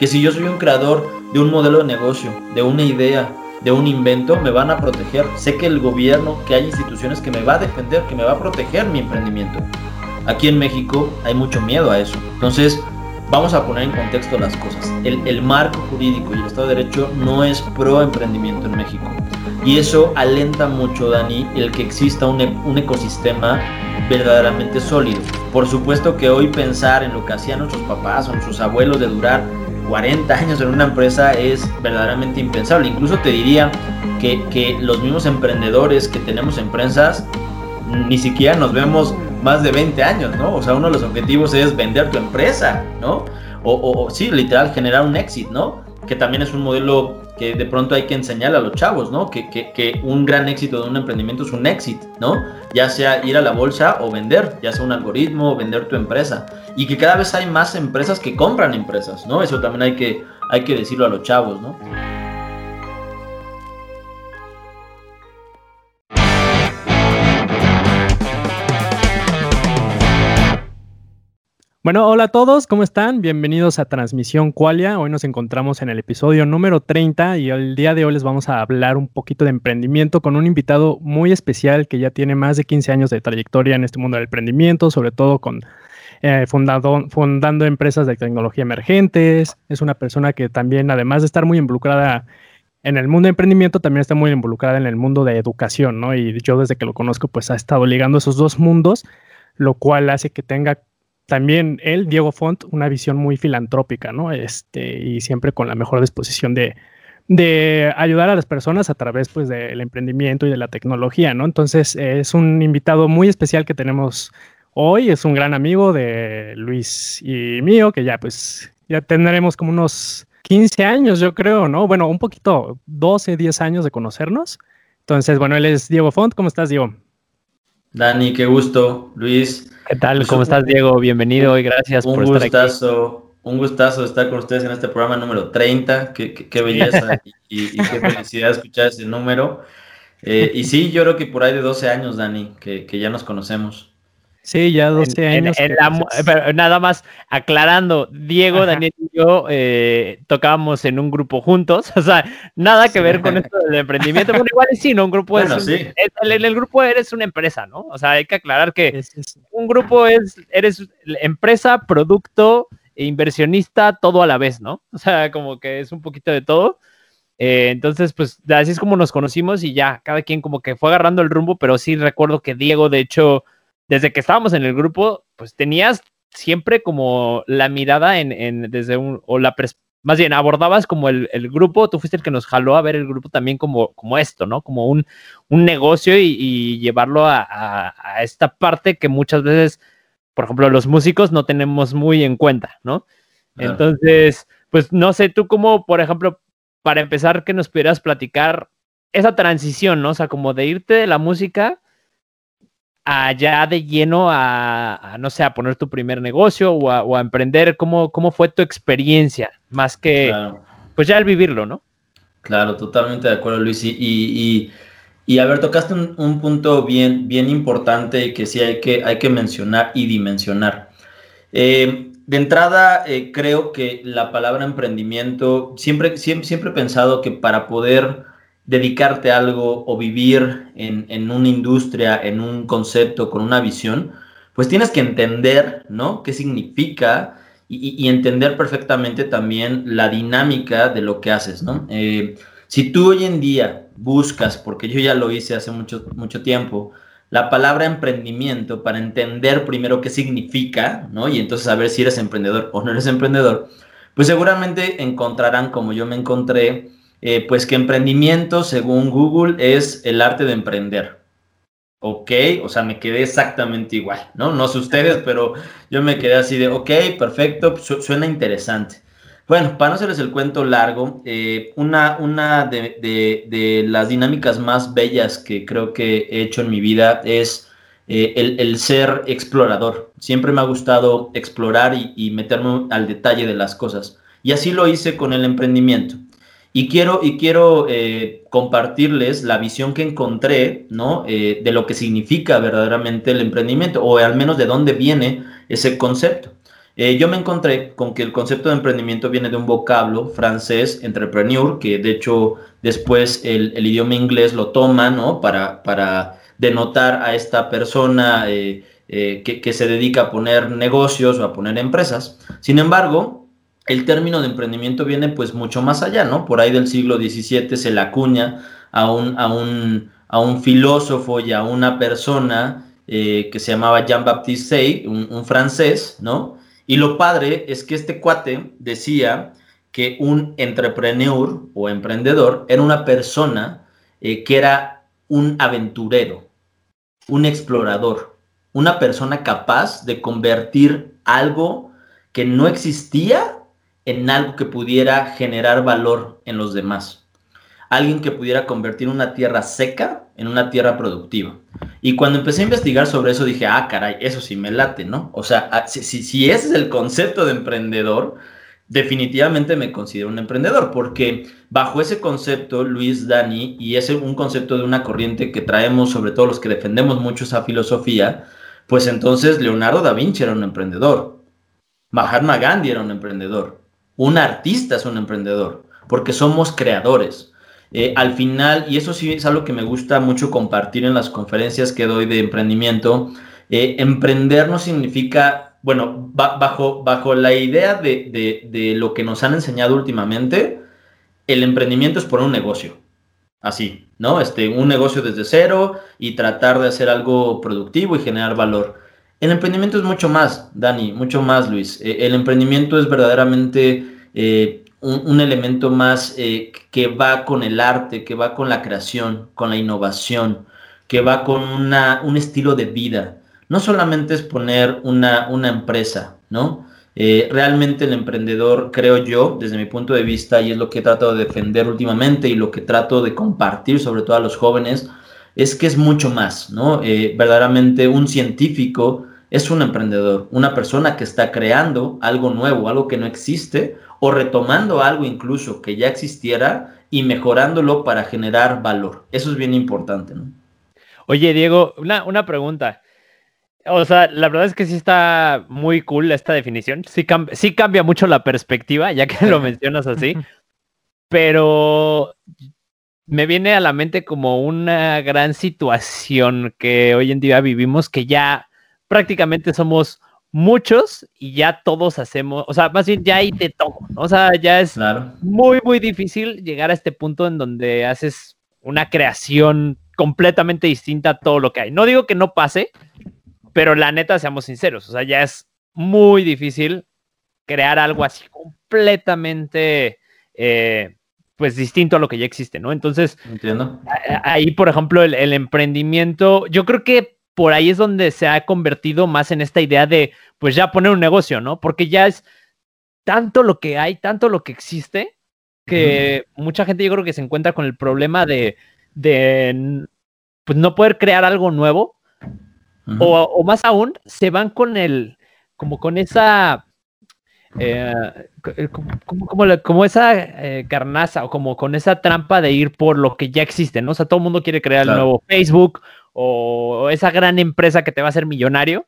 que si yo soy un creador de un modelo de negocio, de una idea, de un invento, me van a proteger. Sé que el gobierno, que hay instituciones que me va a defender, que me va a proteger mi emprendimiento. Aquí en México hay mucho miedo a eso. Entonces, vamos a poner en contexto las cosas. El, marco jurídico y el Estado de Derecho no es pro emprendimiento en México. Y eso alenta mucho, Dani, el que exista un, un ecosistema verdaderamente sólido. Por supuesto que hoy pensar en lo que hacían nuestros papás o nuestros abuelos de durar 40 años en una empresa es verdaderamente impensable. Incluso te diría que, que los mismos emprendedores que tenemos empresas ni siquiera nos vemos más de 20 años, ¿no? O sea, uno de los objetivos es vender tu empresa, ¿no? O, sí, literal, generar un éxito, ¿no? Que también es un modelo que de pronto hay que enseñar a los chavos, ¿no? Que, que, un gran éxito de un emprendimiento es un éxito, ¿no? Ya sea ir a la bolsa o vender, ya sea un algoritmo o vender tu empresa. Y que cada vez hay más empresas que compran empresas, ¿no? Eso también hay que, hay que decirlo a los chavos, ¿no? Bueno, hola a todos, ¿cómo están? Bienvenidos a Transmisión Qualia. Hoy nos encontramos en el episodio número 30 y el día de hoy les vamos a hablar un poquito de emprendimiento con un invitado muy especial que ya tiene más de 15 años de trayectoria en este mundo del emprendimiento, sobre todo con eh, fundando empresas de tecnología emergentes. Es una persona que también, además de estar muy involucrada en el mundo de emprendimiento, también está muy involucrada en el mundo de educación, ¿no? Y yo desde que lo conozco, pues ha estado ligando esos dos mundos, lo cual hace que tenga también él, Diego Font, una visión muy filantrópica, ¿no? Este, y siempre con la mejor disposición de, de ayudar a las personas a través pues del emprendimiento y de la tecnología, ¿no? Entonces es un invitado muy especial que tenemos hoy, es un gran amigo de Luis y mío, que ya pues ya tendremos como unos 15 años, yo creo, ¿no? Bueno, un poquito, 12, 10 años de conocernos. Entonces, bueno, él es Diego Font, ¿cómo estás, Diego? Dani, qué gusto, Luis. ¿Qué tal? Pues ¿Cómo estás, Diego? Bienvenido y gracias por estar aquí. Un gustazo estar con ustedes en este programa número 30. Qué, qué, belleza y, qué felicidad escuchar ese número. Eh, y sí, yo creo que por ahí de 12 años, Dani, que, que ya nos conocemos. Sí, ya 12 años. pero nada más aclarando, Diego, Daniel y yo eh, tocábamos en un grupo juntos, o sea, nada que ver con esto del emprendimiento. Bueno, igual sí, ¿no? Un grupo es. en el, grupo eres una empresa, ¿no? O sea, hay que aclarar que un grupo es, eres empresa, producto, e inversionista, todo a la vez, ¿no? O sea, como que es un poquito de todo. Eh, entonces, pues así es como nos conocimos y ya, cada quien como que fue agarrando el rumbo, pero sí recuerdo que Diego, de hecho, desde que estábamos en el grupo, pues tenías siempre como la mirada en, desde un, o la más bien abordabas como el, grupo, tú fuiste el que nos jaló a ver el grupo también como, como esto, ¿no? Como un, un negocio y, llevarlo a, esta parte que muchas veces, por ejemplo, los músicos no tenemos muy en cuenta, ¿no? Entonces, pues no sé, tú como, por ejemplo, para empezar, que nos pudieras platicar esa transición, ¿no? O sea, como de irte de la música allá de lleno a, no sé, a poner tu primer negocio o a, emprender? ¿Cómo, ¿Cómo, fue tu experiencia? Más que, pues ya el vivirlo, ¿no? Claro, totalmente de acuerdo, Luis. Y, y, a ver, tocaste un, punto bien, bien importante que sí hay que, hay que mencionar y dimensionar. Eh, de entrada, eh, creo que la palabra emprendimiento, siempre, siempre, siempre he pensado que para poder dedicarte a algo o vivir en, una industria, en un concepto, con una visión, pues tienes que entender, ¿no? ¿Qué significa? Y, entender perfectamente también la dinámica de lo que haces, ¿no? Eh, si tú hoy en día buscas, porque yo ya lo hice hace mucho, mucho tiempo, la palabra emprendimiento para entender primero qué significa, ¿no? Y entonces saber si eres emprendedor o no eres emprendedor, pues seguramente encontrarán, como yo me encontré, eh, pues que emprendimiento, según Google, es el arte de emprender. Ok, o sea, me quedé exactamente igual, ¿no? No sé ustedes, pero yo me quedé así de, ok, perfecto, suena interesante. Bueno, para no hacerles el cuento largo, eh, una, una de, las dinámicas más bellas que creo que he hecho en mi vida es eh, el, ser explorador. Siempre me ha gustado explorar y, y meterme al detalle de las cosas. Y así lo hice con el emprendimiento. Y quiero, y quiero eh, compartirles la visión que encontré, ¿no? Eh, de lo que significa verdaderamente el emprendimiento, o al menos de dónde viene ese concepto. eh, yo me encontré con que el concepto de emprendimiento viene de un vocablo francés, entrepreneur, que de hecho después el, idioma inglés lo toma, ¿no? Para, para denotar a esta persona que, que se dedica a poner negocios o a poner empresas. Sin embargo, el término de emprendimiento viene pues mucho más allá, ¿no? Por ahí del siglo XVII se la acuña a un, filósofo y a una persona que se llamaba Jean-Baptiste Say, un, un, francés, ¿no? Y lo padre es que este cuate decía que un entrepreneur o emprendedor era una persona eh, que era un aventurero, un explorador, una persona capaz de convertir algo que no existía en algo que pudiera generar valor en los demás. Alguien que pudiera convertir una tierra seca en una tierra productiva. Y cuando empecé a investigar sobre eso dije, ah, caray, eso sí me late, ¿no? O sea, ah, si, si, ese es el concepto de emprendedor, definitivamente me considero un emprendedor, porque bajo ese concepto, Luis, Dani, y es un concepto de una corriente que traemos, sobre todo los que defendemos mucho esa filosofía, pues entonces Leonardo da Vinci era un emprendedor, Mahatma Gandhi era un emprendedor, un artista es un emprendedor, porque somos creadores. Eh, al final, y eso sí es algo que me gusta mucho compartir en las conferencias que doy de emprendimiento, eh, emprender no significa, bueno, bajo, bajo la idea de, de, lo que nos han enseñado últimamente, el emprendimiento es por un negocio, así, ¿no? Este, un negocio desde cero y tratar de hacer algo productivo y generar valor. El emprendimiento es mucho más, Dani, mucho más, Luis. Eh, el emprendimiento es verdaderamente un, elemento más eh, que va con el arte, que va con la creación, con la innovación, que va con una, un estilo de vida. No solamente es poner una, una empresa, ¿no? Eh, realmente el emprendedor, creo yo, desde mi punto de vista, y es lo que trato de defender últimamente y lo que trato de compartir sobre todo a los jóvenes, es que es mucho más, ¿no? Eh, verdaderamente un científico es un emprendedor, una persona que está creando algo nuevo, algo que no existe, o retomando algo incluso que ya existiera y mejorándolo para generar valor. Eso es bien importante, ¿no? Oye, Diego, una, una pregunta. O sea, la verdad es que sí está muy cool esta definición. Sí, sí cambia mucho la perspectiva, ya que lo mencionas así. Pero me viene a la mente como una gran situación que hoy en día vivimos, que ya prácticamente somos muchos y ya todos hacemos, o sea, más bien ya hay de todo, ¿no? O sea, ya es muy, muy difícil llegar a este punto en donde haces una creación completamente distinta a todo lo que hay. No digo que no pase, pero la neta, seamos sinceros, o sea, ya es muy difícil crear algo así completamente, eh, pues distinto a lo que ya existe, ¿no? Entonces, Entiendo. ahí, por ejemplo, el emprendimiento, yo creo que por ahí es donde se ha convertido más en esta idea de, pues ya poner un negocio, ¿no? Porque ya es tanto lo que hay, tanto lo que existe, que mucha gente yo creo que se encuentra con el problema de, de pues no poder crear algo nuevo, o, más aún, se van con el, como con esa, eh, como, como, esa eh, carnaza o como con esa trampa de ir por lo que ya existe, ¿no? O sea, todo el mundo quiere crear el nuevo Facebook o esa gran empresa que te va a hacer millonario.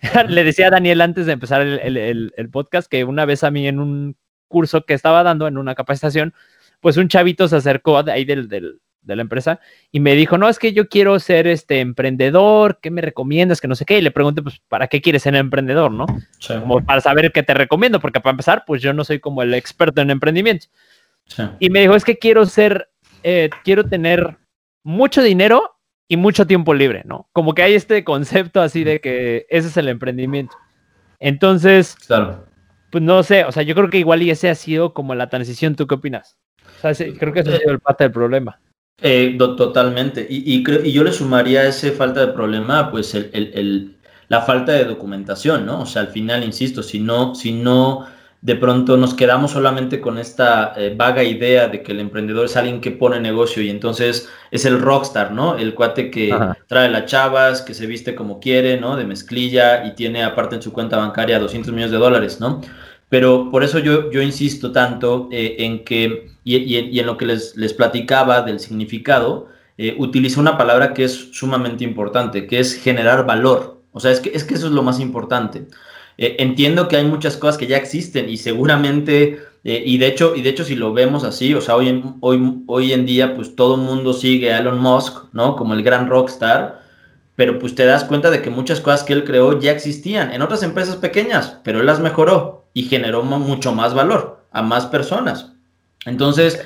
Le decía a Daniel antes de empezar el, podcast que una vez a mí en un curso que estaba dando, en una capacitación, pues un chavito se acercó ahí del, de la empresa y me dijo, no, es que yo quiero ser este emprendedor, ¿qué me recomiendas? Que no sé qué. Y le pregunté, pues, ¿para qué quieres ser emprendedor? ¿No? Como para saber qué te recomiendo, porque para empezar, pues yo no soy como el experto en emprendimiento. Y me dijo, es que quiero ser, eh, quiero tener mucho dinero y mucho tiempo libre, ¿no? Como que hay este concepto así de que ese es el emprendimiento. Entonces, claro. pues no sé, o sea, yo creo que igual y ese ha sido como la transición, ¿tú qué opinas? O sea, creo que ese ha sido el parte del problema. Eh, totalmente. Y, y, yo le sumaría a ese falta de problema, pues el, el, la falta de documentación, ¿no? O sea, al final, insisto, si no, si no de pronto nos quedamos solamente con esta eh, vaga idea de que el emprendedor es alguien que pone negocio y entonces es el rockstar, ¿no? El cuate que trae las chavas, que se viste como quiere, ¿no? De mezclilla y tiene aparte en su cuenta bancaria 200 millones de dólares, ¿no? Pero por eso yo, yo insisto tanto eh, en que, y, en lo que les, les platicaba del significado, eh, utilizo una palabra que es sumamente importante, que es generar valor. O sea, es que, es que eso es lo más importante. Eh, entiendo que hay muchas cosas que ya existen y seguramente, eh, y, de hecho, y de hecho si lo vemos así, o sea, hoy en, hoy, hoy en día pues todo el mundo sigue a Elon Musk, ¿no? Como el gran rockstar, pero pues te das cuenta de que muchas cosas que él creó ya existían en otras empresas pequeñas, pero él las mejoró y generó mucho más valor a más personas. Entonces,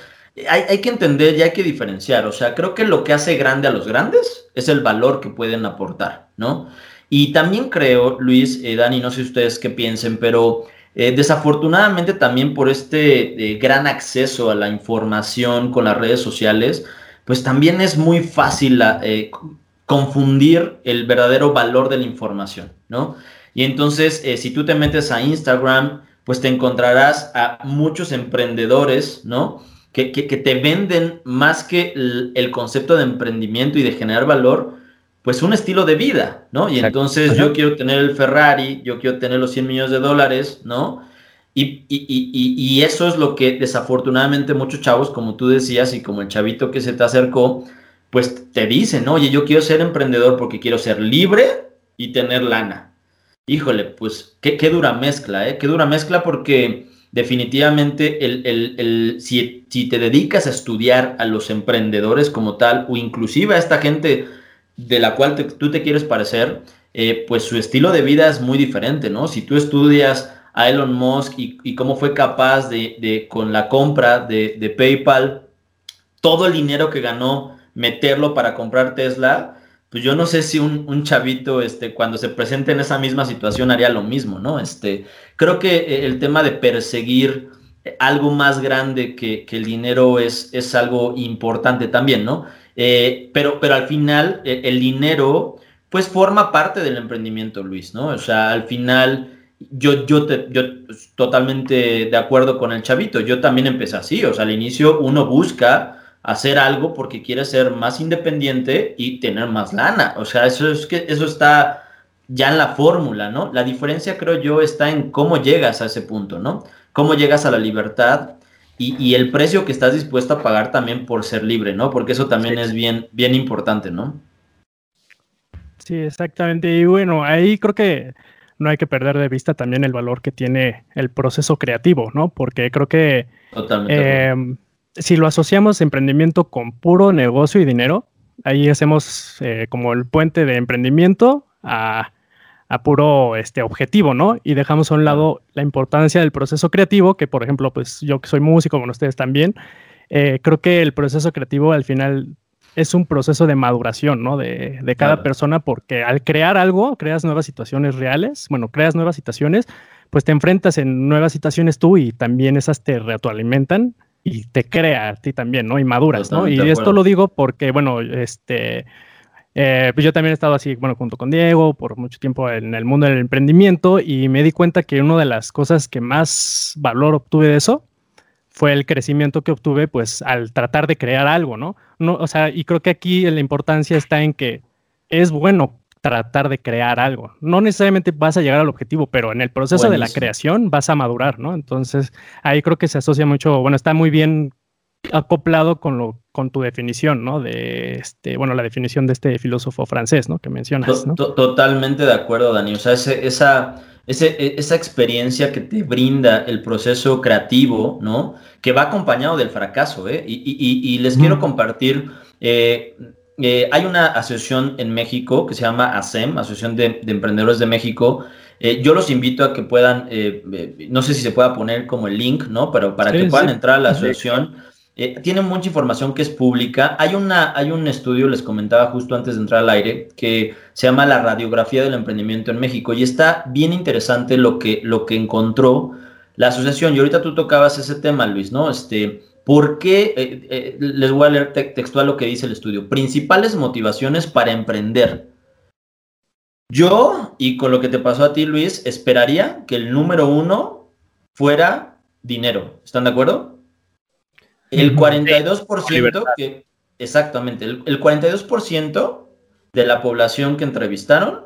hay, que entender y hay que diferenciar. O sea, creo que lo que hace grande a los grandes es el valor que pueden aportar, ¿no? Y también creo, Luis, eh, Dani, no sé ustedes qué piensen, pero eh, desafortunadamente también por este eh, gran acceso a la información con las redes sociales, pues también es muy fácil confundir el verdadero valor de la información, ¿no? Y entonces, si tú te metes a Instagram, pues te encontrarás a muchos emprendedores, ¿no? que, te venden más que el, concepto de emprendimiento y de generar valor, pues un estilo de vida, ¿no? Y entonces yo quiero tener el Ferrari, yo quiero tener los 100 millones de dólares, ¿no? Y, y, eso es lo que desafortunadamente muchos chavos, como tú decías, y como el chavito que se te acercó, pues te dicen, oye, yo quiero ser emprendedor porque quiero ser libre y tener lana. Híjole, pues qué, qué dura mezcla, ¿eh? Qué dura mezcla porque definitivamente el, si, te dedicas a estudiar a los emprendedores como tal, o inclusive a esta gente de la cual tú te quieres parecer, eh, pues su estilo de vida es muy diferente, ¿no? Si tú estudias a Elon Musk y, cómo fue capaz de, con la compra de, PayPal, todo el dinero que ganó, meterlo para comprar Tesla, pues yo no sé si un, chavito, este, cuando se presente en esa misma situación haría lo mismo, ¿no? Este, creo que eh, el tema de perseguir algo más grande que, el dinero es, es, algo importante también, ¿no? Eh, pero, pero al final e, el dinero, pues forma parte del emprendimiento, Luis, ¿no? O sea, al final yo, yo, te, yo totalmente de acuerdo con el chavito, yo también empecé así, o sea, al inicio uno busca hacer algo porque quiere ser más independiente y tener más lana. O sea, eso es que eso está ya en la fórmula, ¿no? La diferencia, creo yo, está en cómo llegas a ese punto, ¿no? Cómo llegas a la libertad y, el precio que estás dispuesto a pagar también por ser libre, ¿no? Porque eso también es bien, bien importante, ¿no? Sí, exactamente. Y bueno, ahí creo que no hay que perder de vista también el valor que tiene el proceso creativo, ¿no? Porque creo que. Em, si lo asociamos emprendimiento con puro negocio y dinero, ahí hacemos eh, como el puente de emprendimiento a, puro este, objetivo, ¿no? Y dejamos a un lado la importancia del proceso creativo, que por ejemplo, pues yo que soy músico con ustedes también, eh, creo que el proceso creativo al final es un proceso de maduración, ¿no? De, cada persona, porque al crear algo, creas nuevas situaciones reales, bueno, creas nuevas situaciones, pues te enfrentas en nuevas situaciones tú y también esas te retroalimentan y te crea a ti también, ¿no? Y maduras, ¿no? Y esto lo digo porque, bueno, este, eh, pues yo también he estado así, bueno, junto con Diego por mucho tiempo en el mundo del emprendimiento y me di cuenta que una de las cosas que más valor obtuve de eso fue el crecimiento que obtuve, pues, al tratar de crear algo, ¿no? no o sea, y creo que aquí la importancia está en que es bueno tratar de crear algo. No necesariamente vas a llegar al objetivo, pero en el proceso de la creación vas a madurar, ¿no? Entonces, ahí creo que se asocia mucho, bueno, está muy bien acoplado con lo con tu definición, ¿no? De este, bueno, la definición de este filósofo francés, ¿no? Que mencionas, ¿no? Totalmente de acuerdo, Dani. O sea, esa, e, esa experiencia que te brinda el proceso creativo, ¿no? Que va acompañado del fracaso, ¿eh? Y, les quiero compartir eh, eh, hay una asociación en México que se llama ASEM, Asociación de, Emprendedores de México. Eh, yo los invito a que puedan, eh, no sé si se pueda poner como el link, ¿no? Pero para que puedan entrar a la asociación. Tiene mucha información que es pública. Hay, una, hay un estudio, les comentaba justo antes de entrar al aire, que se llama La radiografía del emprendimiento en México y está bien interesante lo que, lo que encontró la asociación. Y ahorita tú tocabas ese tema, Luis, ¿no? Este, ¿Por qué? Eh, eh, les voy a leer textual lo que dice el estudio. Principales motivaciones para emprender. Yo, y con lo que te pasó a ti, Luis, esperaría que el número uno fuera dinero. ¿Están de acuerdo? El 42% que, exactamente, el, el 42% de la población que entrevistaron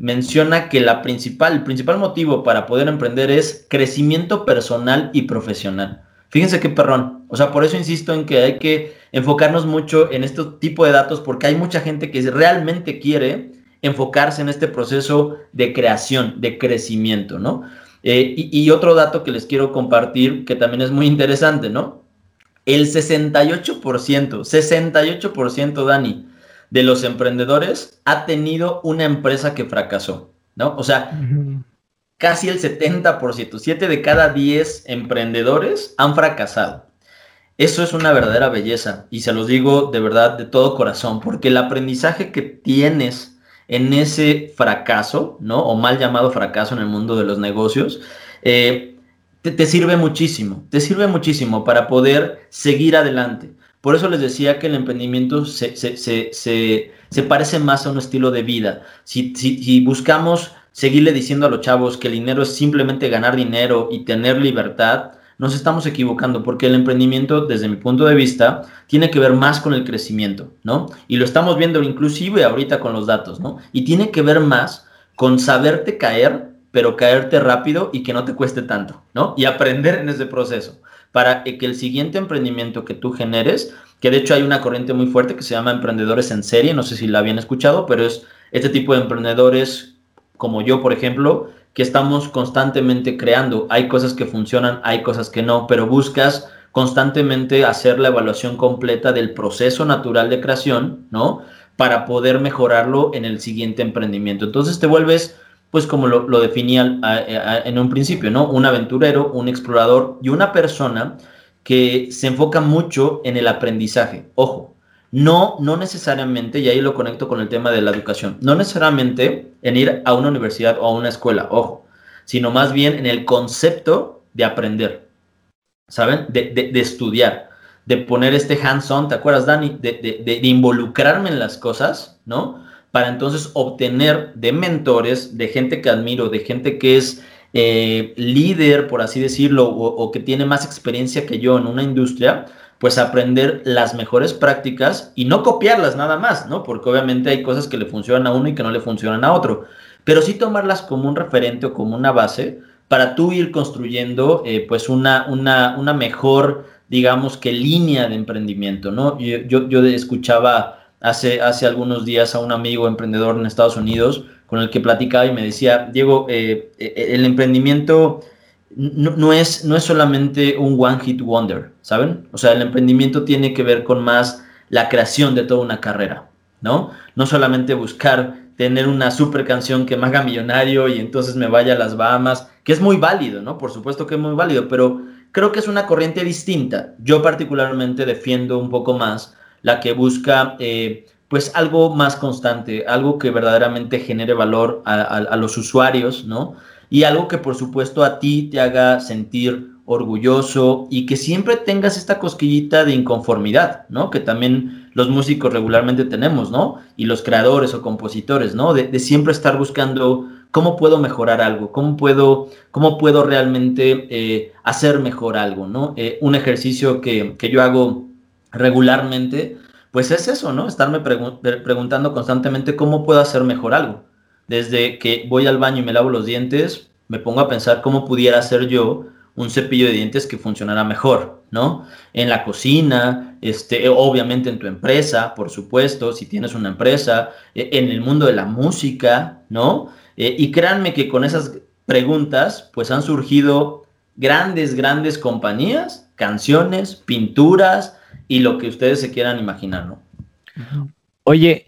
menciona que la principal, el principal motivo para poder emprender es crecimiento personal y profesional. Fíjense qué perrón. O sea, por eso insisto en que hay que enfocarnos mucho en este tipo de datos porque hay mucha gente que realmente quiere enfocarse en este proceso de creación, de crecimiento, ¿no? Eh, y, y, otro dato que les quiero compartir, que también es muy interesante, ¿no? El 68%, 68%, Dani, de los emprendedores ha tenido una empresa que fracasó, ¿no? O sea, casi el 70%, 7 de cada 10 emprendedores han fracasado. Eso es una verdadera belleza y se los digo de verdad de todo corazón, porque el aprendizaje que tienes en ese fracaso, ¿no? O mal llamado fracaso en el mundo de los negocios, eh, te, sirve muchísimo, te sirve muchísimo para poder seguir adelante. Por eso les decía que el emprendimiento se, se, parece más a un estilo de vida. Si, si, buscamos seguirle diciendo a los chavos que el dinero es simplemente ganar dinero y tener libertad, nos estamos equivocando porque el emprendimiento, desde mi punto de vista, tiene que ver más con el crecimiento, ¿no? Y lo estamos viendo inclusive ahorita con los datos, ¿no? Y tiene que ver más con saberte caer, pero caerte rápido y que no te cueste tanto, ¿no? Y aprender en ese proceso para que el siguiente emprendimiento que tú generes, que de hecho hay una corriente muy fuerte que se llama emprendedores en serie, no sé si la habían escuchado, pero es este tipo de emprendedores como yo, por ejemplo, que estamos constantemente creando. Hay cosas que funcionan, hay cosas que no, pero buscas constantemente hacer la evaluación completa del proceso natural de creación, ¿no? Para poder mejorarlo en el siguiente emprendimiento. Entonces te vuelves pues como lo, definía en un principio, ¿no? Un aventurero, un explorador y una persona que se enfoca mucho en el aprendizaje. Ojo, no, no necesariamente, y ahí lo conecto con el tema de la educación, no necesariamente en ir a una universidad o a una escuela, ojo, sino más bien en el concepto de aprender, ¿saben? De, de, estudiar, de poner este hands-on, ¿te acuerdas, Dani? De, de involucrarme en las cosas, ¿no? Para entonces obtener de mentores, de gente que admiro, de gente que es eh, líder, por así decirlo, o, que tiene más experiencia que yo en una industria, pues aprender las mejores prácticas y no copiarlas nada más, ¿no? Porque obviamente hay cosas que le funcionan a uno y que no le funcionan a otro, pero sí tomarlas como un referente o como una base para tú ir construyendo eh, pues una, una, una mejor, digamos que línea de emprendimiento, ¿no? Yo, yo, yo escuchaba hace, hace algunos días a un amigo emprendedor en Estados Unidos con el que platicaba y me decía, Diego, eh, eh, el emprendimiento no, es, no es solamente un one hit wonder, ¿saben? O sea, el emprendimiento tiene que ver con más la creación de toda una carrera, ¿no? No solamente buscar tener una super canción que me haga millonario y entonces me vaya a las Bahamas, que es muy válido, ¿no? Por supuesto que es muy válido, pero creo que es una corriente distinta. Yo particularmente defiendo un poco más la que busca eh, pues algo más constante, algo que verdaderamente genere valor a, los usuarios, ¿no? Y algo que por supuesto a ti te haga sentir orgulloso y que siempre tengas esta cosquillita de inconformidad, ¿no? Que también los músicos regularmente tenemos, ¿no? Y los creadores o compositores, ¿no? De, siempre estar buscando cómo puedo mejorar algo, cómo puedo, cómo puedo realmente eh, hacer mejor algo, ¿no? Eh, un ejercicio que, que yo hago regularmente, pues es eso, ¿no? Estarme preguntando constantemente cómo puedo hacer mejor algo. Desde que voy al baño y me lavo los dientes, me pongo a pensar cómo pudiera hacer yo un cepillo de dientes que funcionara mejor, ¿no? En la cocina, este, obviamente en tu empresa, por supuesto, si tienes una empresa, e, en el mundo de la música, ¿no? E, y créanme que con esas preguntas, pues han surgido grandes, grandes compañías, canciones, pinturas, y lo que ustedes se quieran imaginar, ¿no? Oye,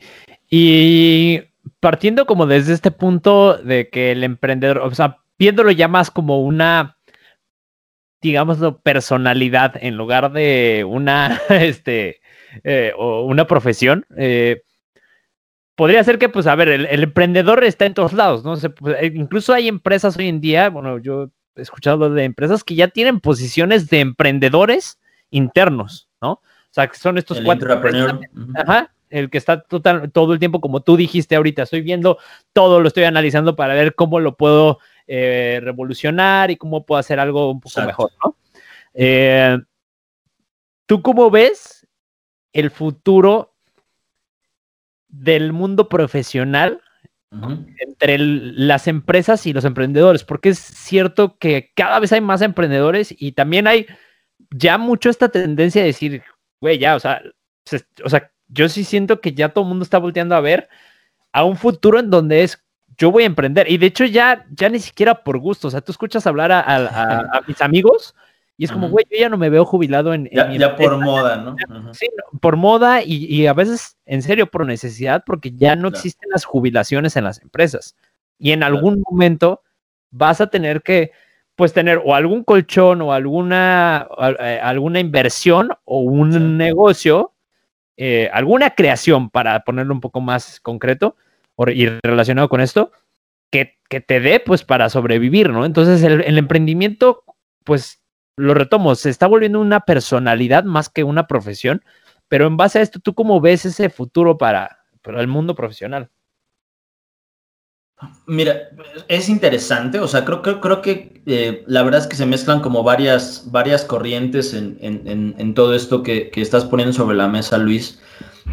y partiendo como desde este punto de que el emprendedor, o sea, viéndolo ya más como una, digámoslo, personalidad en lugar de una, este, eh, o una profesión, eh, podría ser que, pues, a ver, el, emprendedor está en todos lados, ¿no? Pues, eh, incluso hay empresas hoy en día, bueno, yo he escuchado de empresas que ya tienen posiciones de emprendedores internos, ¿no? O sea, que son estos cuatro. Ajá, el que está todo el tiempo, como tú dijiste ahorita, estoy viendo todo, lo estoy analizando para ver cómo lo puedo eh, revolucionar y cómo puedo hacer algo un poco mejor, ¿no? Eh, ¿Tú cómo ves el futuro del mundo profesional entre las empresas y los emprendedores? Porque es cierto que cada vez hay más emprendedores y también hay ya mucho esta tendencia de decir, güey, ya, o sea, o sea, yo sí siento que ya todo el mundo está volteando a ver a un futuro en donde es yo voy a emprender. Y de hecho ya, ya ni siquiera por gusto, o sea, tú escuchas hablar a, mis amigos y es como, güey, yo ya no me veo jubilado en... Ya, por moda, ¿no? Sí, por moda y, a veces, en serio, por necesidad, porque ya no existen las jubilaciones en las empresas. Y en algún momento vas a tener que, pues, tener o algún colchón o alguna, eh, alguna inversión o un negocio, eh, alguna creación, para ponerlo un poco más concreto, y relacionado con esto, que, que, te dé pues para sobrevivir, ¿no? Entonces el, emprendimiento, pues lo retomo, se está volviendo una personalidad más que una profesión, pero en base a esto, ¿tú cómo ves ese futuro para, para el mundo profesional? Mira, es interesante, o sea, creo, creo, creo que eh, la verdad es que se mezclan como varias, varias corrientes en, en, en todo esto que, que, estás poniendo sobre la mesa, Luis.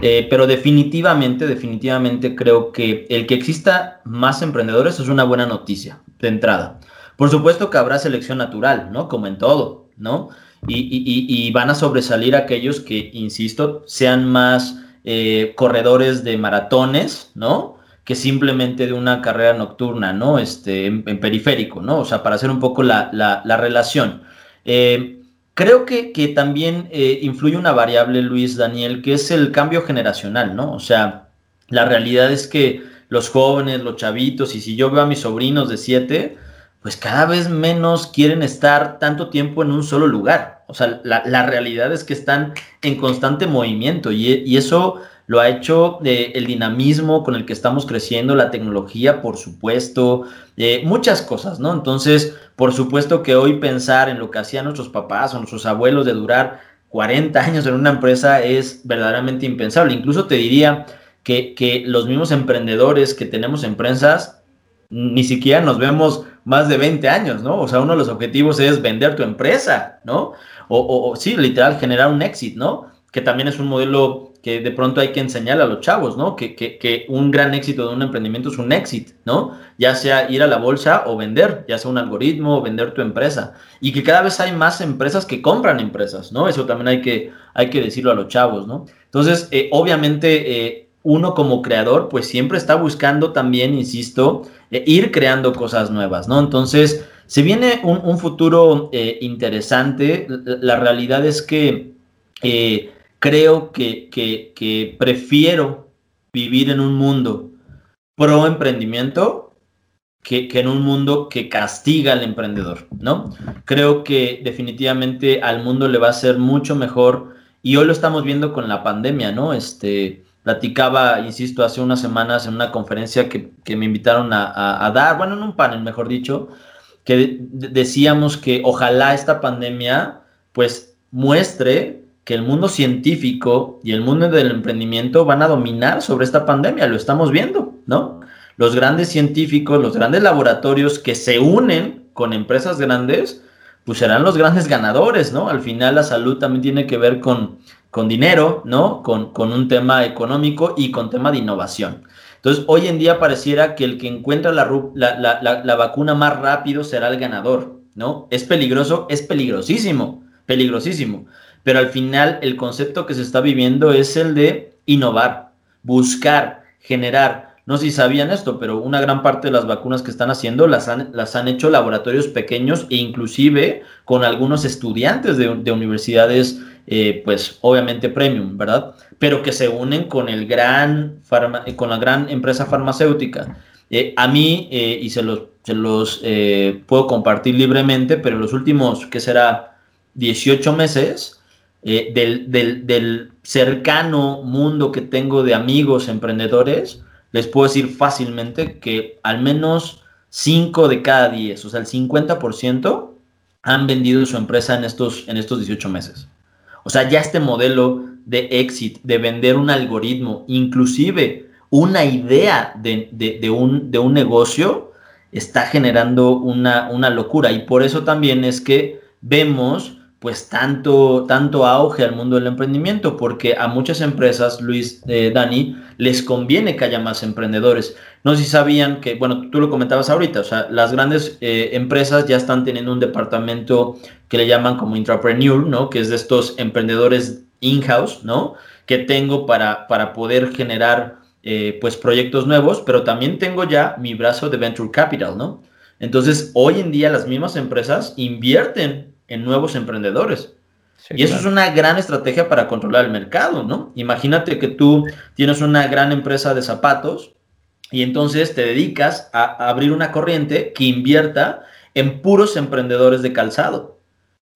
Eh, pero definitivamente, definitivamente creo que el que exista más emprendedores es una buena noticia de entrada. Por supuesto que habrá selección natural, ¿no? Como en todo, ¿no? Y, van a sobresalir aquellos que, insisto, sean más eh, corredores de maratones, ¿no? Que simplemente de una carrera nocturna, ¿no? Este, en, periférico, ¿no? O sea, para hacer un poco la, la, relación. Eh, Creo que, que también eh, influye una variable, Luis Daniel, que es el cambio generacional, ¿no? O sea, la realidad es que los jóvenes, los chavitos, y si yo veo a mis sobrinos de siete, pues cada vez menos quieren estar tanto tiempo en un solo lugar. O sea, la, la realidad es que están en constante movimiento y, y eso lo ha hecho eh, el dinamismo con el que estamos creciendo, la tecnología, por supuesto, eh, muchas cosas, ¿no? Entonces, por supuesto que hoy pensar en lo que hacían nuestros papás o nuestros abuelos de durar 40 años en una empresa es verdaderamente impensable. Incluso te diría que, que los mismos emprendedores que tenemos empresas, ni siquiera nos vemos más de 20 años, ¿no? O sea, uno de los objetivos es vender tu empresa, ¿no? O, sí, literal, generar un éxito, ¿no? Que también es un modelo que de pronto hay que enseñar a los chavos, ¿no? Que, que, un gran éxito de un emprendimiento es un éxito, ¿no? Ya sea ir a la bolsa o vender, ya sea un algoritmo o vender tu empresa. Y que cada vez hay más empresas que compran empresas, ¿no? Eso también hay que, hay que decirlo a los chavos, ¿no? Entonces, eh, obviamente, eh, uno como creador, pues siempre está buscando también, insisto, eh, ir creando cosas nuevas, ¿no? Entonces, se viene un, un futuro interesante. La, realidad es que creo que, prefiero vivir en un mundo pro emprendimiento que, en un mundo que castiga al emprendedor, ¿no? Creo que definitivamente al mundo le va a ser mucho mejor y hoy lo estamos viendo con la pandemia, ¿no? Este, platicaba, insisto, hace unas semanas en una conferencia que, me invitaron a, dar, bueno, en un panel, mejor dicho, que decíamos que ojalá esta pandemia pues muestre que el mundo científico y el mundo del emprendimiento van a dominar sobre esta pandemia, lo estamos viendo, ¿no? Los grandes científicos, los grandes laboratorios que se unen con empresas grandes, pues serán los grandes ganadores, ¿no? Al final la salud también tiene que ver con, con dinero, ¿no? Con, con un tema económico y con tema de innovación. Entonces, hoy en día pareciera que el que encuentra la, la, la, la, vacuna más rápido será el ganador, ¿no? Es peligroso, es peligrosísimo, peligrosísimo pero al final el concepto que se está viviendo es el de innovar, buscar, generar. No sé si sabían esto, pero una gran parte de las vacunas que están haciendo las han, las han hecho laboratorios pequeños e inclusive con algunos estudiantes de, universidades, eh, pues obviamente premium, ¿verdad? Pero que se unen con, el gran con la gran empresa farmacéutica. Eh, a mí, eh, y se los, se los puedo compartir libremente, pero en los últimos, ¿qué será? 18 meses, eh, del, cercano mundo que tengo de amigos emprendedores, les puedo decir fácilmente que al menos 5 de cada 10, o sea, el 50% han vendido su empresa en estos, en estos 18 meses. O sea, ya este modelo de éxito, de vender un algoritmo, inclusive una idea de, un, de un, negocio, está generando una, una locura. Y por eso también es que vemos pues tanto, tanto auge al mundo del emprendimiento, porque a muchas empresas, Luis, eh, Dani, les conviene que haya más emprendedores. No sé si sabían que, bueno, tú lo comentabas ahorita, o sea, las grandes eh, empresas ya están teniendo un departamento que le llaman como intrapreneur, ¿no? Que es de estos emprendedores in-house, ¿no? Que tengo para, para poder generar eh, pues proyectos nuevos, pero también tengo ya mi brazo de Venture Capital, ¿no? Entonces, hoy en día las mismas empresas invierten en nuevos emprendedores. y eso es una gran estrategia para controlar el mercado, ¿no? Imagínate que tú tienes una gran empresa de zapatos y entonces te dedicas a abrir una corriente que invierta en puros emprendedores de calzado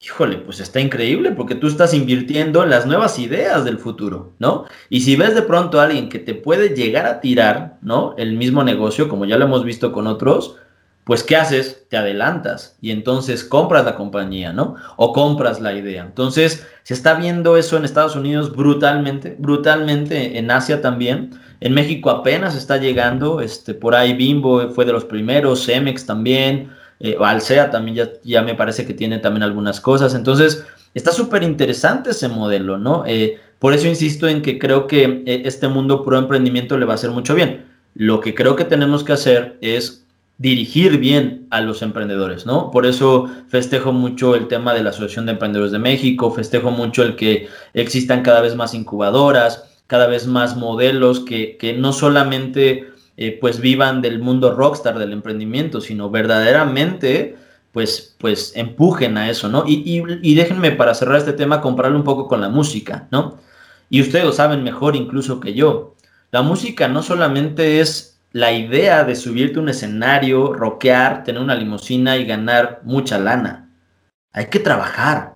híjole, pues está increíble porque tú estás invirtiendo en las nuevas ideas del futuro, ¿no? Y si ves de pronto a alguien que te puede llegar a tirar, ¿no? El mismo negocio, como ya lo hemos visto con otros, pues ¿qué haces? Te adelantas y entonces compras la compañía, ¿no? O compras la idea. Entonces, se está viendo eso en Estados Unidos brutalmente, brutalmente en Asia también. En México apenas está llegando, este, por ahí Bimbo fue de los primeros, Cemex también, eh, Alsea también ya, ya me parece que tiene también algunas cosas. Entonces, está súper interesante ese modelo, ¿no? Eh, por eso insisto en que creo que eh, este mundo pro emprendimiento le va a hacer mucho bien. Lo que creo que tenemos que hacer es dirigir bien a los emprendedores, ¿no? Por eso festejo mucho el tema de la Asociación de Emprendedores de México, festejo mucho el que existan cada vez más incubadoras, cada vez más modelos que, que no solamente eh, pues vivan del mundo rockstar del emprendimiento, sino verdaderamente pues, pues empujen a eso, ¿no? Y, y, déjenme para cerrar este tema comprarle un poco con la música, ¿no? Y ustedes lo saben mejor incluso que yo. La música no solamente es la idea de subirte a un escenario, rockear, tener una limusina y ganar mucha lana. Hay que trabajar.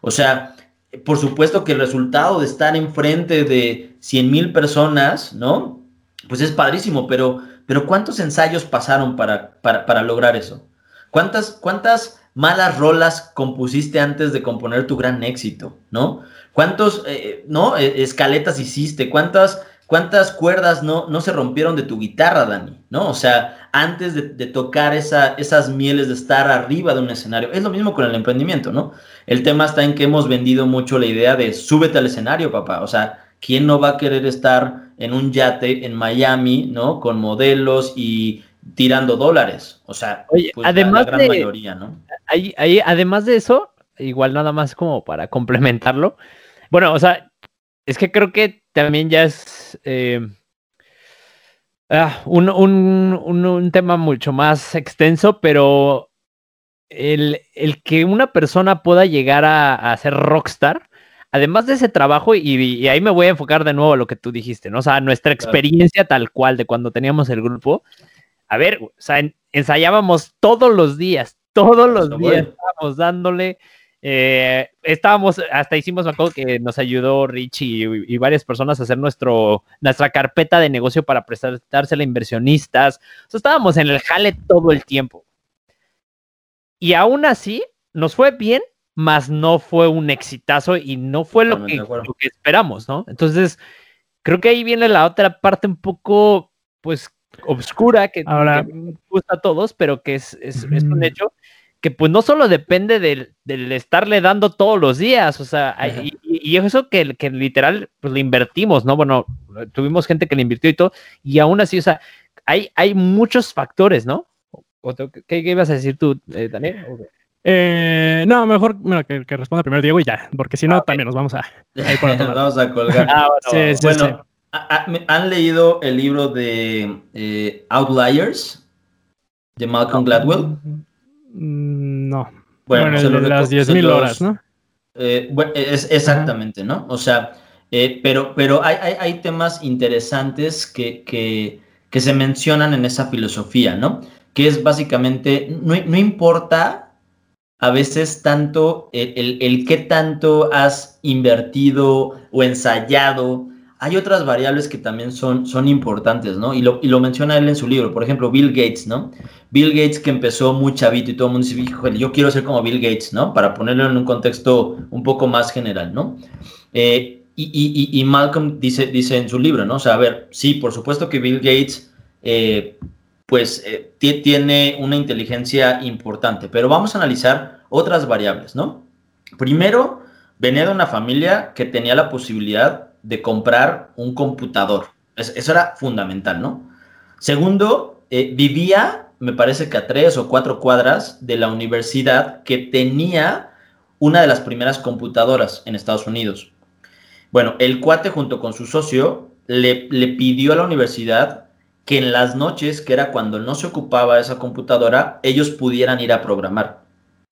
O sea, por supuesto que el resultado de estar enfrente de 100 mil personas, ¿no? pues es padrísimo, pero, pero ¿cuántos ensayos pasaron para, para, lograr eso? ¿Cuántas, ¿Cuántas malas rolas compusiste antes de componer tu gran éxito? ¿No? ¿Cuántos, eh, no, e, escaletas hiciste? ¿Cuántas, cuántas cuerdas no, no se rompieron de tu guitarra, Dani? ¿No? O sea, antes de, tocar esa, esas mieles de estar arriba de un escenario. Es lo mismo con el emprendimiento, ¿no? El tema está en que hemos vendido mucho la idea de súbete al escenario, papá. O sea, ¿quién no va a querer estar en un yate en Miami, ¿no? Con modelos y tirando dólares. O sea, pues, además la, gran mayoría, ¿no? además de eso, igual nada más como para complementarlo. Bueno, o sea, es que creo que también ya es eh, ah, un, tema mucho más extenso, pero el, que una persona pueda llegar a, a ser rockstar además de ese trabajo, y, ahí me voy a enfocar de nuevo a lo que tú dijiste, ¿no? O sea, nuestra experiencia tal cual de cuando teníamos el grupo, a ver, o sea, ensayábamos todos los días, todos los días estábamos dándole, eh, estábamos, hasta hicimos, me acuerdo que nos ayudó Rich y, varias personas a hacer nuestro, nuestra carpeta de negocio para prestársela a inversionistas, o sea, estábamos en el jale todo el tiempo. Y aún así, nos fue bien más no fue un exitazo y no fue lo que, esperamos, ¿no? Entonces, creo que ahí viene la otra parte un poco, pues, obscura que, Ahora, gusta a todos, pero que es, es, un hecho que pues no solo depende del, estarle dando todos los días, o sea, y, eso que, que literal pues le invertimos, ¿no? Bueno, tuvimos gente que le invirtió y todo, y aún así, o sea, hay, hay muchos factores, ¿no? ¿Qué, ibas a decir tú, eh, Daniel? Eh, no, mejor que, responda primero Diego y ya, porque si no, ah, también nos vamos a, vamos a colgar. Ah, bueno, ¿han leído el libro de eh, Outliers de Malcolm Gladwell? Mm, no. Bueno, las 10.000 horas, ¿no? Eh, es, exactamente, ¿no? O sea, pero, pero hay, hay, temas interesantes que, que, que, se mencionan en esa filosofía, ¿no? Que es básicamente, no, no importa a veces tanto el, el, qué tanto has invertido o ensayado. Hay otras variables que también son, son importantes, ¿no? Y lo, menciona él en su libro. Por ejemplo, Bill Gates, ¿no? Bill Gates que empezó muy chavito y todo el mundo dice, híjole, yo quiero ser como Bill Gates, ¿no? Para ponerlo en un contexto un poco más general, ¿no? Eh, y, Malcolm dice, dice en su libro, ¿no? O sea, a ver, sí, por supuesto que Bill Gates eh, pues eh, tiene una inteligencia importante. Pero vamos a analizar otras variables, ¿no? Primero, venía de una familia que tenía la posibilidad de comprar un computador. eso era fundamental, ¿no? Segundo, eh, vivía, me parece que a tres o cuatro cuadras de la universidad que tenía una de las primeras computadoras en Estados Unidos. Bueno, el cuate junto con su socio le, le pidió a la universidad que en las noches, que era cuando no se ocupaba esa computadora, ellos pudieran ir a programar.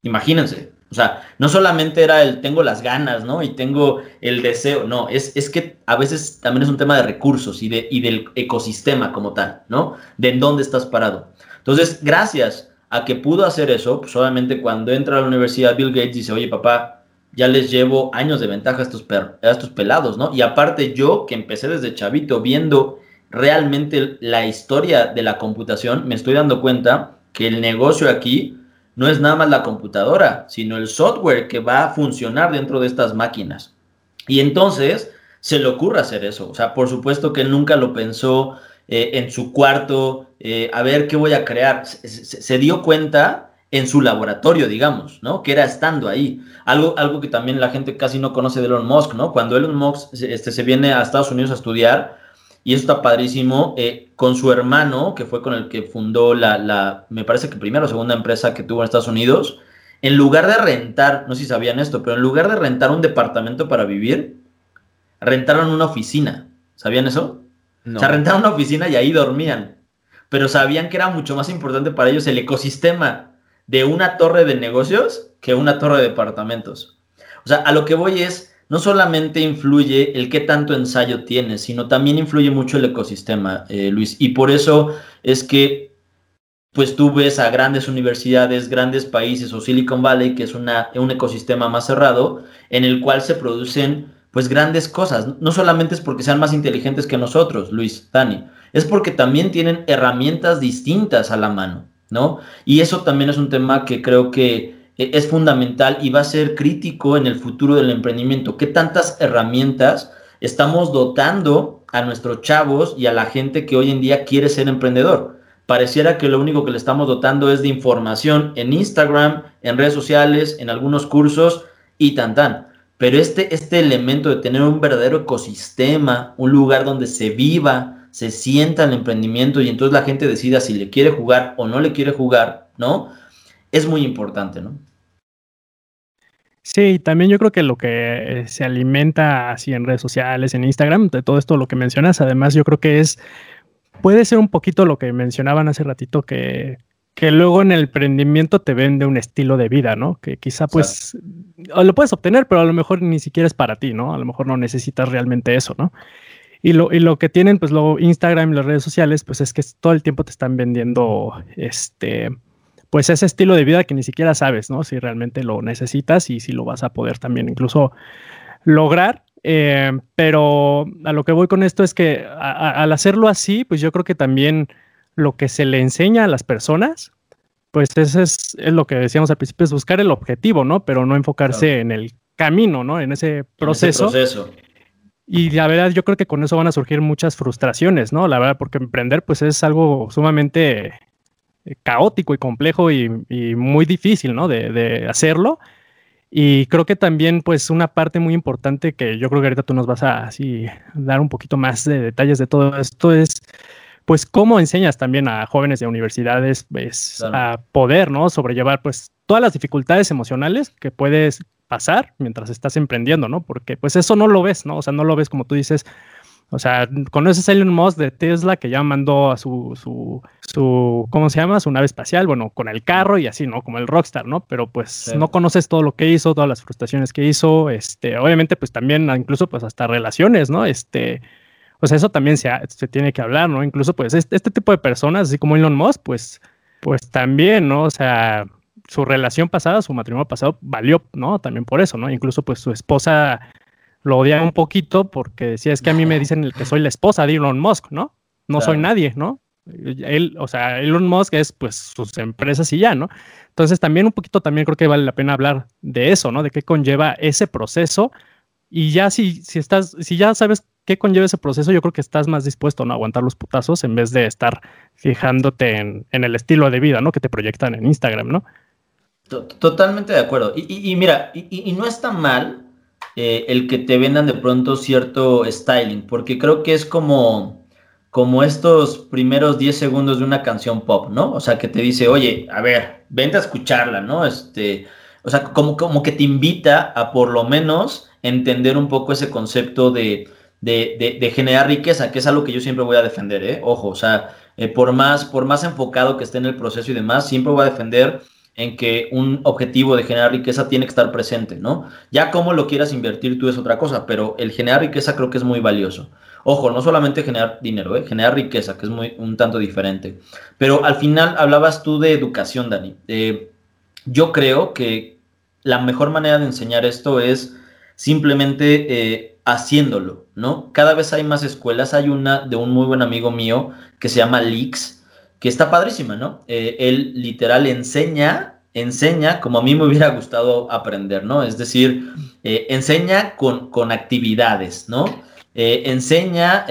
Imagínense, o sea, no solamente era el tengo las ganas, ¿no? Y tengo el deseo, no, es, es que a veces también es un tema de recursos y, de, y del ecosistema como tal, ¿no? De en dónde estás parado. Entonces, gracias a que pudo hacer eso, pues obviamente cuando entra a la universidad, Bill Gates dice, oye papá, ya les llevo años de ventaja estos, a estos pelados, ¿no? Y aparte yo, que empecé desde chavito viendo realmente la historia de la computación, me estoy dando cuenta que el negocio aquí no es nada más la computadora, sino el software que va a funcionar dentro de estas máquinas. Y entonces se le ocurre hacer eso. O sea, por supuesto que él nunca lo pensó eh, en su cuarto, eh, a ver qué voy a crear. Se, dio cuenta en su laboratorio, digamos, ¿no? Que era estando ahí. Algo, algo que también la gente casi no conoce de Elon Musk, ¿no? Cuando Elon Musk este, se viene a Estados Unidos a estudiar, y eso está padrísimo, eh, con su hermano, que fue con el que fundó la, la, me parece que primera o segunda empresa que tuvo en Estados Unidos, en lugar de rentar, no sé si sabían esto, pero en lugar de rentar un departamento para vivir, rentaron una oficina. ¿Sabían eso? O sea, rentaron una oficina y ahí dormían. Pero sabían que era mucho más importante para ellos el ecosistema de una torre de negocios que una torre de departamentos. O sea, a lo que voy es, no solamente influye el qué tanto ensayo tienes, sino también influye mucho el ecosistema, eh, Luis. Y por eso es que, pues tú ves a grandes universidades, grandes países o Silicon Valley, que es una, un ecosistema más cerrado, en el cual se producen pues grandes cosas. No solamente es porque sean más inteligentes que nosotros, Luis, Dani, es porque también tienen herramientas distintas a la mano, ¿no? Y eso también es un tema que creo que es fundamental y va a ser crítico en el futuro del emprendimiento. ¿Qué tantas herramientas estamos dotando a nuestros chavos y a la gente que hoy en día quiere ser emprendedor? Pareciera que lo único que le estamos dotando es de información en Instagram, en redes sociales, en algunos cursos y tan tan. Pero este, este elemento de tener un verdadero ecosistema, un lugar donde se viva, se sienta el emprendimiento y entonces la gente decida si le quiere jugar o no le quiere jugar, ¿no? Es muy importante, ¿no? Sí, también yo creo que lo que eh, se alimenta así en redes sociales, en Instagram, de todo esto lo que mencionas, además yo creo que es, puede ser un poquito lo que mencionaban hace ratito, que, que luego en el emprendimiento te vende un estilo de vida, ¿no? Que quizá pues lo puedes obtener, pero a lo mejor ni siquiera es para ti, ¿no? A lo mejor no necesitas realmente eso, ¿no? Y lo, y lo que tienen pues luego Instagram y las redes sociales, pues es que todo el tiempo te están vendiendo este pues ese estilo de vida que ni siquiera sabes, ¿no? Si realmente lo necesitas y si lo vas a poder también incluso lograr. Eh, pero a lo que voy con esto es que al hacerlo así, pues yo creo que también lo que se le enseña a las personas, pues ese es, lo que decíamos al principio, es buscar el objetivo, ¿no? Pero no enfocarse en el camino, ¿no? En ese proceso. En ese proceso. Y la verdad, yo creo que con eso van a surgir muchas frustraciones, ¿no? La verdad, porque emprender, pues es algo sumamente caótico y complejo y, muy difícil, ¿no? De, hacerlo. Y creo que también, pues, una parte muy importante que yo creo que ahorita tú nos vas a así dar un poquito más de detalles de todo esto es, pues, cómo enseñas también a jóvenes de universidades, pues, a poder, ¿no? Sobrellevar, pues, todas las dificultades emocionales que puedes pasar mientras estás emprendiendo, ¿no? Porque, pues, eso no lo ves, ¿no? O sea, no lo ves como tú dices, o sea, conoces a Elon Musk de Tesla que ya mandó a su, su, su, ¿cómo se llama? Su nave espacial, bueno, con el carro y así, ¿no? Como el rockstar, ¿no? Pero pues no conoces todo lo que hizo, todas las frustraciones que hizo, este, obviamente pues también incluso pues hasta relaciones, ¿no? Este, o sea, eso también se, se tiene que hablar, ¿no? Incluso pues este, este tipo de personas, así como Elon Musk, pues, pues también, ¿no? O sea, su relación pasada, su matrimonio pasado valió, ¿no? También por eso, ¿no? Incluso pues su esposa lo odiaba un poquito porque decía, es que a mí me dicen que soy la esposa de Elon Musk, ¿no? No soy nadie, ¿no? Él, o sea, Elon Musk es pues sus empresas y ya, ¿no? Entonces también un poquito también creo que vale la pena hablar de eso, ¿no? De qué conlleva ese proceso y ya si, si estás, si ya sabes qué conlleva ese proceso, yo creo que estás más dispuesto ¿no? a aguantar los putazos en vez de estar fijándote en, el estilo de vida, ¿no? Que te proyectan en Instagram, ¿no? Totalmente de acuerdo. Y, mira, y, no está mal eh, el que te vendan de pronto cierto styling, porque creo que es como, como estos primeros 10 segundos de una canción pop, ¿no? O sea, que te dice, oye, a ver, vente a escucharla, ¿no? Este, o sea, como, como que te invita a por lo menos entender un poco ese concepto de, de, generar riqueza, que es algo que yo siempre voy a defender, ¿eh? Ojo, o sea, eh, por, más, por más enfocado que esté en el proceso y demás, siempre voy a defender en que un objetivo de generar riqueza tiene que estar presente, ¿no? Ya cómo lo quieras invertir tú es otra cosa, pero el generar riqueza creo que es muy valioso. Ojo, no solamente generar dinero, ¿eh? generar riqueza, que es muy un tanto diferente. Pero al final hablabas tú de educación, Dani. Eh, yo creo que la mejor manera de enseñar esto es simplemente eh, haciéndolo, ¿no? Cada vez hay más escuelas. Hay una de un muy buen amigo mío que se llama Leaks, que está padrísima, ¿no? Eh, él literal enseña, enseña como a mí me hubiera gustado aprender, ¿no? Es decir, eh, enseña con, con, actividades, ¿no? Eh, enseña,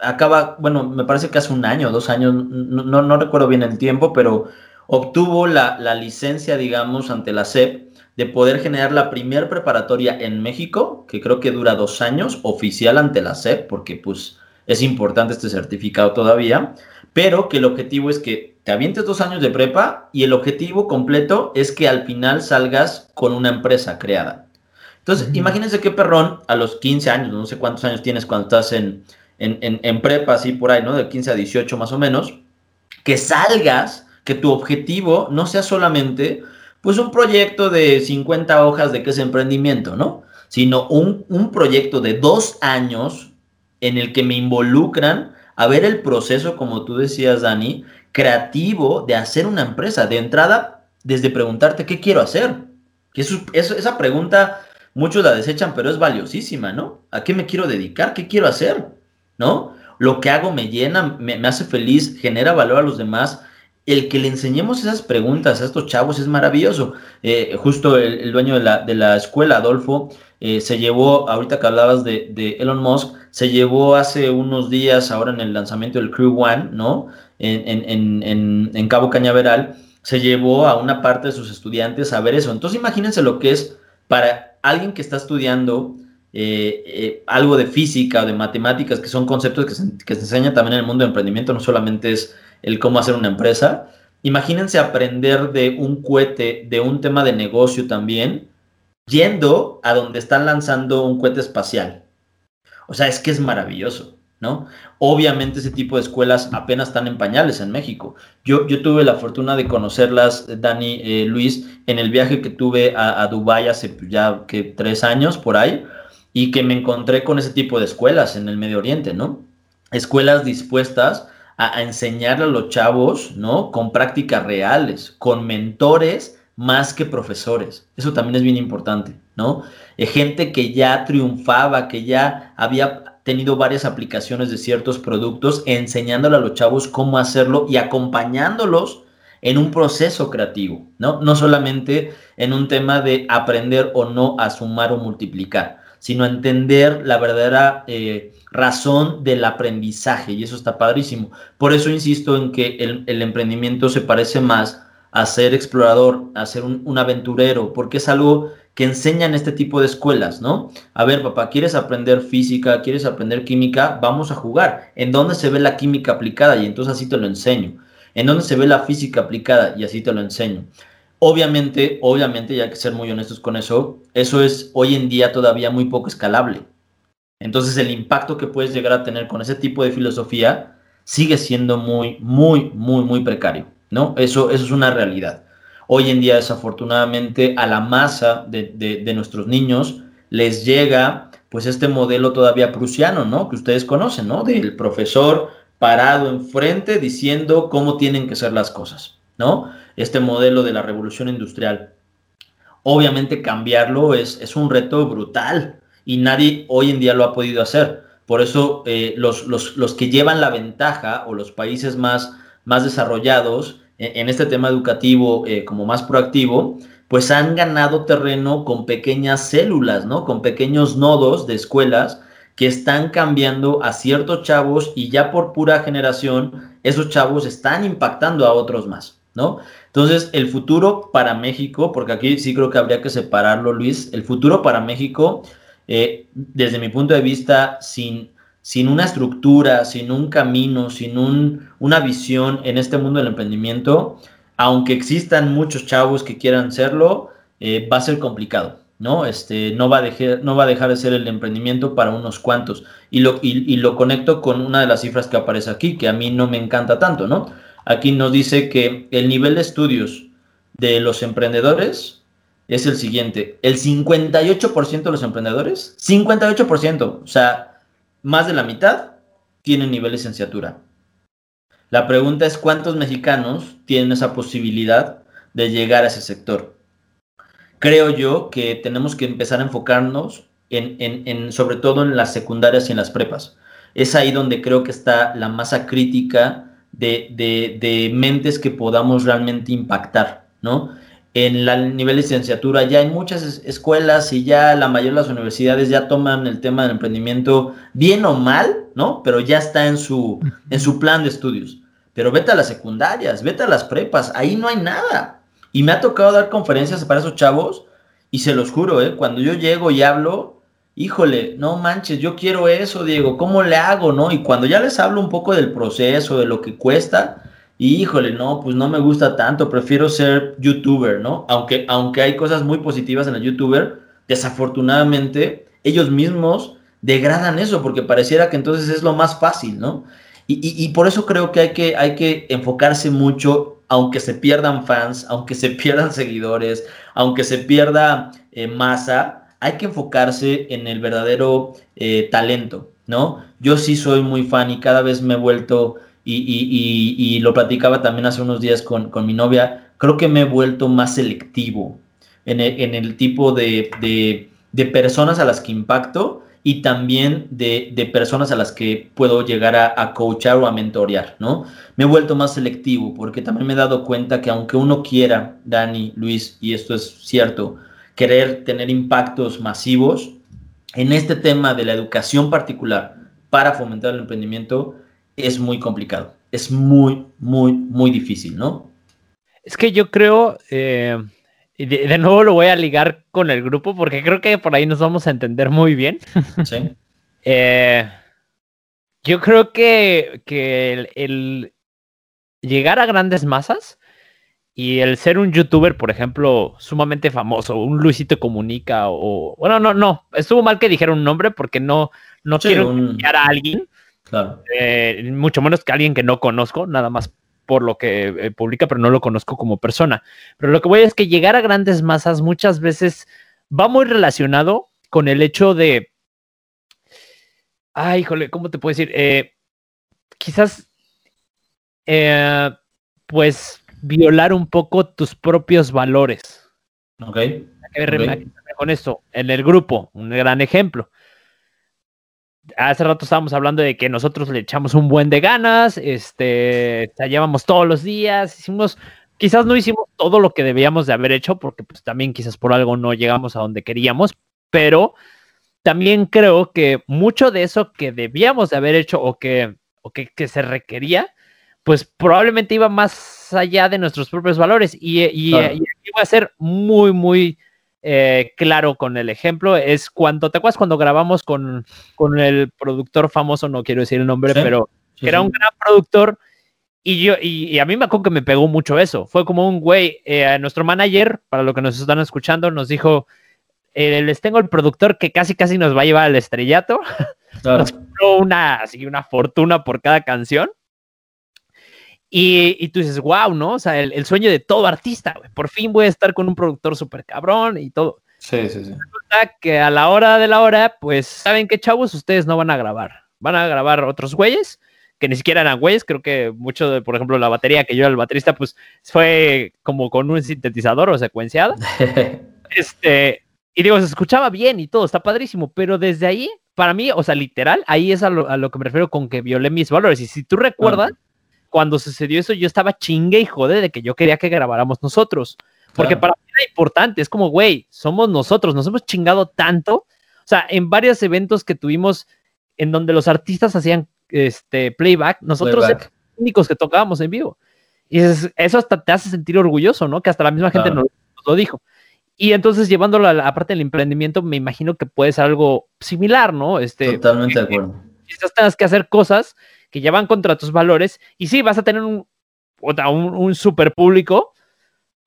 acaba, bueno, me parece que hace un año, dos años, no, no, recuerdo bien el tiempo, pero obtuvo la, la, licencia, digamos, ante la SEP de poder generar la primer preparatoria en México, que creo que dura dos años, oficial ante la SEP, porque pues es importante este certificado todavía pero que el objetivo es que te avientes dos años de prepa y el objetivo completo es que al final salgas con una empresa creada. Entonces, imagínense qué perrón a los 15 años, no sé cuántos años tienes cuando estás en, en, prepa, así por ahí, ¿no? De 15 a 18 más o menos, que salgas, que tu objetivo no sea solamente, pues, un proyecto de 50 hojas de qué es emprendimiento, ¿no? Sino un, un proyecto de dos años en el que me involucran a ver el proceso, como tú decías, Dani, creativo de hacer una empresa. De entrada, desde preguntarte qué quiero hacer. Que esa pregunta muchos la desechan, pero es valiosísima, ¿no? ¿A qué me quiero dedicar? ¿Qué quiero hacer? ¿No? Lo que hago me llena, me, hace feliz, genera valor a los demás. El que le enseñemos esas preguntas a estos chavos es maravilloso. Eh, justo el, dueño de la, de la escuela, Adolfo, eh, se llevó, ahorita que hablabas de, Elon Musk, se llevó hace unos días, ahora en el lanzamiento del Crew One, ¿no? En, Cabo Cañaveral, se llevó a una parte de sus estudiantes a ver eso. Entonces imagínense lo que es para alguien que está estudiando eh, eh, algo de física o de matemáticas, que son conceptos que se, que se enseñan también en el mundo de emprendimiento, no solamente es el cómo hacer una empresa. Imagínense aprender de un cohete, de un tema de negocio también, yendo a donde están lanzando un cohete espacial. O sea, es que es maravilloso, ¿no? Obviamente ese tipo de escuelas apenas están en pañales en México. Yo, yo tuve la fortuna de conocerlas, Dani, eh, Luis, en el viaje que tuve a, a Dubái hace ya tres años por ahí, y que me encontré con ese tipo de escuelas en el Medio Oriente, ¿no? Escuelas dispuestas a, a enseñarle a los chavos, ¿no? Con prácticas reales, con mentores más que profesores. Eso también es bien importante, ¿no? Eh, gente que ya triunfaba, que ya había tenido varias aplicaciones de ciertos productos, enseñándole a los chavos cómo hacerlo y acompañándolos en un proceso creativo, ¿no? No solamente en un tema de aprender o no a sumar o multiplicar, sino entender la verdadera eh, razón del aprendizaje y eso está padrísimo. Por eso insisto en que el, el emprendimiento se parece más a ser explorador, a ser un, aventurero, porque es algo que enseñan este tipo de escuelas, ¿no? A ver, papá, ¿quieres aprender física? ¿Quieres aprender química? Vamos a jugar. ¿En dónde se ve la química aplicada? Y entonces así te lo enseño. ¿En dónde se ve la física aplicada? Y así te lo enseño. Obviamente, obviamente, ya hay que ser muy honestos con eso, eso es hoy en día todavía muy poco escalable. Entonces el impacto que puedes llegar a tener con ese tipo de filosofía sigue siendo muy, muy, muy, muy precario. ¿No? Eso, eso es una realidad. Hoy en día, desafortunadamente, a la masa de, nuestros niños les llega pues este modelo todavía prusiano, ¿no? Que ustedes conocen, ¿no? Del profesor parado enfrente diciendo cómo tienen que ser las cosas, ¿no? Este modelo de la revolución industrial. Obviamente cambiarlo es, es un reto brutal y nadie hoy en día lo ha podido hacer. Por eso eh, los, los, que llevan la ventaja o los países más, más desarrollados en este tema educativo eh, como más proactivo, pues han ganado terreno con pequeñas células, ¿no? Con pequeños nodos de escuelas que están cambiando a ciertos chavos y ya por pura generación, esos chavos están impactando a otros más, ¿no? Entonces, el futuro para México, porque aquí sí creo que habría que separarlo, Luis, el futuro para México, eh, desde mi punto de vista, sin sin una estructura, sin un camino, sin una visión en este mundo del emprendimiento, aunque existan muchos chavos que quieran serlo, eh, va a ser complicado, ¿no? Este, no, va a dejar, no va a dejar de ser el emprendimiento para unos cuantos. Y lo, y, lo conecto con una de las cifras que aparece aquí, que a mí no me encanta tanto, ¿no? Aquí nos dice que el nivel de estudios de los emprendedores es el siguiente. El 58% de los emprendedores, 58%, o sea, más de la mitad, tienen nivel de licenciatura. La pregunta es cuántos mexicanos tienen esa posibilidad de llegar a ese sector creo yo que tenemos que empezar a enfocarnos en, sobre todo en las secundarias y en las prepas. Es ahí donde creo que está la masa crítica de, mentes que podamos realmente impactar, ¿no? En el nivel de licenciatura ya hay muchas escuelas y ya la mayoría de las universidades ya toman el tema del emprendimiento bien o mal, ¿no? Pero ya está en su, en su plan de estudios. Pero vete a las secundarias, vete a las prepas, ahí no hay nada. Y me ha tocado dar conferencias para esos chavos y se los juro, ¿eh? cuando yo llego y hablo, híjole, no manches, yo quiero eso, Diego, ¿cómo le hago, no? Y cuando ya les hablo un poco del proceso, de lo que cuesta, híjole, no, pues no me gusta tanto, prefiero ser youtuber, ¿no? Aunque, aunque hay cosas muy positivas en el youtuber, desafortunadamente ellos mismos degradan eso porque pareciera que entonces es lo más fácil, ¿no? Y, por eso creo que hay, que hay que enfocarse mucho aunque se pierdan fans, aunque se pierdan seguidores, aunque se pierda eh, masa, hay que enfocarse en el verdadero eh, talento, ¿no? Yo sí soy muy fan y cada vez me he vuelto, y, lo platicaba también hace unos días con, mi novia, creo que me he vuelto más selectivo en el, tipo de, de personas a las que impacto y también de, personas a las que puedo llegar a, a, coachar o a mentorear, ¿no? Me he vuelto más selectivo porque también me he dado cuenta que aunque uno quiera, Dani, Luis, y esto es cierto, querer tener impactos masivos, en este tema de la educación particular para fomentar el emprendimiento es muy complicado, es muy, muy, muy difícil, ¿no? Es que yo creo... Eh y de, nuevo lo voy a ligar con el grupo porque creo que por ahí nos vamos a entender muy bien. Sí. Eh, yo creo que, el, llegar a grandes masas y el ser un youtuber, por ejemplo, sumamente famoso, un Luisito Comunica o... Bueno, no, no, estuvo mal que dijera un nombre porque no, no quiero un... a alguien. Claro. Eh, mucho menos que alguien que no conozco, nada más por lo que eh, publica, pero no lo conozco como persona. Pero lo que voy a es que llegar a grandes masas muchas veces va muy relacionado con el hecho de. Ay, híjole, ¿cómo te puedo decir? Eh, quizás, eh, pues, violar un poco tus propios valores. Ok. Con esto, en el grupo, un gran ejemplo hace rato estábamos hablando de que nosotros le echamos un buen de ganas, este, llevamos todos los días, hicimos, quizás no hicimos todo lo que debíamos de haber hecho, porque pues también quizás por algo no llegamos a donde queríamos, pero también creo que mucho de eso que debíamos de haber hecho o que, o que, se requería, pues probablemente iba más allá de nuestros propios valores. Y, y, a ser muy, muy eh, claro con el ejemplo es cuando, ¿te acuerdas cuando grabamos con, con el productor famoso, no quiero decir el nombre, pero que era un gran productor y yo, y, a mí me acuerdo que me pegó mucho eso. Fue como un güey, eh, nuestro manager, para lo que nos están escuchando, nos dijo, eh, les tengo el productor que casi casi nos va a llevar al estrellato. nos una, así, una fortuna por cada canción. Y, tú dices, wow, ¿no? O sea, el, sueño de todo artista, güey. Por fin voy a estar con un productor súper cabrón y todo. Sí, sí, sí. que a la hora de la hora, pues, ¿saben qué, chavos? Ustedes no van a grabar. Van a grabar otros güeyes, que ni siquiera eran güeyes. Creo que mucho de, por ejemplo, la batería que yo era el baterista, pues, fue como con un sintetizador o secuenciado. este, y digo, se escuchaba bien y todo, está padrísimo, pero desde ahí, para mí, o sea, literal, ahí es a lo, que me refiero con que violé mis valores. Y si tú recuerdas, cuando sucedió eso, yo estaba chingue y jode de que yo quería que grabáramos nosotros. Porque para mí era importante, es como, güey, somos nosotros, nos hemos chingado tanto. O sea, en varios eventos que tuvimos en donde los artistas hacían este playback, nosotros éramos los únicos que tocábamos en vivo. Y eso hasta te hace sentir orgulloso, ¿no? Que hasta la misma gente nos, lo dijo. Y entonces llevándolo a la parte del emprendimiento, me imagino que puede ser algo similar, ¿no? Este, Totalmente de acuerdo. Quizás tengas que hacer cosas que ya van contra tus valores y sí, vas a tener un, un, super público,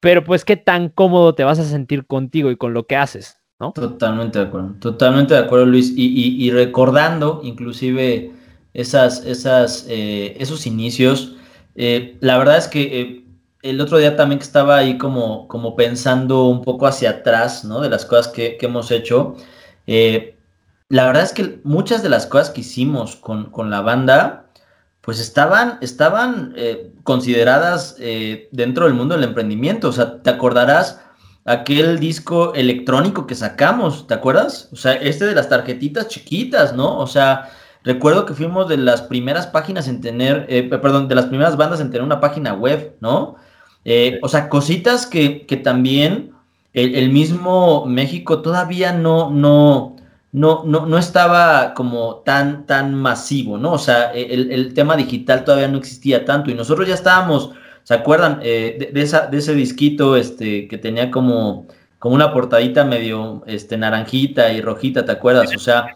pero pues qué tan cómodo te vas a sentir contigo y con lo que haces. ¿no? Totalmente de acuerdo, totalmente de acuerdo, Luis. Y, recordando inclusive esas, esas, eh, esos inicios, eh, la verdad es que eh, el otro día también que estaba ahí como, como pensando un poco hacia atrás, ¿no? De las cosas que, hemos hecho. la verdad es que muchas de las cosas que hicimos con, con la banda, pues estaban, estaban consideradas dentro del mundo del emprendimiento. O sea, te acordarás aquel disco electrónico que sacamos, ¿te acuerdas? O sea, este de las tarjetitas chiquitas, ¿no? O sea, recuerdo que fuimos de las primeras páginas en tener, eh, perdón, de las primeras bandas en tener una página web, ¿no? Eh, o sea, cositas que, que también el, mismo México todavía no, no, no, no, no estaba como tan, tan masivo, ¿no? O sea, el, el tema digital todavía no existía tanto y nosotros ya estábamos ¿Se acuerdan eh, de, esa, de ese disquito este, que tenía como, como una portadita medio este, naranjita y rojita, ¿te acuerdas? O sea,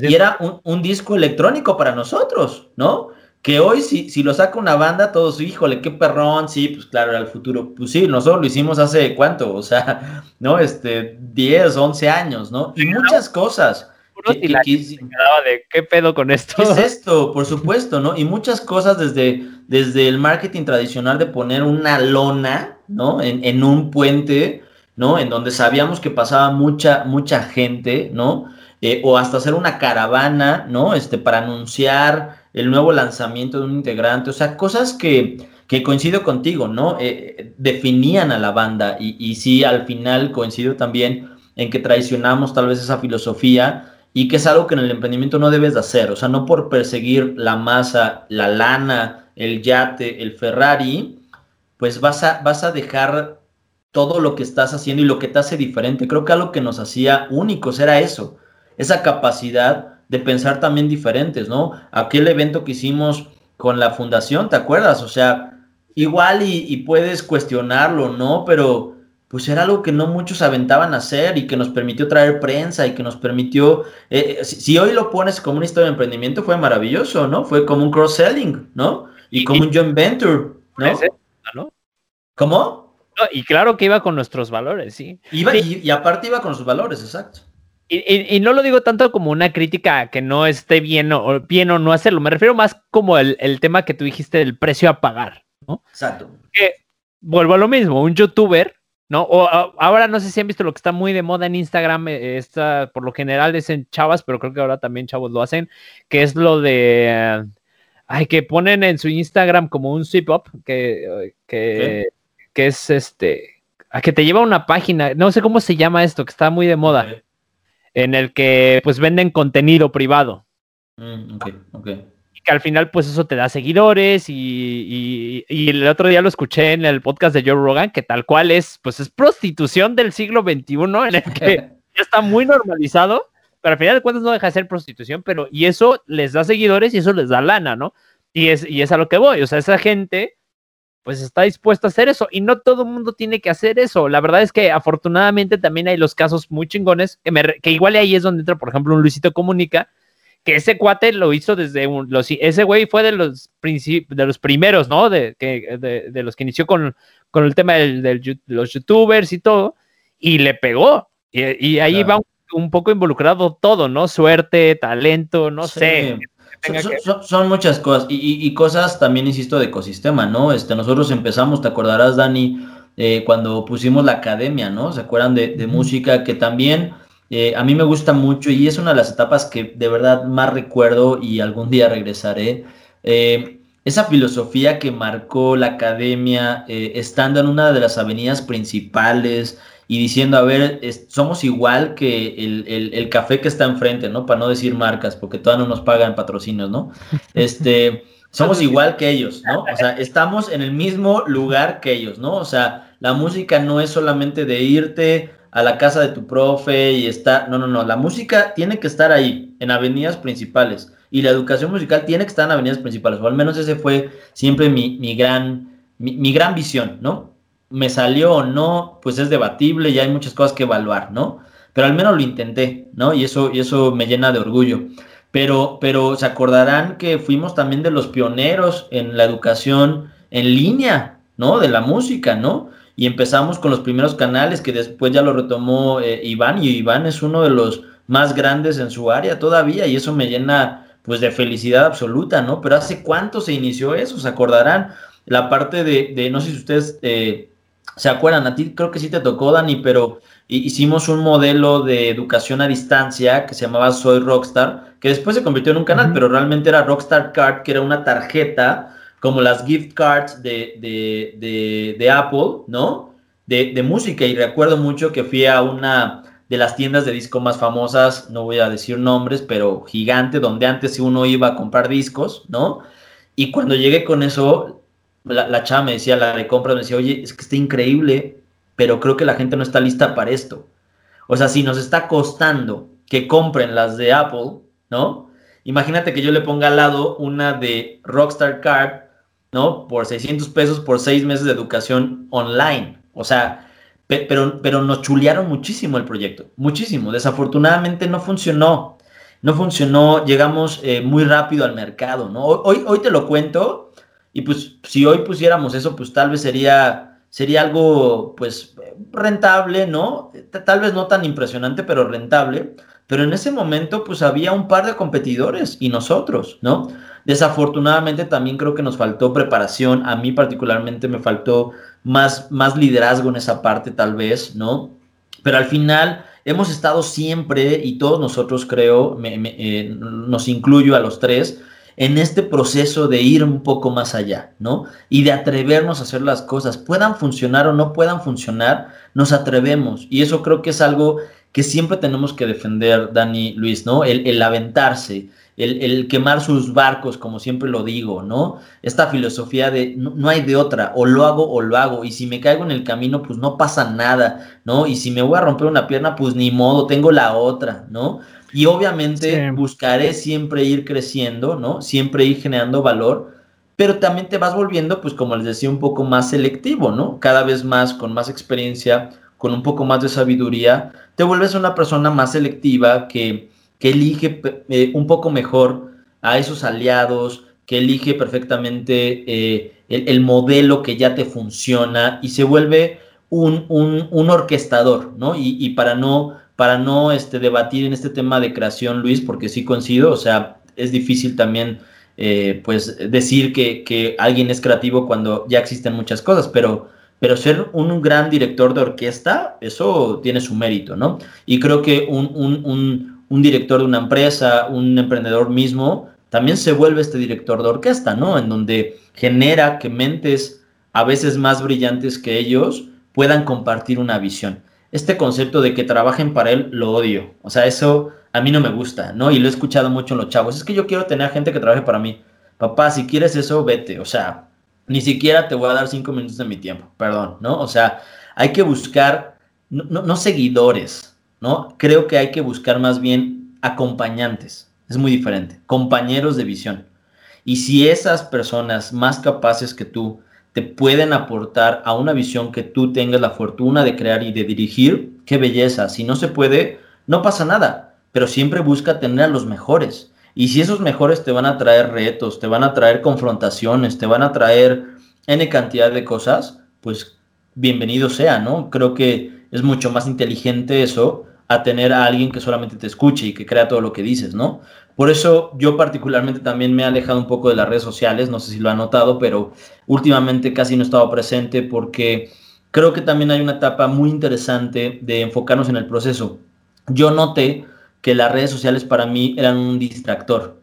y era un, disco electrónico para nosotros, ¿no? Que hoy si, si lo saca una banda, todos, híjole, qué perrón, sí, pues claro, era el futuro. Pues sí, nosotros lo hicimos hace cuánto, o sea, ¿no? Este, 10, 11 años, ¿no? Y muchas cosas de qué pedo con esto. ¿Qué es esto? Por supuesto, ¿no? Y muchas cosas desde, desde el marketing tradicional de poner una lona, ¿no? En, en un puente, ¿no? En donde sabíamos que pasaba mucha, mucha gente, ¿no? Eh, o hasta hacer una caravana, ¿no? Este, para anunciar el nuevo lanzamiento de un integrante, o sea, cosas que, que coincido contigo, ¿no? Eh, definían a la banda y, y sí, al final coincido también en que traicionamos tal vez esa filosofía y que es algo que en el emprendimiento no debes de hacer, o sea, no por perseguir la masa, la lana, el yate, el Ferrari, pues vas a, vas a dejar todo lo que estás haciendo y lo que te hace diferente. Creo que algo que nos hacía únicos era eso, esa capacidad de pensar también diferentes, ¿no? Aquel evento que hicimos con la fundación, ¿te acuerdas? O sea, igual y, y puedes cuestionarlo, ¿no? Pero pues era algo que no muchos aventaban a hacer y que nos permitió traer prensa y que nos permitió, eh, eh, si, hoy lo pones como una historia de emprendimiento, fue maravilloso, ¿no? Fue como un cross-selling, ¿no? Y, como un joint venture, ¿no? ¿Cómo? y claro que iba con nuestros valores, sí. Iba, Y, aparte iba con sus valores, exacto. Y, no lo digo tanto como una crítica que no esté bien o, bien o no hacerlo, me refiero más como el, el tema que tú dijiste del precio a pagar, ¿no? Exacto. Que, vuelvo a lo mismo, un youtuber ¿no? O ahora no sé si han visto lo que está muy de moda en Instagram, eh, está, por lo general es en chavas, pero creo que ahora también chavos lo hacen, que es lo de, ay, que ponen en su Instagram como un sweep up, que, que, que es este, a que te lleva a una página, no sé cómo se llama esto, que está muy de moda, en el que pues venden contenido privado. Mm, ok, ok que al final pues eso te da seguidores y, el otro día lo escuché en el podcast de Joe Rogan que tal cual es pues es prostitución del siglo XXI en el que ya está muy normalizado, pero al final de cuentas no deja de ser prostitución, pero y eso les da seguidores y eso les da lana, ¿no? Y es, y es a lo que voy, o sea, esa gente pues está dispuesta a hacer eso y no todo el mundo tiene que hacer eso. La verdad es que afortunadamente también hay los casos muy chingones que, me, que igual ahí es donde entra, por ejemplo, un Luisito Comunica, que ese cuate lo hizo desde un, los, ese güey fue de los de los primeros, ¿no? De, que, de, los que inició con, con el tema de los youtubers y todo, y le pegó. Y, ahí va un, poco involucrado todo, ¿no? Suerte, talento, no sé. Son, muchas cosas y, cosas también, insisto, de ecosistema, ¿no? Este, nosotros empezamos, te acordarás, Dani, eh, cuando pusimos la academia, ¿no? ¿Se acuerdan de, de música que también eh, a mí me gusta mucho y es una de las etapas que de verdad más recuerdo y algún día regresaré. Eh, esa filosofía que marcó la academia eh, estando en una de las avenidas principales y diciendo, a ver, somos igual que el, café que está enfrente, ¿no? Para no decir marcas, porque todavía no nos pagan patrocinios, ¿no? Este, somos igual que ellos, ¿no? O sea, estamos en el mismo lugar que ellos, ¿no? O sea, la música no es solamente de irte a la casa de tu profe y está, no, no, no, la música tiene que estar ahí, en avenidas principales, y la educación musical tiene que estar en avenidas principales, o al menos ese fue siempre mi, mi gran, mi, gran visión, ¿no? Me salió o no, pues es debatible y hay muchas cosas que evaluar, ¿no? Pero al menos lo intenté, ¿no? Y eso, y eso me llena de orgullo. Pero, pero se acordarán que fuimos también de los pioneros en la educación en línea, ¿no? De la música, ¿no? y empezamos con los primeros canales que después ya lo retomó eh, Iván y Iván es uno de los más grandes en su área todavía y eso me llena pues de felicidad absoluta, ¿no? Pero hace cuánto se inició eso, se acordarán la parte de, no sé si ustedes eh, se acuerdan, a ti creo que sí te tocó, Dani, pero hicimos un modelo de educación a distancia que se llamaba Soy Rockstar, que después se convirtió en un canal, pero realmente era Rockstar Card, que era una tarjeta como las gift cards de, de, de, Apple, ¿no? De, música. Y recuerdo mucho que fui a una de las tiendas de disco más famosas, no voy a decir nombres, pero gigante, donde antes uno iba a comprar discos, ¿no? Y cuando llegué con eso, la, la chava me decía, la de compras, me decía, oye, es que está increíble, pero creo que la gente no está lista para esto. O sea, si nos está costando que compren las de Apple, ¿no? Imagínate que yo le ponga al lado una de Rockstar Card, ¿no? Por 600 pesos por seis meses de educación online. O sea, pero, pero nos chulearon muchísimo el proyecto, muchísimo. Desafortunadamente no funcionó. No funcionó, llegamos eh, muy rápido al mercado, ¿no? Hoy, hoy te lo cuento y pues si hoy pusiéramos eso, pues tal vez sería, sería algo pues rentable, ¿no? Tal vez no tan impresionante, pero rentable. Pero en ese momento pues había un par de competidores y nosotros, ¿no? Desafortunadamente también creo que nos faltó preparación, a mí particularmente me faltó más, más liderazgo en esa parte tal vez, ¿no? Pero al final hemos estado siempre, y todos nosotros creo, eh, nos incluyo a los tres, en este proceso de ir un poco más allá, ¿no? Y de atrevernos a hacer las cosas, puedan funcionar o no puedan funcionar, nos atrevemos. Y eso creo que es algo que siempre tenemos que defender, Dani Luis, ¿no? El, aventarse, el, quemar sus barcos, como siempre lo digo, ¿no? Esta filosofía de no, hay de otra, o lo hago o lo hago, y si me caigo en el camino, pues no pasa nada, ¿no? Y si me voy a romper una pierna, pues ni modo, tengo la otra, ¿no? Y obviamente buscaré siempre ir creciendo, ¿no? Siempre ir generando valor, pero también te vas volviendo, pues como les decía, un poco más selectivo, ¿no? Cada vez más, con más experiencia, con un poco más de sabiduría, te vuelves una persona más selectiva que que elige eh, un poco mejor a esos aliados, que elige perfectamente eh, el, modelo que ya te funciona y se vuelve un, un, orquestador, ¿no? Y, para no, para no este, debatir en este tema de creación, Luis, porque sí coincido, o sea, es difícil también eh, pues decir que, que, alguien es creativo cuando ya existen muchas cosas, pero, pero ser un, gran director de orquesta, eso tiene su mérito, ¿no? Y creo que un, un un director de una empresa, un emprendedor mismo, también se vuelve este director de orquesta, ¿no? En donde genera que mentes a veces más brillantes que ellos puedan compartir una visión. Este concepto de que trabajen para él lo odio. O sea, eso a mí no me gusta, ¿no? Y lo he escuchado mucho en los chavos. Es que yo quiero tener gente que trabaje para mí. Papá, si quieres eso, vete. O sea, ni siquiera te voy a dar cinco minutos de mi tiempo, perdón, ¿no? O sea, hay que buscar, no, no seguidores, ¿no? Creo que hay que buscar más bien acompañantes, es muy diferente, compañeros de visión. Y si esas personas más capaces que tú te pueden aportar a una visión que tú tengas la fortuna de crear y de dirigir, qué belleza. Si no se puede, no pasa nada, pero siempre busca tener a los mejores. Y si esos mejores te van a traer retos, te van a traer confrontaciones, te van a traer N cantidad de cosas, pues bienvenido sea, ¿no? Creo que es mucho más inteligente eso a tener a alguien que solamente te escuche y que crea todo lo que dices, ¿no? Por eso yo particularmente también me he alejado un poco de las redes sociales, no sé si lo ha notado, pero últimamente casi no he estado presente porque creo que también hay una etapa muy interesante de enfocarnos en el proceso. Yo noté que las redes sociales para mí eran un distractor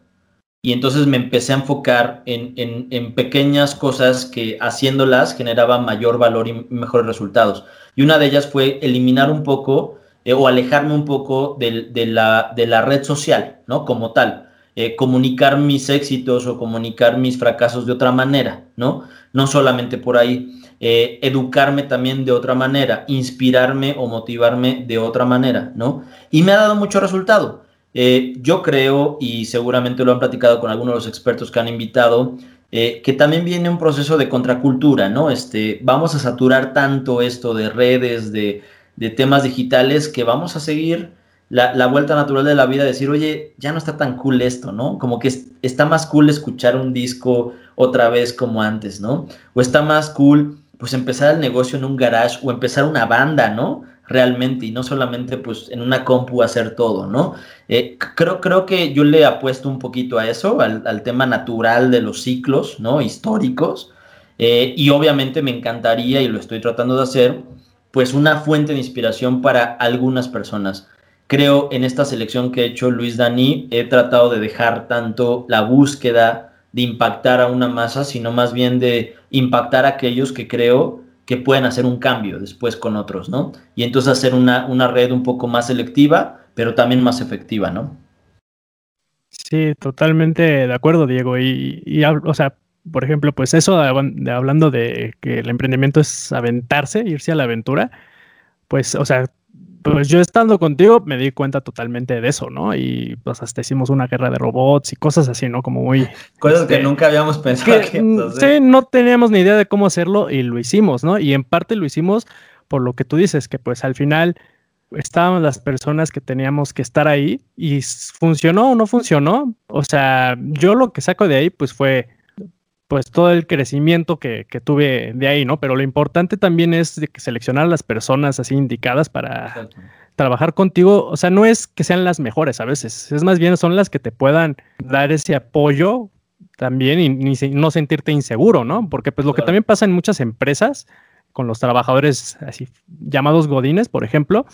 y entonces me empecé a enfocar en, en pequeñas cosas que haciéndolas generaban mayor valor y mejores resultados. Y una de ellas fue eliminar un poco eh, o alejarme un poco de, la, de, la, red social, ¿no? Como tal. Eh, comunicar mis éxitos o comunicar mis fracasos de otra manera, ¿no? No solamente por ahí. Eh, educarme también de otra manera, inspirarme o motivarme de otra manera, ¿no? Y me ha dado mucho resultado. yo creo, y seguramente lo han platicado con algunos de los expertos que han invitado, que también viene un proceso de contracultura, ¿no? Este, vamos a saturar tanto esto de redes, de, de temas digitales que vamos a seguir la, vuelta natural de la vida, decir, oye, ya no está tan cool esto, ¿no? Como que está más cool escuchar un disco otra vez como antes, ¿no? O está más cool pues empezar el negocio en un garage o empezar una banda, ¿no? Realmente, y no solamente pues en una compu hacer todo, ¿no? Eh, creo, creo que yo le apuesto un poquito a eso, al, tema natural de los ciclos, ¿no? Históricos. Eh, y obviamente me encantaría, y lo estoy tratando de hacer, pues una fuente de inspiración para algunas personas. Creo en esta selección que he hecho Luis Dani, he tratado de dejar tanto la búsqueda de impactar a una masa, sino más bien de impactar a aquellos que creo que pueden hacer un cambio después con otros, ¿no? Y entonces hacer una, una red un poco más selectiva, pero también más efectiva, ¿no? Sí, totalmente de acuerdo, Diego. Y, y o sea, por ejemplo, pues eso de, hablando de que el emprendimiento es aventarse, irse a la aventura, pues, o sea, pues yo estando contigo me di cuenta totalmente de eso, ¿no? Y pues hasta hicimos una guerra de robots y cosas así, ¿no? Como muy... Cosas que este, nunca habíamos pensado. Que, sí, no teníamos ni idea de cómo hacerlo y lo hicimos, ¿no? Y en parte lo hicimos por lo que tú dices, que pues al final estaban las personas que teníamos que estar ahí y funcionó o no funcionó. O sea, yo lo que saco de ahí pues fue pues todo el crecimiento que, tuve de ahí, ¿no? Pero lo importante también es de que seleccionar a las personas así indicadas para trabajar contigo. O sea, no es que sean las mejores a veces, es más bien son las que te puedan dar ese apoyo también y, no sentirte inseguro, ¿no? Porque pues lo que también pasa en muchas empresas con los trabajadores así llamados godines, por ejemplo,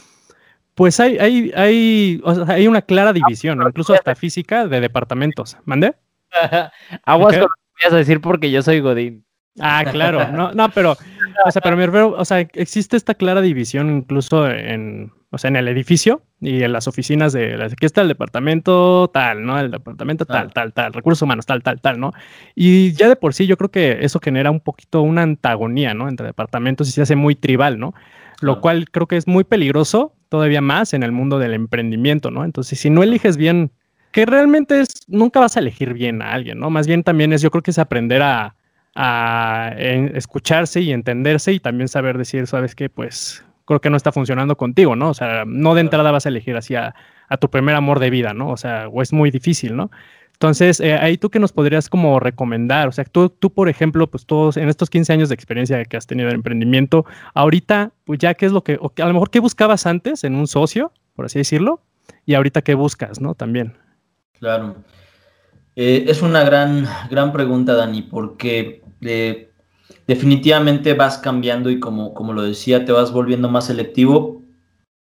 pues hay, hay, hay, hay una clara división, incluso hasta física de departamentos. ¿Mande? Aguas con a decir porque yo soy Godín. Ah, claro, no, no, pero, o sea, pero me refiero, o sea, existe esta clara división incluso en, o sea, en el edificio y en las oficinas de, aquí está el departamento tal, ¿no? El departamento tal, tal, tal, recursos humanos, tal, tal, tal, ¿no? Y ya de por sí yo creo que eso genera un poquito una antagonía, ¿no? Entre departamentos y se hace muy tribal, ¿no? Lo cual creo que es muy peligroso todavía más en el mundo del emprendimiento, ¿no? Entonces, si no eliges bien que realmente es, nunca vas a elegir bien a alguien, ¿no? Más bien también es, yo creo que es aprender a, escucharse y entenderse y también saber decir, sabes qué, pues creo que no está funcionando contigo, ¿no? O sea, no de entrada vas a elegir así a, tu primer amor de vida, ¿no? O sea, o es muy difícil, ¿no? Entonces, eh, ahí tú que nos podrías como recomendar, o sea, tú, tú, por ejemplo, pues todos en estos 15 años de experiencia que has tenido en emprendimiento, ahorita, pues ya qué es lo que, a lo mejor qué buscabas antes en un socio, por así decirlo, y ahorita qué buscas, ¿no? También. Claro. Eh, es una gran, gran pregunta, Dani, porque eh, definitivamente vas cambiando y como, como lo decía, te vas volviendo más selectivo,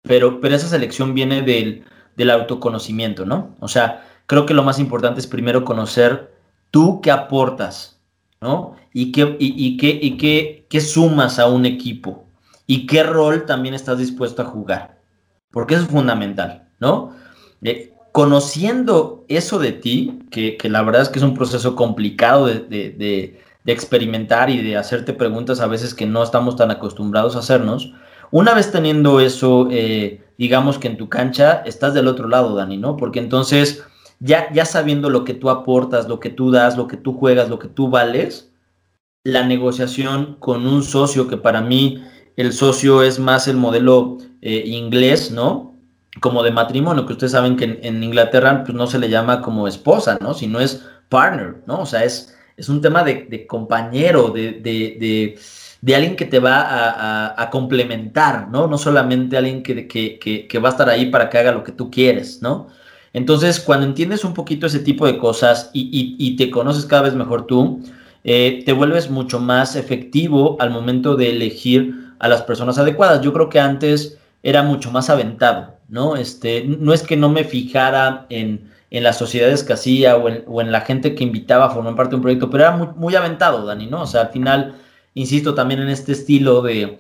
pero, pero esa selección viene del, del autoconocimiento, ¿no? O sea, creo que lo más importante es primero conocer tú qué aportas, ¿no? Y qué, y, qué, y qué, qué sumas a un equipo y qué rol también estás dispuesto a jugar, porque eso es fundamental, ¿no? Eh, conociendo eso de ti, que, la verdad es que es un proceso complicado de, experimentar y de hacerte preguntas a veces que no estamos tan acostumbrados a hacernos, una vez teniendo eso, eh, digamos que en tu cancha, estás del otro lado, Dani, ¿no? Porque entonces, ya, sabiendo lo que tú aportas, lo que tú das, lo que tú juegas, lo que tú vales, la negociación con un socio, que para mí el socio es más el modelo eh, inglés, ¿no? Como de matrimonio, que ustedes saben que en, Inglaterra pues, no se le llama como esposa, ¿no? Sino es partner, ¿no? O sea, es, es un tema de, compañero, de, alguien que te va a, complementar, ¿no? No solamente alguien que, que, va a estar ahí para que haga lo que tú quieres, ¿no? Entonces, cuando entiendes un poquito ese tipo de cosas y, te conoces cada vez mejor tú, eh, te vuelves mucho más efectivo al momento de elegir a las personas adecuadas. Yo creo que antes era mucho más aventado, ¿no? Este, no es que no me fijara en, las sociedades que hacía o en, la gente que invitaba a formar parte de un proyecto, pero era muy, aventado, Dani, ¿no? O sea, al final, insisto también en este estilo de,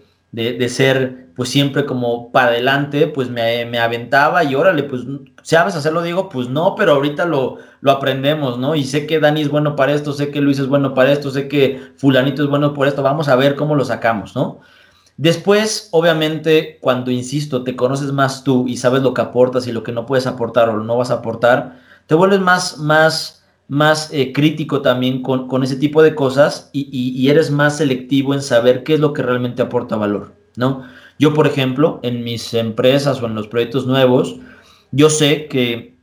ser, pues siempre como para adelante, pues me, me, aventaba y órale, pues, ¿sabes hacerlo, Diego? Pues no, pero ahorita lo, lo aprendemos, ¿no? Y sé que Dani es bueno para esto, sé que Luis es bueno para esto, sé que fulanito es bueno por esto, vamos a ver cómo lo sacamos, ¿no? Después, obviamente, cuando, insisto, te conoces más tú y sabes lo que aportas y lo que no puedes aportar o no vas a aportar, te vuelves más, más, más eh, crítico también con, ese tipo de cosas y, eres más selectivo en saber qué es lo que realmente aporta valor, ¿no? Yo, por ejemplo, en mis empresas o en los proyectos nuevos, yo sé que,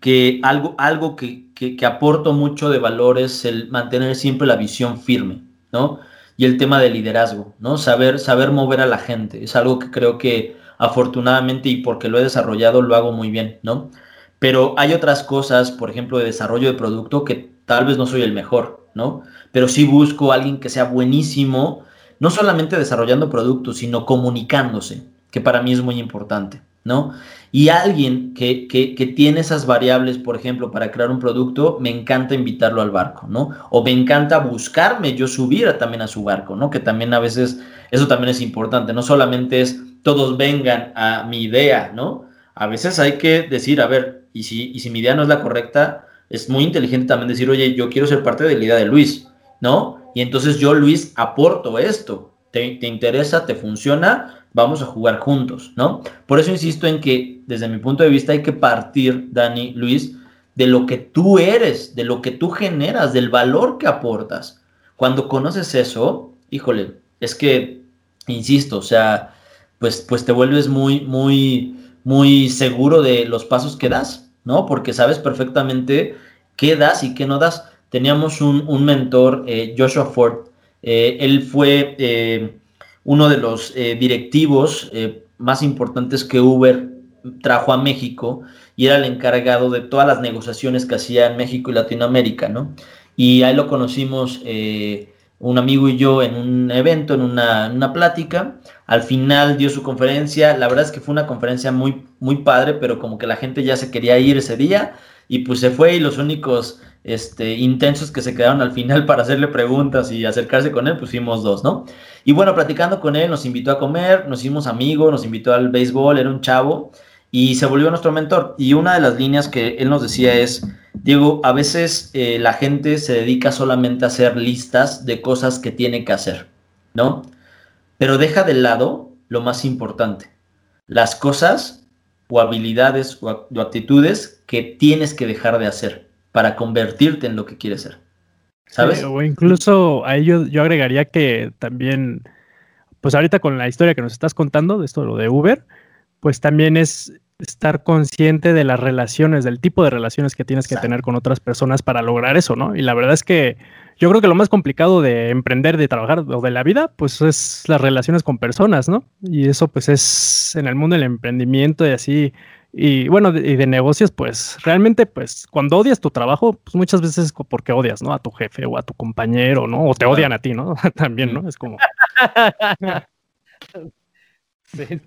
que algo, algo que, que, que aporto mucho de valor es el mantener siempre la visión firme, ¿no? Y el tema de liderazgo, ¿no? Saber, saber mover a la gente. Es algo que creo que afortunadamente y porque lo he desarrollado lo hago muy bien, ¿no? Pero hay otras cosas, por ejemplo, de desarrollo de producto que tal vez no soy el mejor, ¿no? Pero sí busco a alguien que sea buenísimo, no solamente desarrollando productos, sino comunicándose, que para mí es muy importante, ¿no? Y alguien que, que, tiene esas variables, por ejemplo, para crear un producto, me encanta invitarlo al barco, ¿no? O me encanta buscarme yo subir también a su barco, ¿no? Que también a veces eso también es importante, no solamente es todos vengan a mi idea, ¿no? A veces hay que decir, a ver, y si, y si mi idea no es la correcta, es muy inteligente también decir, oye, yo quiero ser parte de la idea de Luis, ¿no? Y entonces yo, Luis, aporto esto. ¿Te, te interesa? ¿Te funciona? Vamos a jugar juntos, ¿no? Por eso insisto en que desde mi punto de vista hay que partir, Dani, Luis, de lo que tú eres, de lo que tú generas, del valor que aportas. Cuando conoces eso, híjole, es que, insisto, o sea, pues, pues te vuelves muy, muy, muy seguro de los pasos que das, ¿no? Porque sabes perfectamente qué das y qué no das. Teníamos un, mentor, eh, Joshua Ford, eh, él fue eh, uno de los directivos más importantes que Uber trajo a México y era el encargado de todas las negociaciones que hacía en México y Latinoamérica, ¿no? Y ahí lo conocimos un amigo y yo en un evento, en una, una, plática. Al final dio su conferencia. La verdad es que fue una conferencia muy, muy padre, pero como que la gente ya se quería ir ese día y pues se fue y los únicos este, intensos que se quedaron al final para hacerle preguntas y acercarse con él, pues fuimos dos, ¿no? Y bueno, platicando con él, nos invitó a comer, nos hicimos amigos, nos invitó al béisbol, era un chavo y se volvió nuestro mentor. Y una de las líneas que él nos decía es, Diego, a veces eh, la gente se dedica solamente a hacer listas de cosas que tiene que hacer, ¿no? Pero deja de lado lo más importante, las cosas o habilidades o, actitudes que tienes que dejar de hacer para convertirte en lo que quieres ser. ¿Sabes? o incluso a ello yo agregaría que también, pues ahorita con la historia que nos estás contando de esto, lo de Uber, pues también es estar consciente de las relaciones, del tipo de relaciones que tienes que tener con otras personas para lograr eso, ¿no? Y la verdad es que yo creo que lo más complicado de emprender, de trabajar o de la vida, pues es las relaciones con personas, ¿no? Y eso pues es en el mundo del emprendimiento y así, y bueno, y de negocios, pues realmente, pues cuando odias tu trabajo, pues muchas veces es porque odias, ¿no? A tu jefe o a tu compañero, ¿no? O te odian a ti, ¿no? También, ¿no? Es como... sí.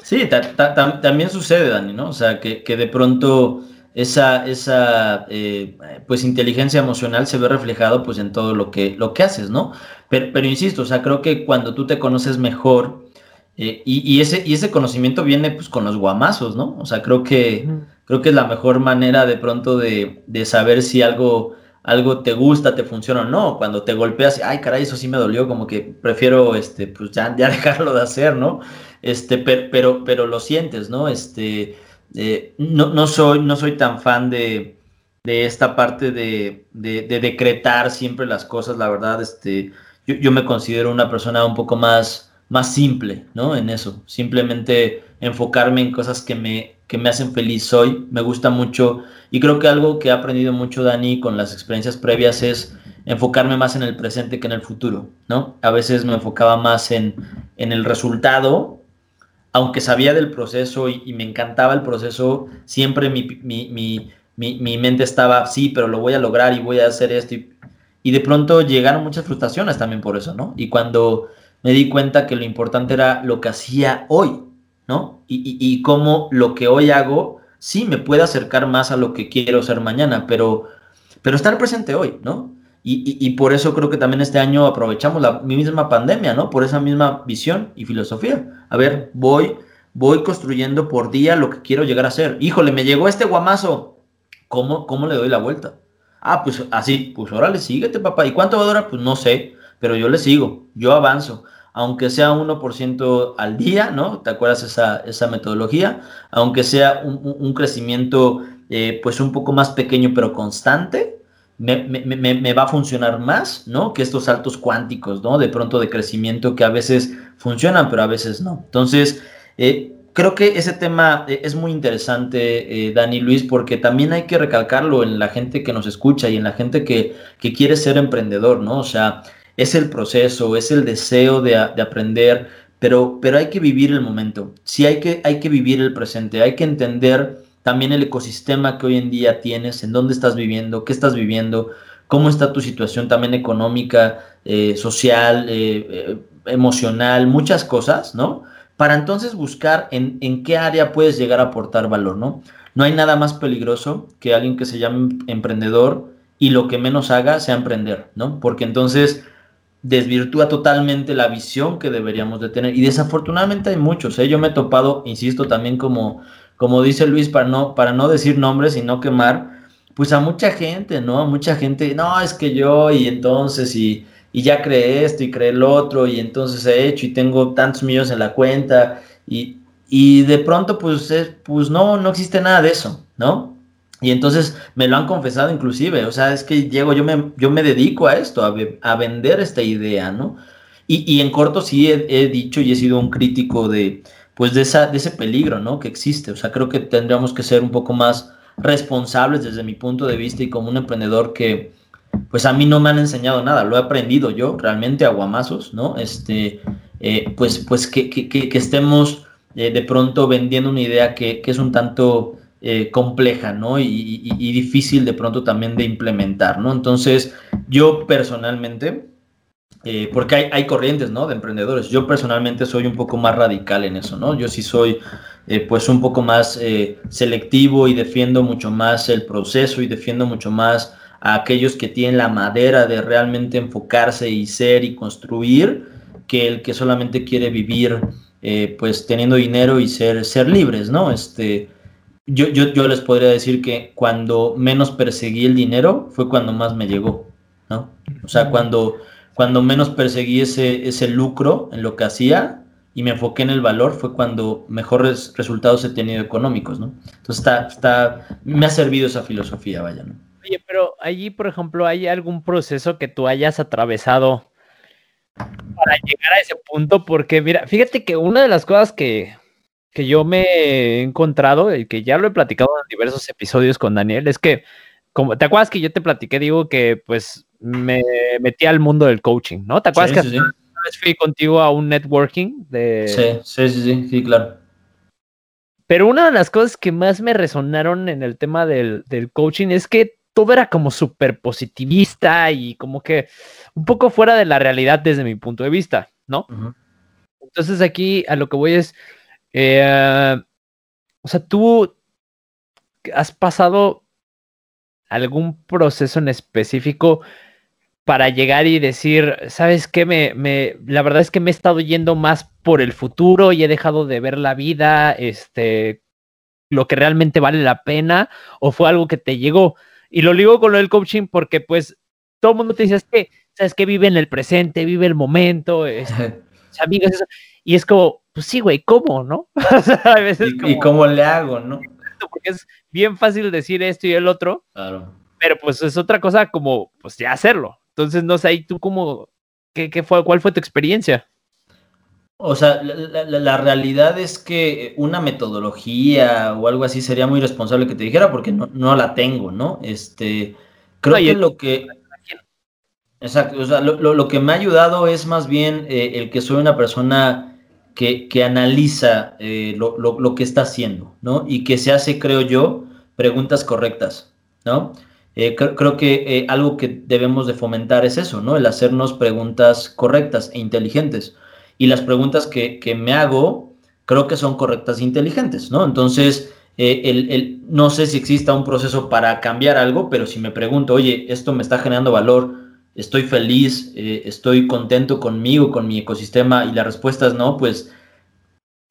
Sí, también sucede, Dani, ¿no? O sea, que, de pronto esa, esa eh, pues inteligencia emocional se ve reflejado pues en todo lo que, lo que haces, ¿no? Pero, pero insisto, o sea, creo que cuando tú te conoces mejor eh, y, ese, y ese conocimiento viene pues con los guamazos, ¿no? O sea, creo que, creo que es la mejor manera de pronto de, de saber si algo algo te gusta, te funciona o no. Cuando te golpeas, ay, caray, eso sí me dolió, como que prefiero, este, pues ya, ya dejarlo de hacer, ¿no? Este, pero, pero, lo sientes, ¿no? Este, eh, no, no, soy, no soy tan fan de, de esta parte de, de, decretar siempre las cosas, la verdad, este, yo, yo, me considero una persona un poco más, más simple, ¿no? En eso, simplemente enfocarme en cosas que me, que me hacen feliz hoy, me gusta mucho y creo que algo que he aprendido mucho, Dani, con las experiencias previas es enfocarme más en el presente que en el futuro, ¿no? A veces me enfocaba más en, en el resultado aunque sabía del proceso y, me encantaba el proceso, siempre mi, mi, mente estaba, sí, pero lo voy a lograr y voy a hacer esto. Y, de pronto llegaron muchas frustraciones también por eso, ¿no? Y cuando me di cuenta que lo importante era lo que hacía hoy, ¿no? Y, y, cómo lo que hoy hago, sí, me puede acercar más a lo que quiero ser mañana, pero, pero estar presente hoy, ¿no? Y, por eso creo que también este año aprovechamos la misma pandemia, ¿no? Por esa misma visión y filosofía. A ver, voy, voy construyendo por día lo que quiero llegar a ser. Híjole, me llegó este guamazo. ¿Cómo, cómo le doy la vuelta? Ah, pues así, pues órale, síguete, papá. ¿Y cuánto va a durar? Pues no sé, pero yo le sigo, yo avanzo. Aunque sea 1% al día, ¿no? ¿Te acuerdas esa, esa metodología? Aunque sea un, crecimiento, eh, pues un poco más pequeño, pero constante, me, va a funcionar más, ¿no? Que estos saltos cuánticos, ¿no? De pronto de crecimiento que a veces funcionan, pero a veces no. Entonces, eh, creo que ese tema eh, es muy interesante, Dani Luis, porque también hay que recalcarlo en la gente que nos escucha y en la gente que, quiere ser emprendedor, ¿no? O sea, es el proceso, es el deseo de, aprender, pero, pero hay que vivir el momento, sí hay que, hay que vivir el presente, hay que entender también el ecosistema que hoy en día tienes, en dónde estás viviendo, qué estás viviendo, cómo está tu situación también económica, eh, social, eh, eh, emocional, muchas cosas, ¿no? Para entonces buscar en, en, qué área puedes llegar a aportar valor, ¿no? No hay nada más peligroso que alguien que se llame emprendedor y lo que menos haga sea emprender, ¿no? Porque entonces desvirtúa totalmente la visión que deberíamos de tener. Y desafortunadamente hay muchos, ¿eh? Yo me he topado, insisto, también como, como dice Luis, para no, para no decir nombres y no quemar, pues a mucha gente, ¿no? A mucha gente, no, es que yo y entonces y, y ya creé esto y creé el otro y entonces he hecho y tengo tantos millones en la cuenta y, y de pronto pues, pues no, no existe nada de eso, ¿no? Y entonces me lo han confesado inclusive, o sea, es que Diego, yo me, yo me dedico a esto, a, vender esta idea, ¿no? Y, y en corto sí he, dicho y he sido un crítico de, pues de, esa, de ese peligro, ¿no? Que existe, o sea, creo que tendríamos que ser un poco más responsables desde mi punto de vista y como un emprendedor que, pues a mí no me han enseñado nada, lo he aprendido yo realmente a guamazos, ¿no? Este, eh, pues, pues que, que, que estemos eh, de pronto vendiendo una idea que, es un tanto eh, compleja, ¿no? Y, difícil de pronto también de implementar, ¿no? Entonces, yo personalmente, porque hay, hay corrientes, ¿no? De emprendedores, yo personalmente soy un poco más radical en eso, ¿no? Yo sí soy eh, pues un poco más eh, selectivo y defiendo mucho más el proceso y defiendo mucho más a aquellos que tienen la madera de realmente enfocarse y ser y construir que el que solamente quiere vivir eh, pues teniendo dinero y ser, ser libres, ¿no? Este, yo, yo, yo les podría decir que cuando menos perseguí el dinero fue cuando más me llegó, ¿no? O sea, cuando, cuando menos perseguí ese, ese lucro en lo que hacía, y me enfoqué en el valor fue cuando mejores resultados he tenido económicos, ¿no? Entonces está, está, me ha servido esa filosofía, vaya, ¿no? Oye, pero allí, por ejemplo, ¿hay algún proceso que tú hayas atravesado para llegar a ese punto? Porque, mira, fíjate que una de las cosas que, que yo me he encontrado y que ya lo he platicado en diversos episodios con Daniel es que, como, ¿te acuerdas que yo te platiqué, digo, que pues me metí al mundo del coaching, ¿no? ¿Te acuerdas que vez fui contigo a un networking de... Sí, sí, sí, sí, claro. Pero una de las cosas que más me resonaron en el tema del, coaching es que todo era como súper positivista y como que un poco fuera de la realidad desde mi punto de vista, ¿no? Entonces aquí a lo que voy es, eh, o sea, tú has pasado algún proceso en específico para llegar y decir, ¿sabes qué? Me, me, la verdad es que me he estado yendo más por el futuro y he dejado de ver la vida, este, lo que realmente vale la pena, o fue algo que te llegó. Y lo digo con lo del coaching porque, pues, todo el mundo te dice, es que, ¿sabes qué? Vive en el presente, vive el momento, es, amigos, eso. Y es como, pues sí, güey, ¿cómo, no? a veces ¿Y, ¿Y cómo le hago, no? Porque es bien fácil decir esto y el otro. Claro. Pero pues es otra cosa como, pues ya hacerlo. Entonces, no sé, ahí tú cómo, qué, fue, cuál fue tu experiencia? O sea, la, realidad es que una metodología o algo así sería muy responsable que te dijera porque no, la tengo, ¿no? Este, creo que lo que... Exacto, o sea, lo, que me ha ayudado es más bien eh, el que soy una persona que, que analiza eh, lo, lo, que está haciendo, ¿no? Y que se hace, creo yo, preguntas correctas, ¿no? Eh, creo, que eh, algo que debemos de fomentar es eso, ¿no? El hacernos preguntas correctas e inteligentes. Y las preguntas que, me hago, creo que son correctas e inteligentes, ¿no? Entonces, eh, el, no sé si exista un proceso para cambiar algo, pero si me pregunto, oye, esto me está generando valor, estoy feliz, estoy contento conmigo, con mi ecosistema, y la respuesta es no, pues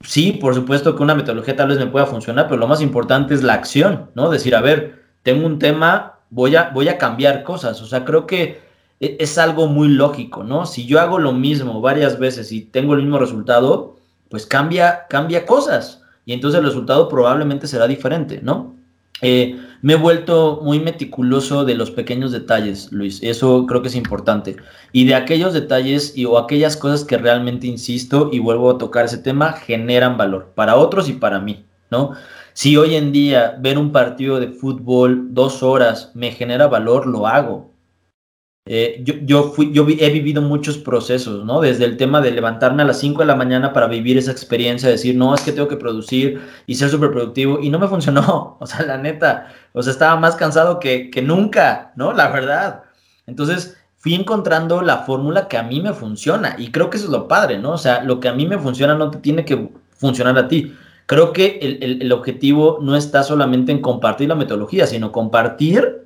sí, por supuesto que una metodología tal vez me pueda funcionar, pero lo más importante es la acción, ¿no? Decir, a ver, tengo un tema, voy a, voy a cambiar cosas. O sea, creo que e, es algo muy lógico, ¿no? Si yo hago lo mismo varias veces y tengo el mismo resultado, pues cambia, cambia cosas. Y entonces el resultado probablemente será diferente, ¿no? Eh, me he vuelto muy meticuloso de los pequeños detalles, Luis. Eso creo que es importante. Y de aquellos detalles y, o aquellas cosas que realmente, insisto, y vuelvo a tocar ese tema, generan valor para otros y para mí, ¿no? Si hoy en día ver un partido de fútbol dos horas me genera valor, lo hago. Eh, yo, yo, fui, yo he vivido muchos procesos, ¿no? Desde el tema de levantarme a las 5 de la mañana para vivir esa experiencia, decir, no, es que tengo que producir y ser súper productivo, y no me funcionó, o sea, la neta, o sea, estaba más cansado que, que nunca, ¿no? La verdad. Entonces, fui encontrando la fórmula que a mí me funciona, y creo que eso es lo padre, ¿no? O sea, lo que a mí me funciona no te tiene que funcionar a ti. Creo que el, el, el objetivo no está solamente en compartir la metodología, sino compartir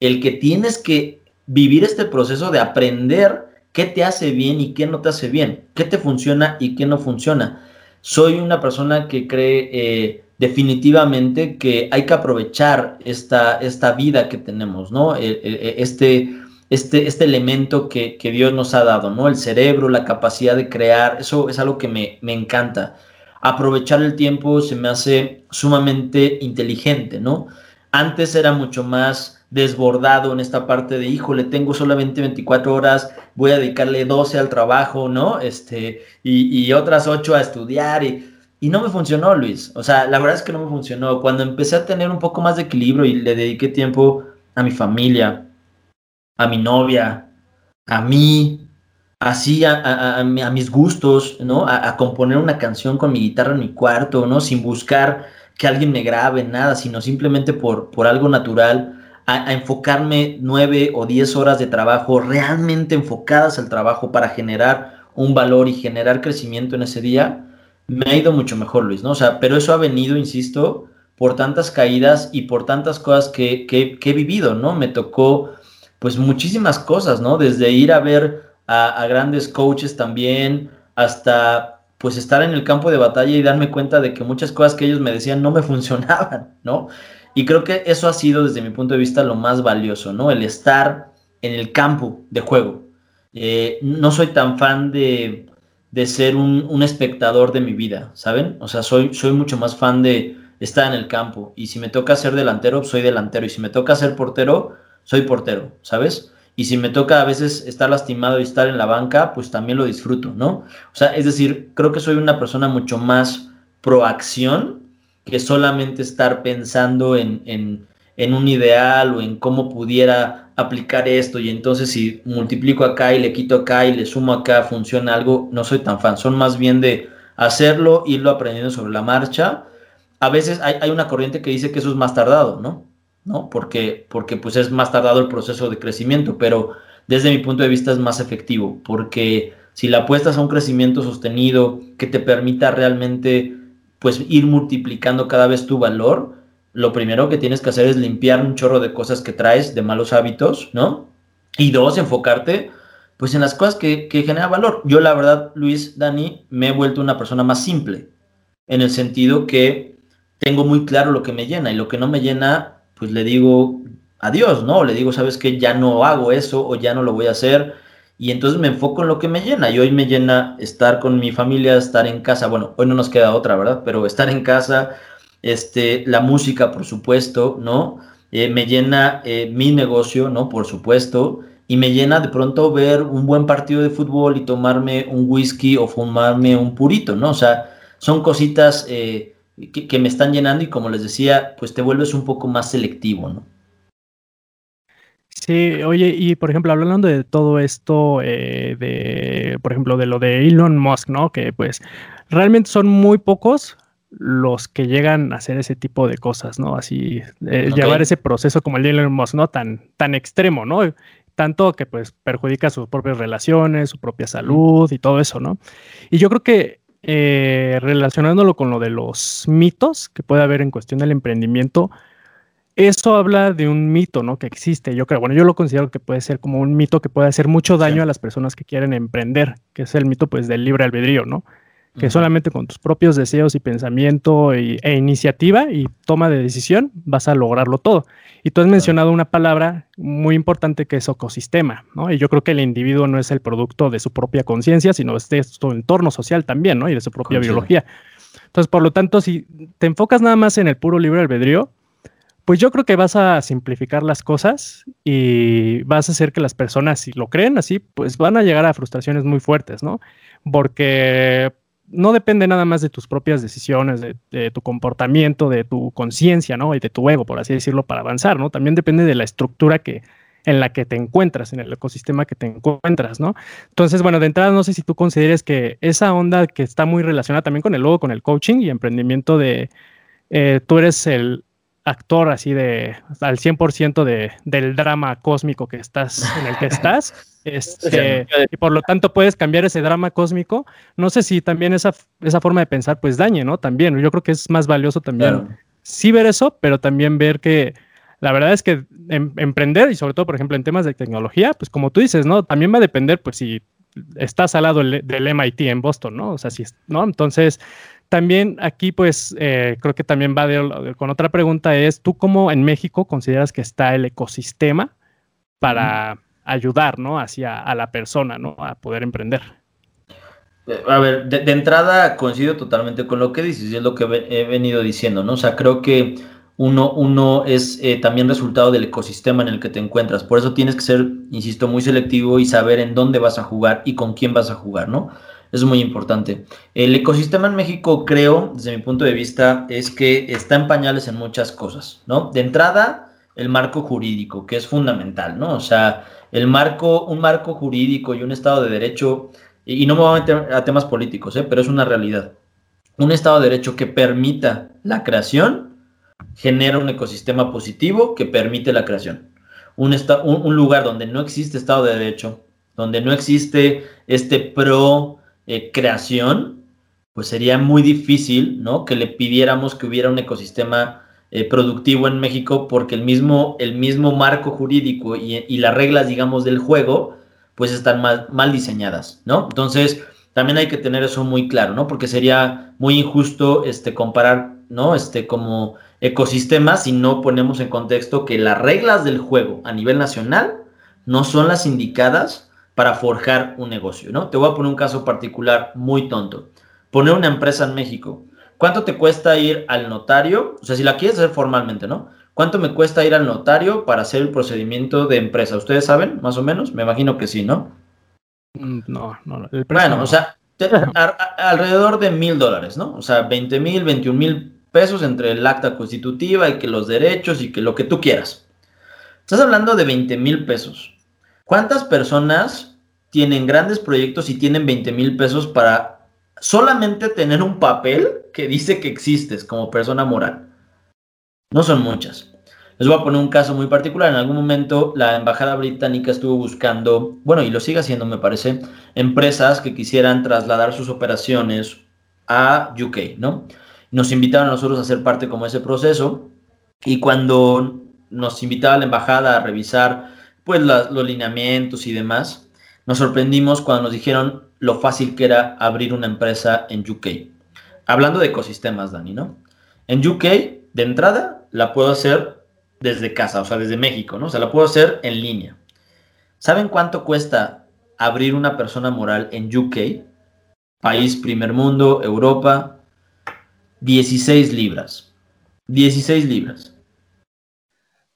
el que tienes que vivir este proceso de aprender qué te hace bien y qué no te hace bien, qué te funciona y qué no funciona. Soy una persona que cree eh, definitivamente que hay que aprovechar esta, esta vida que tenemos, ¿no? este, este, este elemento que, que, Dios nos ha dado, ¿no? El cerebro, la capacidad de crear, eso es algo que me, me encanta. Aprovechar el tiempo se me hace sumamente inteligente, ¿no? Antes era mucho más desbordado en esta parte de, híjole, tengo solamente 24 horas, voy a dedicarle 12 al trabajo, ¿no? Este, y, otras 8 a estudiar y, y no me funcionó, Luis. O sea, la verdad es que no me funcionó. Cuando empecé a tener un poco más de equilibrio y le dediqué tiempo a mi familia, a mi novia, a mí, así a, a, mis gustos, ¿no? A, componer una canción con mi guitarra en mi cuarto, ¿no? Sin buscar que alguien me grabe, nada, sino simplemente por, por algo natural a, enfocarme nueve o diez horas de trabajo realmente enfocadas al trabajo para generar un valor y generar crecimiento en ese día, me ha ido mucho mejor, Luis, ¿no? O sea, pero eso ha venido, insisto, por tantas caídas y por tantas cosas que, que, he vivido, ¿no? Me tocó, pues, muchísimas cosas, ¿no? Desde ir a ver a, a grandes coaches también, hasta, pues, estar en el campo de batalla y darme cuenta de que muchas cosas que ellos me decían no me funcionaban, ¿no? Y creo que eso ha sido desde mi punto de vista lo más valioso, ¿no? El estar en el campo de juego. Eh, no soy tan fan de, de ser un, espectador de mi vida, ¿saben? O sea, soy, soy mucho más fan de estar en el campo. Y si me toca ser delantero, soy delantero. Y si me toca ser portero, soy portero, ¿sabes? Y si me toca a veces estar lastimado y estar en la banca, pues también lo disfruto, ¿no? O sea, es decir, creo que soy una persona mucho más pro acción que solamente estar pensando en, en, un ideal o en cómo pudiera aplicar esto y entonces si multiplico acá y le quito acá y le sumo acá, funciona algo, no soy tan fan, son más bien de hacerlo, irlo aprendiendo sobre la marcha. A veces hay, hay una corriente que dice que eso es más tardado, ¿no? ¿No? Porque, porque pues es más tardado el proceso de crecimiento, pero desde mi punto de vista es más efectivo, porque si la apuestas a un crecimiento sostenido que te permita realmente pues ir multiplicando cada vez tu valor, lo primero que tienes que hacer es limpiar un chorro de cosas que traes, de malos hábitos, ¿no? Y dos, enfocarte pues en las cosas que, que generan valor. Yo la verdad, Luis, Dani, me he vuelto una persona más simple, en el sentido que tengo muy claro lo que me llena y lo que no me llena, pues le digo adiós, ¿no? Le digo, sabes que ya no hago eso o ya no lo voy a hacer y entonces me enfoco en lo que me llena. Y hoy me llena estar con mi familia, estar en casa. Bueno, hoy no nos queda otra, ¿verdad? Pero estar en casa, este, la música, por supuesto, ¿no? Eh, me llena eh, mi negocio, ¿no? Por supuesto. Y me llena de pronto ver un buen partido de fútbol y tomarme un whisky o fumarme un purito, ¿no? O sea, son cositas eh, que, que me están llenando y como les decía, pues te vuelves un poco más selectivo, ¿no? Sí, oye, y por ejemplo, hablando de todo esto, eh, de, por ejemplo, de lo de Elon Musk, ¿no? Que pues realmente son muy pocos los que llegan a hacer ese tipo de cosas, ¿no? Así, eh, llevar ese proceso como el de Elon Musk, ¿no? Tan, tan extremo, ¿no? Tanto que pues perjudica sus propias relaciones, su propia salud y todo eso, ¿no? Y yo creo que eh, relacionándolo con lo de los mitos que puede haber en cuestión del emprendimiento, eso habla de un mito, ¿no? Que existe. Yo creo, bueno, yo lo considero que puede ser como un mito que puede hacer mucho daño a las personas que quieren emprender, que es el mito, pues, del libre albedrío, ¿no? Que solamente con tus propios deseos y pensamiento e iniciativa y toma de decisión vas a lograrlo todo. Y tú has mencionado una palabra muy importante que es ecosistema, ¿no? Y yo creo que el individuo no es el producto de su propia conciencia, sino de su entorno social también, ¿no? Y de su propia biología. Entonces, por lo tanto, si te enfocas nada más en el puro libre albedrío, pues yo creo que vas a simplificar las cosas y vas a hacer que las personas, si lo creen así, pues van a llegar a frustraciones muy fuertes, ¿no? Porque no depende nada más de tus propias decisiones, de, tu comportamiento, de tu conciencia, ¿no? Y de tu ego, por así decirlo, para avanzar, ¿no? También depende de la estructura que en la que te encuentras, en el ecosistema que te encuentras, ¿no? Entonces, bueno, de entrada no sé si tú consideres que esa onda que está muy relacionada también con el logo, con el coaching y emprendimiento de, eh, tú eres el actor así de al 100% de, del drama cósmico que estás en el que estás este, y por lo tanto puedes cambiar ese drama cósmico. No sé si también esa, esa forma de pensar pues dañe no también yo creo que es más valioso también sí ver eso pero también ver que la verdad es que em, emprender y sobre todo por ejemplo en temas de tecnología pues como tú dices no también va a depender pues si estás al lado del MIT en Boston no o sea si no entonces también aquí, pues, eh, creo que también va con otra pregunta, es, ¿tú cómo en México consideras que está el ecosistema para ayudar, ¿no? Hacia a la persona, ¿no? A poder emprender. Eh, a ver, de, entrada coincido totalmente con lo que dices y es lo que he venido diciendo, ¿no? O sea, creo que uno, uno es eh, también resultado del ecosistema en el que te encuentras. Por eso tienes que ser, insisto, muy selectivo y saber en dónde vas a jugar y con quién vas a jugar, ¿no? Es muy importante. El ecosistema en México, creo, desde mi punto de vista, es que está en pañales en muchas cosas, ¿no? De entrada, el marco jurídico, que es fundamental, ¿no? O sea, el marco, un marco jurídico y un Estado de Derecho, y no me voy a meter a temas políticos, ¿eh? pero es una realidad. Un Estado de Derecho que permita la creación genera un ecosistema positivo que permite la creación. Un, un, un lugar donde no existe Estado de Derecho, donde no existe este pro eh, creación, pues sería muy difícil, ¿no? Que le pidiéramos que hubiera un ecosistema eh, productivo en México porque el mismo, el mismo marco jurídico y, las reglas, digamos, del juego, pues están mal, mal diseñadas, ¿no? Entonces, también hay que tener eso muy claro, ¿no? Porque sería muy injusto este, comparar, ¿no? Este, como ecosistemas si no ponemos en contexto que las reglas del juego a nivel nacional no son las indicadas para forjar un negocio, ¿no? Te voy a poner un caso particular muy tonto. Poner una empresa en México. ¿Cuánto te cuesta ir al notario? O sea, si la quieres hacer formalmente, ¿no? ¿Cuánto me cuesta ir al notario para hacer el procedimiento de empresa? ¿Ustedes saben, más o menos? Me imagino que sí, ¿no? Mm, no, no. bueno, o sea, alrededor de mil dólares, ¿no? O sea, 20 mil, 21 mil pesos entre el acta constitutiva y que los derechos y que lo que tú quieras. Estás hablando de 20 mil pesos. ¿Cuántas personas tienen grandes proyectos y tienen 20 mil pesos para solamente tener un papel que dice que existes como persona moral? No son muchas. Les voy a poner un caso muy particular. En algún momento la embajada británica estuvo buscando, bueno, y lo sigue haciendo me parece, empresas que quisieran trasladar sus operaciones a UK, ¿no? Nos invitaron a nosotros a ser parte como ese proceso y cuando nos invitaba la embajada a revisar pues los lineamientos y demás, nos sorprendimos cuando nos dijeron lo fácil que era abrir una empresa en UK. Hablando de ecosistemas, Dani, ¿no? En UK, de entrada, la puedo hacer desde casa, o sea, desde México, ¿no? O sea, la puedo hacer en línea. ¿Saben cuánto cuesta abrir una persona moral en UK? País primer mundo, Europa. 16 libras. 16 libras.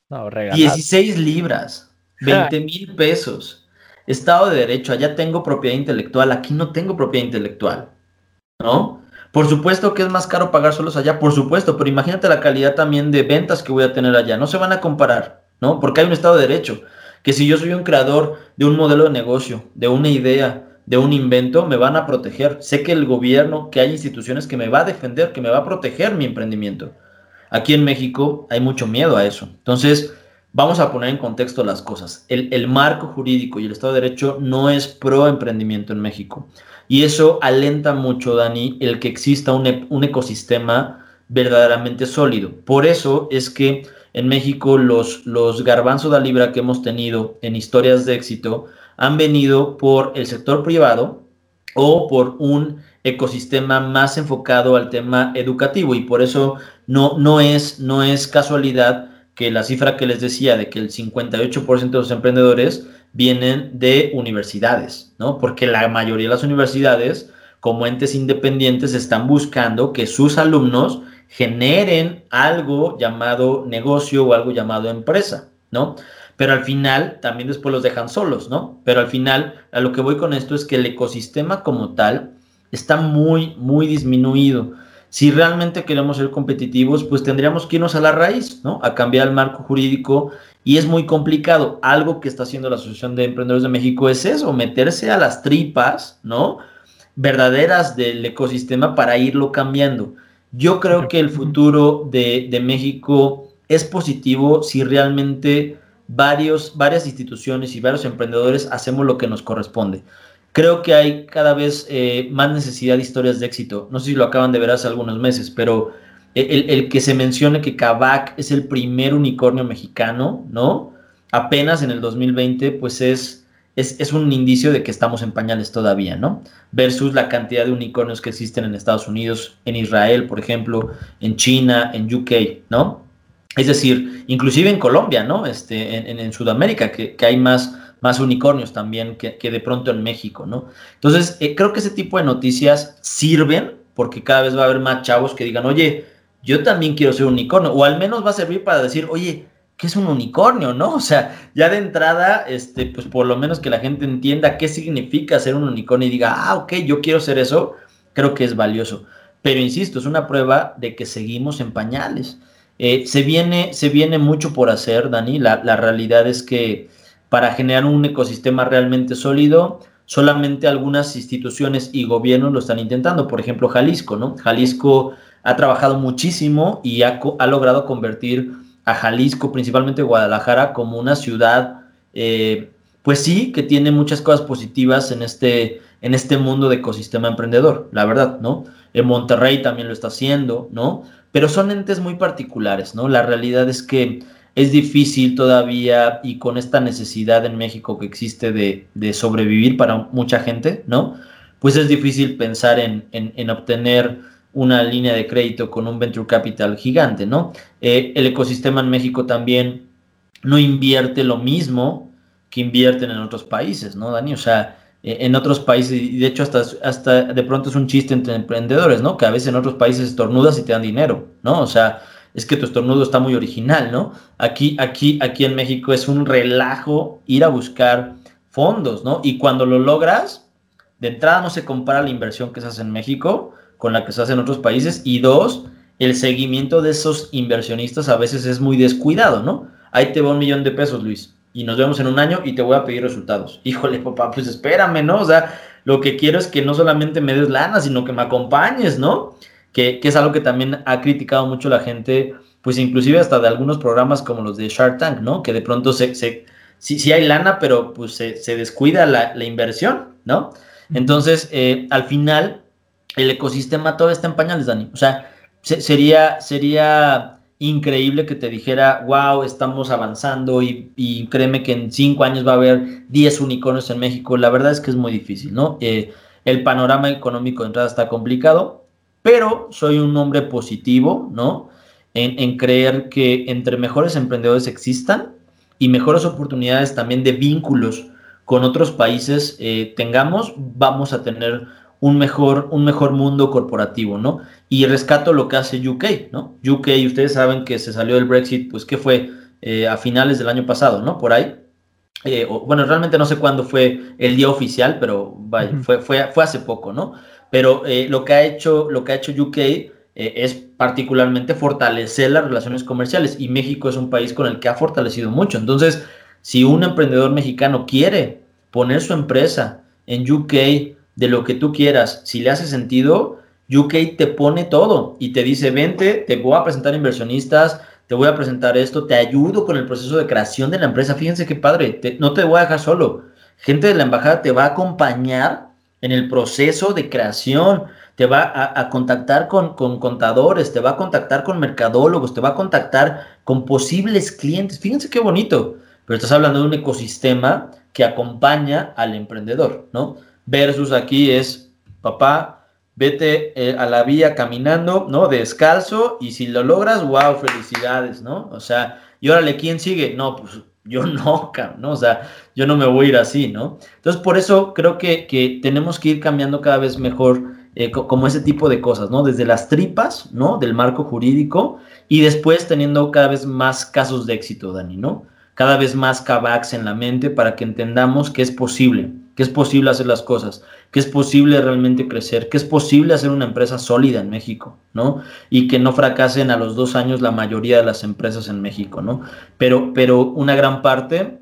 No, 16 libras. 20 mil pesos. Estado de Derecho, allá tengo propiedad intelectual, aquí no tengo propiedad intelectual. ¿No? Por supuesto que es más caro pagar solos allá, por supuesto, pero imagínate la calidad también de ventas que voy a tener allá. No se van a comparar, ¿no? Porque hay un Estado de Derecho. Que si yo soy un creador de un modelo de negocio, de una idea, de un invento, me van a proteger. Sé que el gobierno, que hay instituciones que me va a defender, que me va a proteger mi emprendimiento. Aquí en México hay mucho miedo a eso. Entonces, Vamos a poner en contexto las cosas. El, marco jurídico y el Estado de Derecho no es pro emprendimiento en México. Y eso alenta mucho, Dani, el que exista un, e, ecosistema verdaderamente sólido. Por eso es que en México los, los garbanzos de libra que hemos tenido en historias de éxito han venido por el sector privado o por un ecosistema más enfocado al tema educativo y por eso no, no, es, no es casualidad que la cifra que les decía de que el 58% de los emprendedores vienen de universidades, ¿no? Porque la mayoría de las universidades, como entes independientes, están buscando que sus alumnos generen algo llamado negocio o algo llamado empresa, ¿no? Pero al final también después los dejan solos, ¿no? Pero al final a lo que voy con esto es que el ecosistema como tal está muy, muy disminuido. Si realmente queremos ser competitivos, pues tendríamos que irnos a la raíz, ¿no? A cambiar el marco jurídico y es muy complicado. Algo que está haciendo la Asociación de Emprendedores de México es eso, meterse a las tripas, ¿no? Verdaderas del ecosistema para irlo cambiando. Yo creo que el futuro de, de México es positivo si realmente varios, varias instituciones y varios emprendedores hacemos lo que nos corresponde. Creo que hay cada vez eh, más necesidad de historias de éxito. No sé si lo acaban de ver hace algunos meses, pero el, que se mencione que Kavak es el primer unicornio mexicano, ¿no? Apenas en el 2020, pues es, es, es, un indicio de que estamos en pañales todavía, ¿no? Versus la cantidad de unicornios que existen en Estados Unidos, en Israel, por ejemplo, en China, en UK, ¿no? Es decir, inclusive en Colombia, ¿no? Este, en, en, Sudamérica, que, que, hay más, más unicornios también que, que, de pronto en México, ¿no? Entonces, eh, creo que ese tipo de noticias sirven porque cada vez va a haber más chavos que digan, oye, yo también quiero ser un unicornio, o al menos va a servir para decir, oye, ¿qué es un unicornio, no? O sea, ya de entrada, este, pues por lo menos que la gente entienda qué significa ser un unicornio y diga, ah, ok, yo quiero ser eso, creo que es valioso. Pero insisto, es una prueba de que seguimos en pañales. Eh, se, viene, se viene mucho por hacer, Dani. La, la, realidad es que para generar un ecosistema realmente sólido, solamente algunas instituciones y gobiernos lo están intentando. Por ejemplo, Jalisco, ¿no? Jalisco ha trabajado muchísimo y ha, logrado convertir a Jalisco, principalmente Guadalajara, como una ciudad, eh, pues sí, que tiene muchas cosas positivas en este, en este mundo de ecosistema emprendedor, la verdad, ¿no? En Monterrey también lo está haciendo, ¿no? pero son entes muy particulares, ¿no? La realidad es que es difícil todavía y con esta necesidad en México que existe de, sobrevivir para mucha gente, ¿no? Pues es difícil pensar en, obtener una línea de crédito con un venture capital gigante, ¿no? Eh, el ecosistema en México también no invierte lo mismo que invierten en otros países, ¿no, Dani? O sea, eh, en otros países, y de hecho hasta, hasta de pronto es un chiste entre emprendedores, ¿no? Que a veces en otros países estornudas y te dan dinero, ¿no? O sea, es que tu estornudo está muy original, ¿no? Aquí, aquí, aquí en México es un relajo ir a buscar fondos, ¿no? Y cuando lo logras, de entrada no se compara la inversión que se hace en México con la que se hace en otros países, y dos, el seguimiento de esos inversionistas a veces es muy descuidado, ¿no? Ahí te va un millón de pesos, Luis y nos vemos en un año y te voy a pedir resultados. Híjole, papá, pues espérame, ¿no? O sea, lo que quiero es que no solamente me des lana, sino que me acompañes, ¿no? Que, es algo que también ha criticado mucho la gente, pues inclusive hasta de algunos programas como los de Shark Tank, ¿no? Que de pronto se, se sí, sí hay lana, pero pues se, descuida la, inversión, ¿no? Entonces, eh, al final, el ecosistema todo está en pañales, Dani. O sea, sería, sería increíble que te dijera, wow, estamos avanzando y, créeme que en cinco años va a haber 10 unicornios en México. La verdad es que es muy difícil, ¿no? Eh, el panorama económico de entrada está complicado, pero soy un hombre positivo, ¿no? En, creer que entre mejores emprendedores existan y mejores oportunidades también de vínculos con otros países eh, tengamos, vamos a tener un mejor, un mejor mundo corporativo, ¿no? Y rescato lo que hace UK, ¿no? UK, ustedes saben que se salió del Brexit, pues que fue eh, a finales del año pasado, ¿no? Por ahí. Eh, bueno, realmente no sé cuándo fue el día oficial, pero vaya, fue, fue, fue hace poco, ¿no? Pero eh, lo, que ha hecho, lo que ha hecho UK es particularmente fortalecer las relaciones comerciales y México es un país con el que ha fortalecido mucho. Entonces, si un emprendedor mexicano quiere poner su empresa en UK, de lo que tú quieras, si le hace sentido, UK te pone todo y te dice, vente, te voy a presentar inversionistas, te voy a presentar esto, te ayudo con el proceso de creación de la empresa. Fíjense qué padre, no te voy a dejar solo. Gente de la embajada te va a acompañar en el proceso de creación, te va a, contactar con, con, contadores, te va a contactar con mercadólogos, te va a contactar con posibles clientes. Fíjense qué bonito, pero estás hablando de un ecosistema que acompaña al emprendedor, ¿no? versus aquí es, papá, vete eh, a la vía caminando, ¿no? Descalzo y si lo logras, wow, felicidades, ¿no? O sea, y órale, ¿quién sigue? No, pues yo no, ¿no? O sea, yo no me voy a ir así, ¿no? Entonces, por eso creo que, que tenemos que ir cambiando cada vez mejor eh, como ese tipo de cosas, ¿no? Desde las tripas, ¿no? Del marco jurídico y después teniendo cada vez más casos de éxito, Dani, ¿no? Cada vez más cabacs en la mente para que entendamos que es posible que es posible hacer las cosas, que es posible realmente crecer, que es posible hacer una empresa sólida en México, ¿no? Y que no fracasen a los dos años la mayoría de las empresas en México, ¿no? Pero, pero una gran parte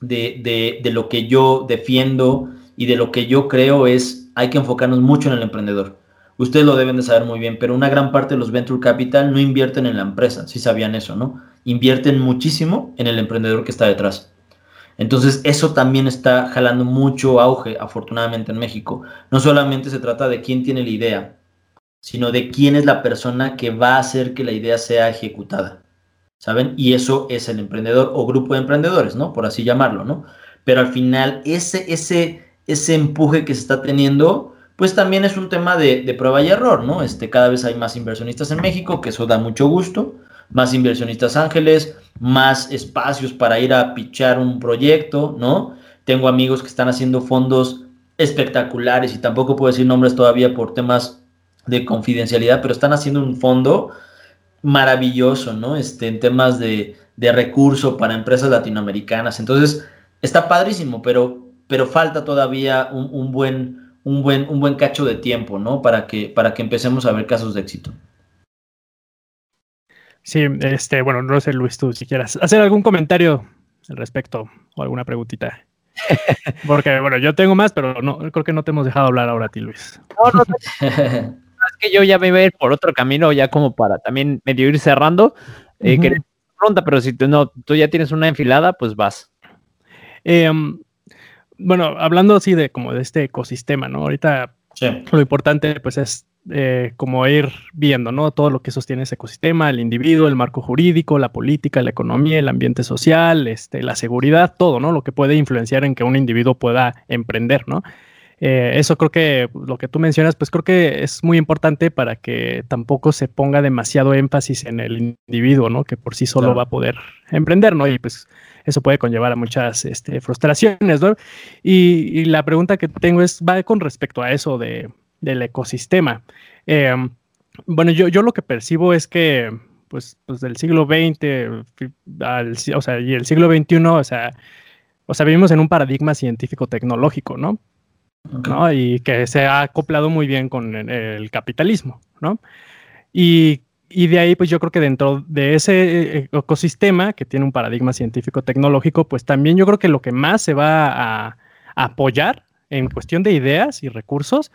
de, de lo que yo defiendo y de lo que yo creo es hay que enfocarnos mucho en el emprendedor. Ustedes lo deben de saber muy bien, pero una gran parte de los venture capital no invierten en la empresa, si sabían eso, ¿no? Invierten muchísimo en el emprendedor que está detrás. Entonces, eso también está jalando mucho auge, afortunadamente, en México. No solamente se trata de quién tiene la idea, sino de quién es la persona que va a hacer que la idea sea ejecutada. ¿Saben? Y eso es el emprendedor o grupo de emprendedores, ¿no? Por así llamarlo, ¿no? Pero al final, ese, ese, ese empuje que se está teniendo, pues también es un tema de, de prueba y error, ¿no? Este, cada vez hay más inversionistas en México, que eso da mucho gusto más inversionistas ángeles, más espacios para ir a pichar un proyecto, ¿no? Tengo amigos que están haciendo fondos espectaculares y tampoco puedo decir nombres todavía por temas de confidencialidad, pero están haciendo un fondo maravilloso, ¿no? Este, en temas de, de recurso para empresas latinoamericanas. Entonces, está padrísimo, pero, pero falta todavía un, un, buen, un, buen, un buen cacho de tiempo, ¿no? Para que, para que empecemos a ver casos de éxito. Sí, este, bueno, no sé, Luis, tú si quieras hacer algún comentario al respecto o alguna preguntita. Porque, bueno, yo tengo más, pero no, creo que no te hemos dejado hablar ahora a ti, Luis. No, no, es que yo ya me voy a ir por otro camino, ya como para también medio ir cerrando. Eh, pronta, pero si tú, no, tú ya tienes una enfilada, pues vas. Em, bueno, hablando así de como de este ecosistema, ¿no? Ahorita lo importante pues es eh, como ir viendo, ¿no? Todo lo que sostiene ese ecosistema, el individuo, el marco jurídico, la política, la economía, el ambiente social, este, la seguridad, todo, ¿no? Lo que puede influenciar en que un individuo pueda emprender, ¿no? Eh, eso creo que lo que tú mencionas, pues creo que es muy importante para que tampoco se ponga demasiado énfasis en el individuo, ¿no? Que por sí solo va a poder emprender, ¿no? Y pues eso puede conllevar a muchas este, frustraciones, ¿no? y, la pregunta que tengo es, va con respecto a eso de, del ecosistema. Em, bueno, yo, yo lo que percibo es que, pues, pues del siglo XX al, o sea, y el siglo XXI, o sea, o sea, vivimos en un paradigma científico-tecnológico, ¿no? ¿no? Y que se ha acoplado muy bien con el, capitalismo, ¿no? Y, y, de ahí, pues yo creo que dentro de ese eh, ecosistema que tiene un paradigma científico-tecnológico, pues también yo creo que lo que más se va a, a apoyar en cuestión de ideas y recursos,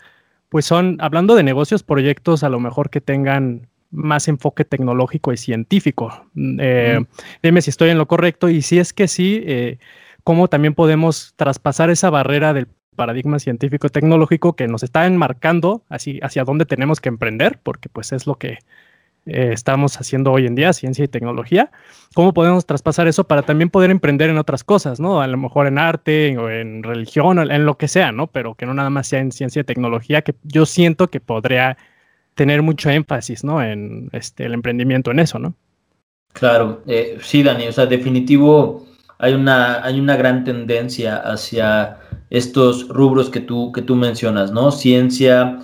pues son, hablando de negocios, proyectos a lo mejor que tengan más enfoque tecnológico y científico. Eh, dime si estoy en lo correcto y si es que sí, eh, cómo también podemos traspasar esa barrera del paradigma científico tecnológico que nos está enmarcando así, hacia dónde tenemos que emprender, porque pues es lo que eh, estamos haciendo hoy en día, ciencia y tecnología, cómo podemos traspasar eso para también poder emprender en otras cosas, ¿no? A lo mejor en arte o en religión o en lo que sea, ¿no? Pero que no nada más sea en ciencia y tecnología, que yo siento que podría tener mucho énfasis, ¿no? En este, el emprendimiento en eso, ¿no? Claro, eh, sí, Dani, o sea, definitivo hay una, hay una gran tendencia hacia estos rubros que tú, que tú mencionas, ¿no? Ciencia,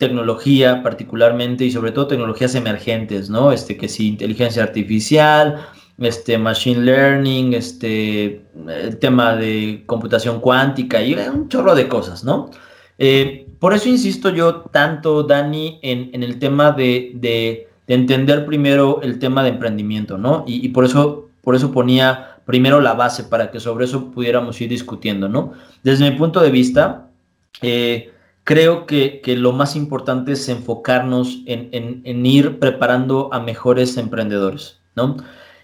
tecnología particularmente y sobre todo tecnologías emergentes, ¿no? Este, que sí, inteligencia artificial, este, machine learning, este, el tema de computación cuántica y un chorro de cosas, ¿no? Eh, por eso insisto yo tanto, Dani, en, el tema de, entender primero el tema de emprendimiento, ¿no? Y, por, eso, por eso ponía primero la base para que sobre eso pudiéramos ir discutiendo, ¿no? Desde mi punto de vista, eh, creo que, lo más importante es enfocarnos en, ir preparando a mejores emprendedores, ¿no?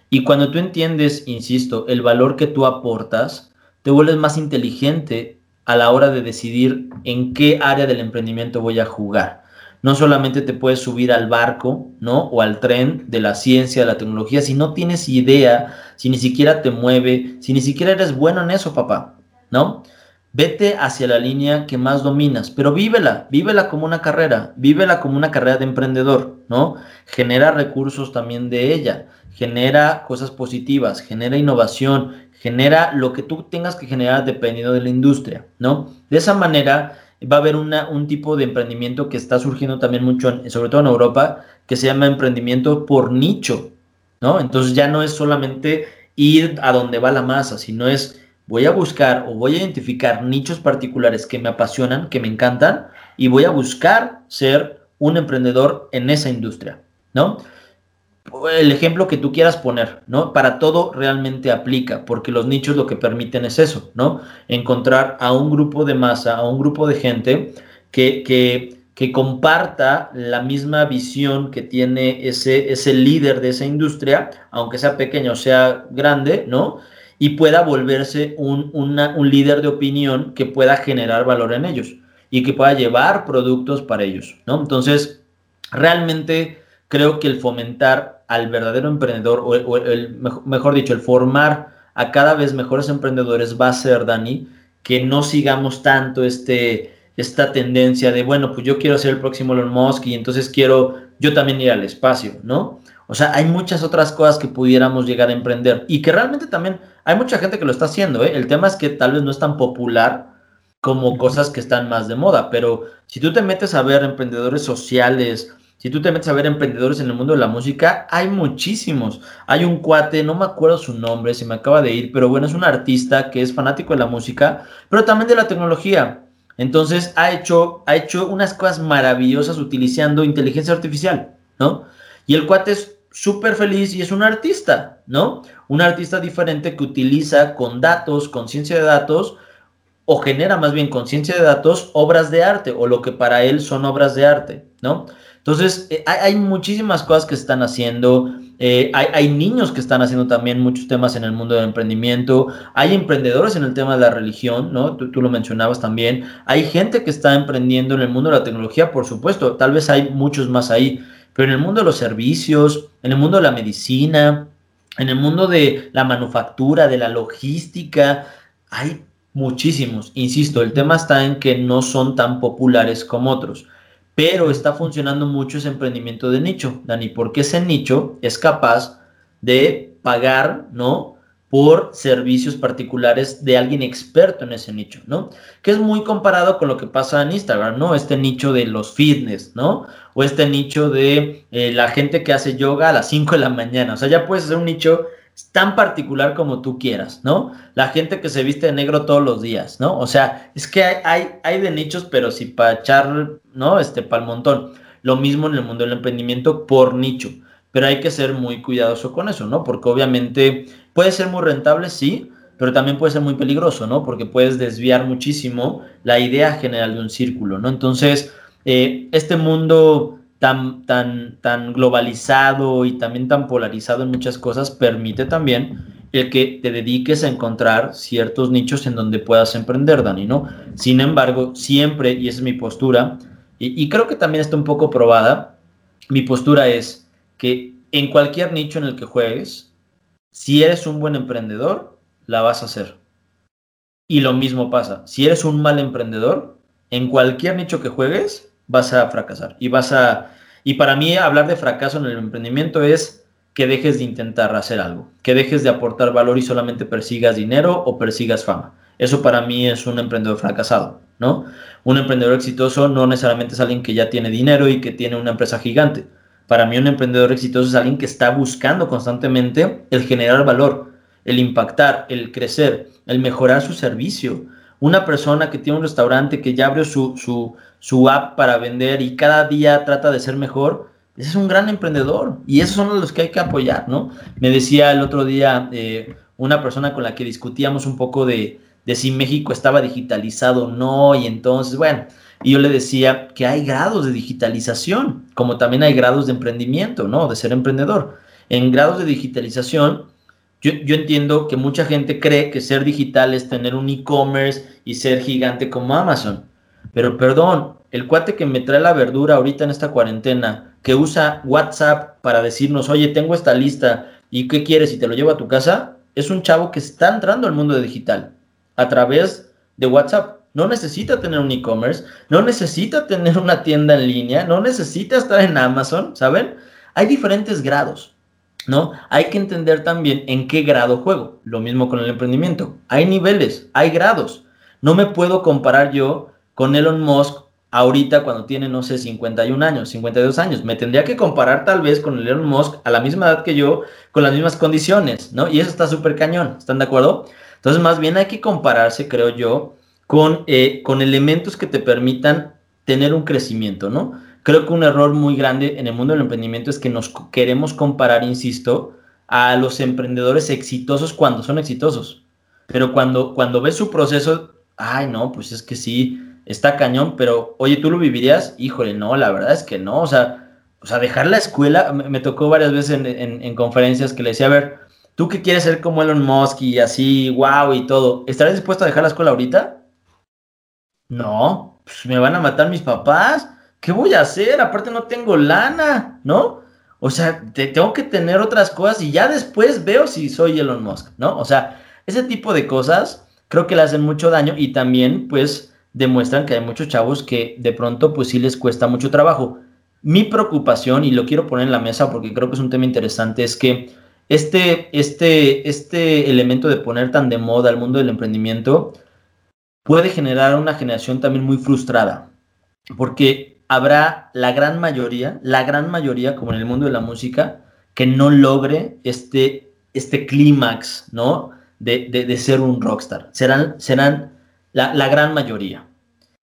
Y cuando tú entiendes, insisto, el valor que tú aportas, te vuelves más inteligente a la hora de decidir en qué área del emprendimiento voy a jugar. No solamente te puedes subir al barco, ¿no? O al tren de la ciencia, de la tecnología, si no tienes idea, si ni siquiera te mueve, si ni siquiera eres bueno en eso, papá, ¿no? Vete hacia la línea que más dominas, pero vívela, vívela como una carrera, vívela como una carrera de emprendedor, ¿no? Genera recursos también de ella, genera cosas positivas, genera innovación, genera lo que tú tengas que generar dependiendo de la industria, ¿no? De esa manera va a haber una, un tipo de emprendimiento que está surgiendo también mucho, sobre todo en Europa, que se llama emprendimiento por nicho, ¿no? Entonces ya no es solamente ir a donde va la masa, sino es voy a buscar o voy a identificar nichos particulares que me apasionan, que me encantan, y voy a buscar ser un emprendedor en esa industria, ¿no? El ejemplo que tú quieras poner, ¿no? Para todo realmente aplica, porque los nichos lo que permiten es eso, ¿no? Encontrar a un grupo de masa, a un grupo de gente que, que, que comparta la misma visión que tiene ese, ese líder de esa industria, aunque sea pequeño o sea grande, ¿no? Y pueda volverse un, un líder de opinión que pueda generar valor en ellos y que pueda llevar productos para ellos, ¿no? Entonces, realmente creo que el fomentar al verdadero emprendedor, o, el, mejor dicho, el formar a cada vez mejores emprendedores va a ser, Dani, que no sigamos tanto este, esta tendencia de, bueno, pues yo quiero ser el próximo Elon Musk y entonces quiero yo también ir al espacio, ¿no? O sea, hay muchas otras cosas que pudiéramos llegar a emprender y que realmente también hay mucha gente que lo está haciendo, ¿eh? El tema es que tal vez no es tan popular como cosas que están más de moda, pero si tú te metes a ver emprendedores sociales, si tú te metes a ver emprendedores en el mundo de la música, hay muchísimos. Hay un cuate, no me acuerdo su nombre, se me acaba de ir, pero bueno, es un artista que es fanático de la música, pero también de la tecnología. Entonces ha hecho, ha hecho unas cosas maravillosas utilizando inteligencia artificial, ¿no? Y el cuate es súper feliz y es un artista, ¿no? Un artista diferente que utiliza con datos, con ciencia de datos, o genera más bien conciencia de datos, obras de arte o lo que para él son obras de arte, ¿no? Entonces, eh, hay, muchísimas cosas que se están haciendo, eh, hay, niños que están haciendo también muchos temas en el mundo del emprendimiento, hay emprendedores en el tema de la religión, ¿no? Tú, tú, lo mencionabas también, hay gente que está emprendiendo en el mundo de la tecnología, por supuesto, tal vez hay muchos más ahí, pero en el mundo de los servicios, en el mundo de la medicina, en el mundo de la manufactura, de la logística, hay Muchísimos. Insisto, el tema está en que no son tan populares como otros, pero está funcionando mucho ese emprendimiento de nicho, Dani, porque ese nicho es capaz de pagar, ¿no? Por servicios particulares de alguien experto en ese nicho, ¿no? Que es muy comparado con lo que pasa en Instagram, ¿no? Este nicho de los fitness, ¿no? O este nicho de eh, la gente que hace yoga a las 5 de la mañana. O sea, ya puedes hacer un nicho tan particular como tú quieras, ¿no? La gente que se viste de negro todos los días, ¿no? O sea, es que hay, hay, de nichos, pero sí para echar, ¿no? Este, para el montón. Lo mismo en el mundo del emprendimiento por nicho, pero hay que ser muy cuidadoso con eso, ¿no? Porque obviamente puede ser muy rentable, sí, pero también puede ser muy peligroso, ¿no? Porque puedes desviar muchísimo la idea general de un círculo, ¿no? Entonces, eh, este mundo tan, tan, tan globalizado y también tan polarizado en muchas cosas permite también el que te dediques a encontrar ciertos nichos en donde puedas emprender, Dani, ¿no? Sin embargo, siempre, y es mi postura, y creo que también está un poco probada, mi postura es que en cualquier nicho en el que juegues, si eres un buen emprendedor, la vas a hacer. Y lo mismo pasa, si eres un mal emprendedor, en cualquier nicho que juegues, vas a fracasar. Y vas a. Y para mí, hablar de fracaso en el emprendimiento es que dejes de intentar hacer algo, que dejes de aportar valor y solamente persigas dinero o persigas fama. Eso para mí es un emprendedor fracasado, ¿no? Un emprendedor exitoso no necesariamente es alguien que ya tiene dinero y que tiene una empresa gigante. Para mí un emprendedor exitoso es alguien que está buscando constantemente el generar valor, el impactar, el crecer, el mejorar su servicio. Una persona que tiene un restaurante que ya abrió su, su, su app para vender y cada día trata de ser mejor, ese es un gran emprendedor y esos son los que hay que apoyar, ¿no? Me decía el otro día eh, una persona con la que discutíamos un poco de, de si México estaba digitalizado o no y entonces, bueno, y yo le decía que hay grados de digitalización, como también hay grados de emprendimiento, ¿no? De ser emprendedor. En grados de digitalización, yo, yo entiendo que mucha gente cree que ser digital es tener un e-commerce y ser gigante como Amazon. Pero perdón, el cuate que me trae la verdura ahorita en esta cuarentena, que usa WhatsApp para decirnos, oye, tengo esta lista y qué quieres y te lo llevo a tu casa, es un chavo que está entrando al mundo digital a través de WhatsApp. No necesita tener un e-commerce, no necesita tener una tienda en línea, no necesita estar en Amazon, ¿saben? Hay diferentes grados, ¿no? Hay que entender también en qué grado juego. Lo mismo con el emprendimiento. Hay niveles, hay grados. No me puedo comparar yo con Elon Musk ahorita cuando tiene, no sé, 51 años, 52 años. Me tendría que comparar tal vez con el Elon Musk a la misma edad que yo, con las mismas condiciones, ¿no? Y eso está súper cañón, ¿están de acuerdo? Entonces, más bien hay que compararse, creo yo, con, eh, con elementos que te permitan tener un crecimiento, ¿no? Creo que un error muy grande en el mundo del emprendimiento es que nos queremos comparar, insisto, a los emprendedores exitosos cuando son exitosos. Pero cuando, cuando ves su proceso, ay, no, pues es que sí, está cañón, pero oye, ¿tú lo vivirías? Híjole, no, la verdad es que no, o sea, o sea dejar la escuela, me, tocó varias veces en, conferencias que le decía, a ver, ¿tú qué quieres ser como Elon Musk y así, wow, y todo? ¿Estarías dispuesto a dejar la escuela ahorita? No, pues me van a matar mis papás. ¿qué voy a hacer? Aparte no tengo lana, ¿no? O sea, te, tengo que tener otras cosas y ya después veo si soy Elon Musk, ¿no? O sea, ese tipo de cosas creo que le hacen mucho daño y también pues demuestran que hay muchos chavos que de pronto pues sí les cuesta mucho trabajo. Mi preocupación, y lo quiero poner en la mesa porque creo que es un tema interesante, es que este, este, este elemento de poner tan de moda el mundo del emprendimiento puede generar una generación también muy frustrada. Porque habrá la gran mayoría, la gran mayoría, como en el mundo de la música, que no logre este, este clímax, ¿no? De, ser un rockstar. Serán, serán la, gran mayoría.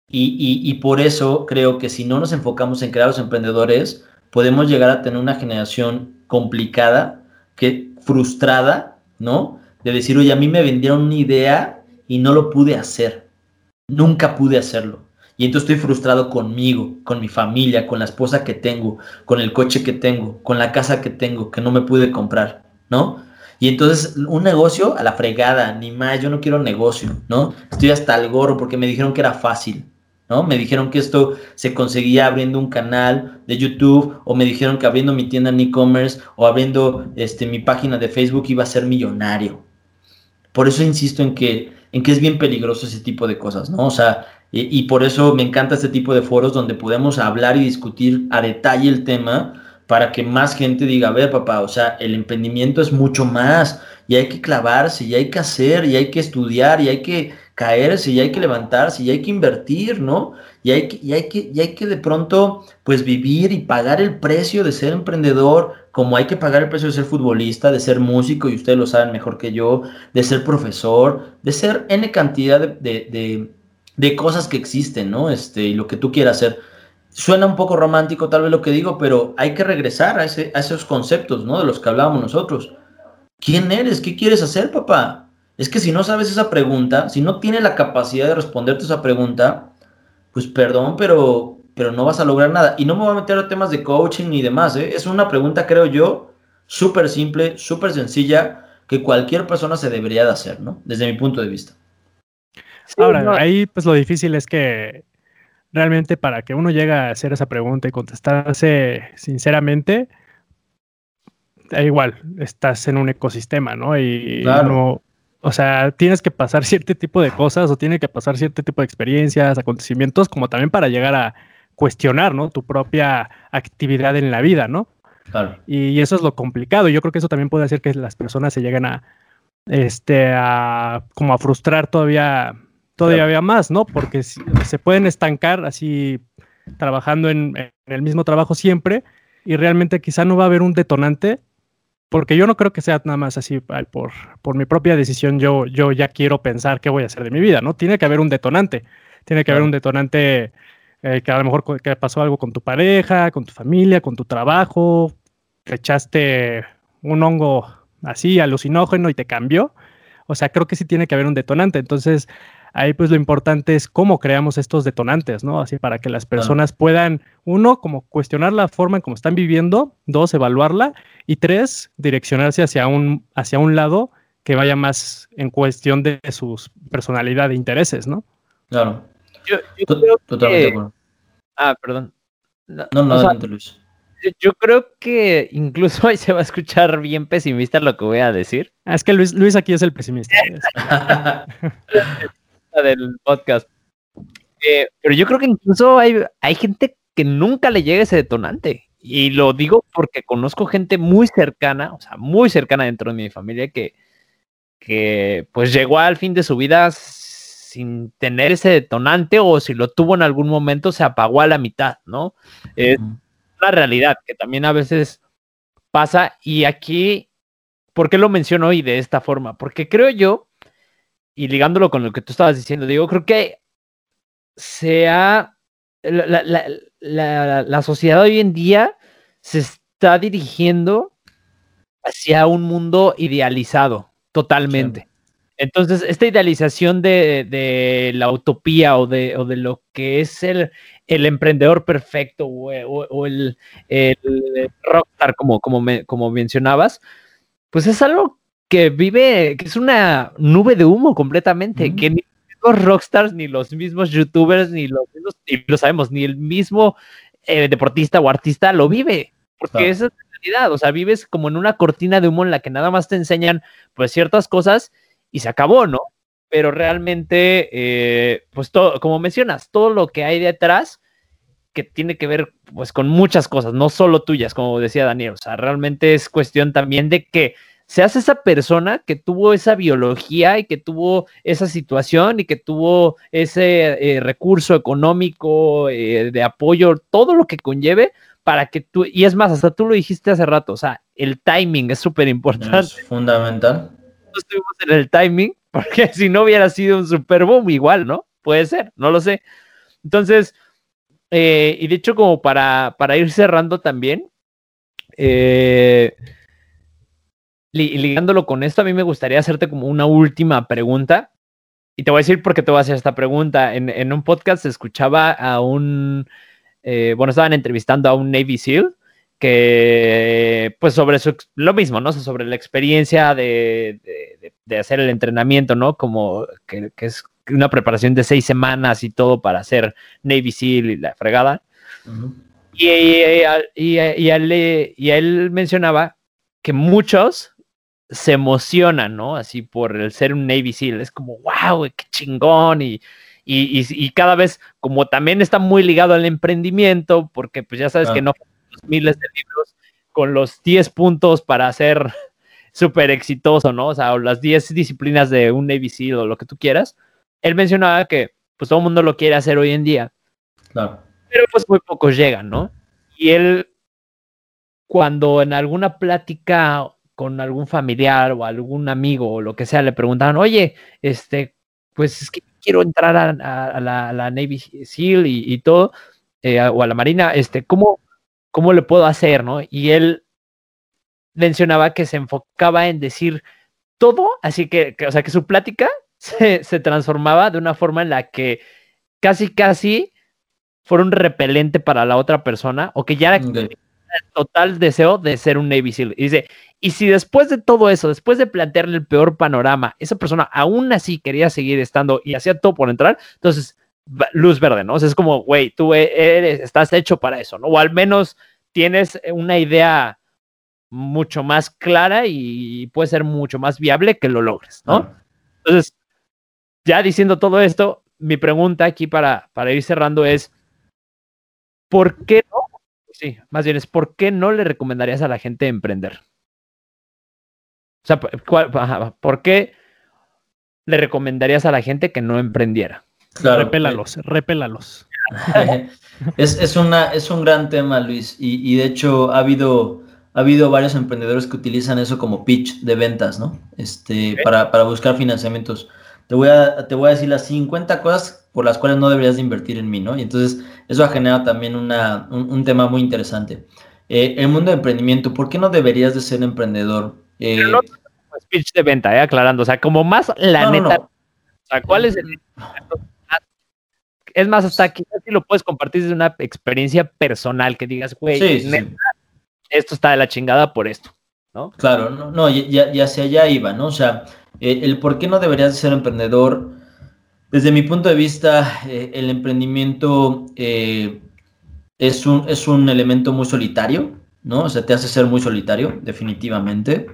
Y, por eso creo que si no nos enfocamos en crear los emprendedores, podemos llegar a tener una generación complicada, que frustrada, ¿no? De decir, oye, a mí me vendieron una idea y no lo pude hacer. Nunca pude hacerlo. Y entonces estoy frustrado conmigo, con mi familia, con la esposa que tengo, con el coche que tengo, con la casa que tengo, que no me pude comprar, ¿no? Y entonces un negocio a la fregada, ni más, yo no quiero negocio, ¿no? Estoy hasta el gorro porque me dijeron que era fácil, ¿no? Me dijeron que esto se conseguía abriendo un canal de YouTube o me dijeron que abriendo mi tienda en e-commerce o abriendo este, mi página de Facebook iba a ser millonario. Por eso insisto en que, en que es bien peligroso ese tipo de cosas, ¿no? O sea, y, por eso me encanta este tipo de foros donde podemos hablar y discutir a detalle el tema para que más gente diga, a ver papá, o sea, el emprendimiento es mucho más y hay que clavarse y hay que hacer y hay que estudiar y hay que caerse y hay que levantarse y hay que invertir, ¿no? Y hay que, y hay que, y hay que de pronto pues vivir y pagar el precio de ser emprendedor, como hay que pagar el precio de ser futbolista, de ser músico, y ustedes lo saben mejor que yo, de ser profesor, de ser N cantidad de de cosas que existen, ¿no? Este, y lo que tú quieras hacer. Suena un poco romántico tal vez lo que digo, pero hay que regresar a, ese, a esos conceptos, ¿no? De los que hablábamos nosotros. ¿Quién eres? ¿Qué quieres hacer, papá? Es que si no sabes esa pregunta, si no tienes la capacidad de responderte esa pregunta, pues perdón, pero, pero no vas a lograr nada. Y no me voy a meter a temas de coaching ni demás, ¿eh? Es una pregunta, creo yo, súper simple, súper sencilla, que cualquier persona se debería de hacer, ¿no? Desde mi punto de vista. Ahora, ahí pues lo difícil es que realmente para que uno llegue a hacer esa pregunta y contestarse sinceramente, da igual, estás en un ecosistema, ¿no? Y no, o sea, tienes que pasar cierto tipo de cosas o tiene que pasar cierto tipo de experiencias, acontecimientos, como también para llegar a cuestionar, ¿no? Tu propia actividad en la vida, ¿no? Claro. Y, eso es lo complicado. Yo creo que eso también puede hacer que las personas se lleguen a, este, a, como a frustrar todavía todavía más, ¿no? Porque se pueden estancar así trabajando en, el mismo trabajo siempre y realmente quizá no va a haber un detonante, porque yo no creo que sea nada más así por, por mi propia decisión, yo, yo ya quiero pensar qué voy a hacer de mi vida, ¿no? Tiene que haber un detonante, tiene que haber un detonante eh, que a lo mejor que pasó algo con tu pareja, con tu familia, con tu trabajo, te echaste un hongo así alucinógeno y te cambió. O sea, creo que sí tiene que haber un detonante. Entonces, ahí pues lo importante es cómo creamos estos detonantes, ¿no? Así para que las personas puedan, uno, como cuestionar la forma en cómo están viviendo, dos, evaluarla y tres, direccionarse hacia un, hacia un lado que vaya más en cuestión de su personalidad e intereses, ¿no? Claro. Yo, Totalmente Ah, perdón. No, no, no Luis. Yo creo que incluso ahí se va a escuchar bien pesimista lo que voy a decir. Ah, es que Luis, Luis aquí es el pesimista. del podcast. Eh, pero yo creo que incluso hay, hay gente que nunca le llega ese detonante. Y lo digo porque conozco gente muy cercana, o sea, muy cercana dentro de mi familia que, que pues llegó al fin de su vida sin tener ese detonante o si lo tuvo en algún momento se apagó a la mitad, ¿no? Es una realidad que también a veces pasa y aquí, ¿por qué lo menciono hoy de esta forma? Porque creo yo y ligándolo con lo que tú estabas diciendo, digo, creo que sea la, la, la, sociedad hoy en día se está dirigiendo hacia un mundo idealizado totalmente. Entonces, esta idealización de, la utopía o de, o de, lo que es el, el emprendedor perfecto o, el, rockstar, como, como, como mencionabas, pues es algo que vive, que es una nube de humo completamente, que ni los rockstars, ni los mismos youtubers, ni los mismos, y lo sabemos, ni el mismo eh, deportista o artista lo vive, porque esa es la realidad, o sea, vives como en una cortina de humo en la que nada más te enseñan pues ciertas cosas y se acabó, ¿no? Pero realmente, eh, pues todo, como mencionas, todo lo que hay detrás que tiene que ver pues con muchas cosas, no solo tuyas, como decía Daniel, o sea, realmente es cuestión también de que seas esa persona que tuvo esa biología y que tuvo esa situación y que tuvo ese eh, recurso económico eh, de apoyo, todo lo que conlleve para que tú, y es más, hasta tú lo dijiste hace rato, o sea, el timing es súper importante. Es fundamental estuvimos en el timing, porque si no hubiera sido un super boom, igual, ¿no? Puede ser, no lo sé. Entonces, eh, y de hecho, como para, para ir cerrando también, eh, ligándolo con esto, a mí me gustaría hacerte como una última pregunta. Y te voy a decir por qué te voy a hacer esta pregunta. En, un podcast escuchaba a un, eh, bueno, estaban entrevistando a un Navy SEAL que pues sobre su, lo mismo, ¿no? Sobre la experiencia de, hacer el entrenamiento, ¿no? Como que, es una preparación de seis semanas y todo para hacer Navy SEAL y la fregada. y, y, y, él, mencionaba que muchos se emocionan, ¿no? Así por el ser un Navy SEAL. Es como, wow, qué chingón. Y, y, cada vez, como también está muy ligado al emprendimiento, porque pues ya sabes que no miles de libros con los 10 puntos para ser súper exitoso, ¿no? O sea, las 10 disciplinas de un Navy SEAL o lo que tú quieras. Él mencionaba que pues todo el mundo lo quiere hacer hoy en día. Claro. Pero pues muy pocos llegan, ¿no? Y él, cuando en alguna plática con algún familiar o algún amigo o lo que sea, le preguntaban, oye, este, pues es que quiero entrar a, la, Navy SEAL y, todo, eh, o a la Marina, este, ¿cómo, ¿cómo le puedo hacer? ¿no? Y él mencionaba que se enfocaba en decir todo, así que, o sea, que su plática se, se, transformaba de una forma en la que casi, casi fuera un repelente para la otra persona o que ya era el total deseo de ser un Navy SEAL. Y dice, y si después de todo eso, después de plantearle el peor panorama, esa persona aún así quería seguir estando y hacía todo por entrar, entonces luz verde, ¿no? O sea, es como, güey, tú e-, eres, estás hecho para eso, ¿no? O al menos tienes una idea mucho más clara y puede ser mucho más viable que lo logres, ¿no? Entonces, ya diciendo todo esto, mi pregunta aquí para, para ir cerrando es, ¿por qué no? Sí, más bien es, ¿por qué no le recomendarías a la gente emprender? O sea, ¿por qué le recomendarías a la gente que no emprendiera? Claro. Repélalos, repélalos. es, es, una, es un gran tema, Luis, y, de hecho ha habido, ha habido varios emprendedores que utilizan eso como pitch de ventas, ¿no? Este, para, buscar financiamientos. Te voy, a, te voy a decir las 50 cosas por las cuales no deberías de invertir en mí, ¿no? Y entonces eso ha generado también una, un, tema muy interesante. Eh, el mundo de emprendimiento, ¿por qué no deberías de ser emprendedor? Eh, no, pitch de venta, eh, aclarando, o sea, como más la neta. O sea, ¿cuál es el es más, hasta quizás si lo puedes compartir desde una experiencia personal, que digas, güey, esto está de la chingada por esto, ¿no? Claro, no, no ya, ya hacia allá iba, ¿no? O sea, eh, el por qué no deberías ser emprendedor, desde mi punto de vista, eh, el emprendimiento eh, es, un, es un elemento muy solitario, ¿no? O sea, te hace ser muy solitario, definitivamente.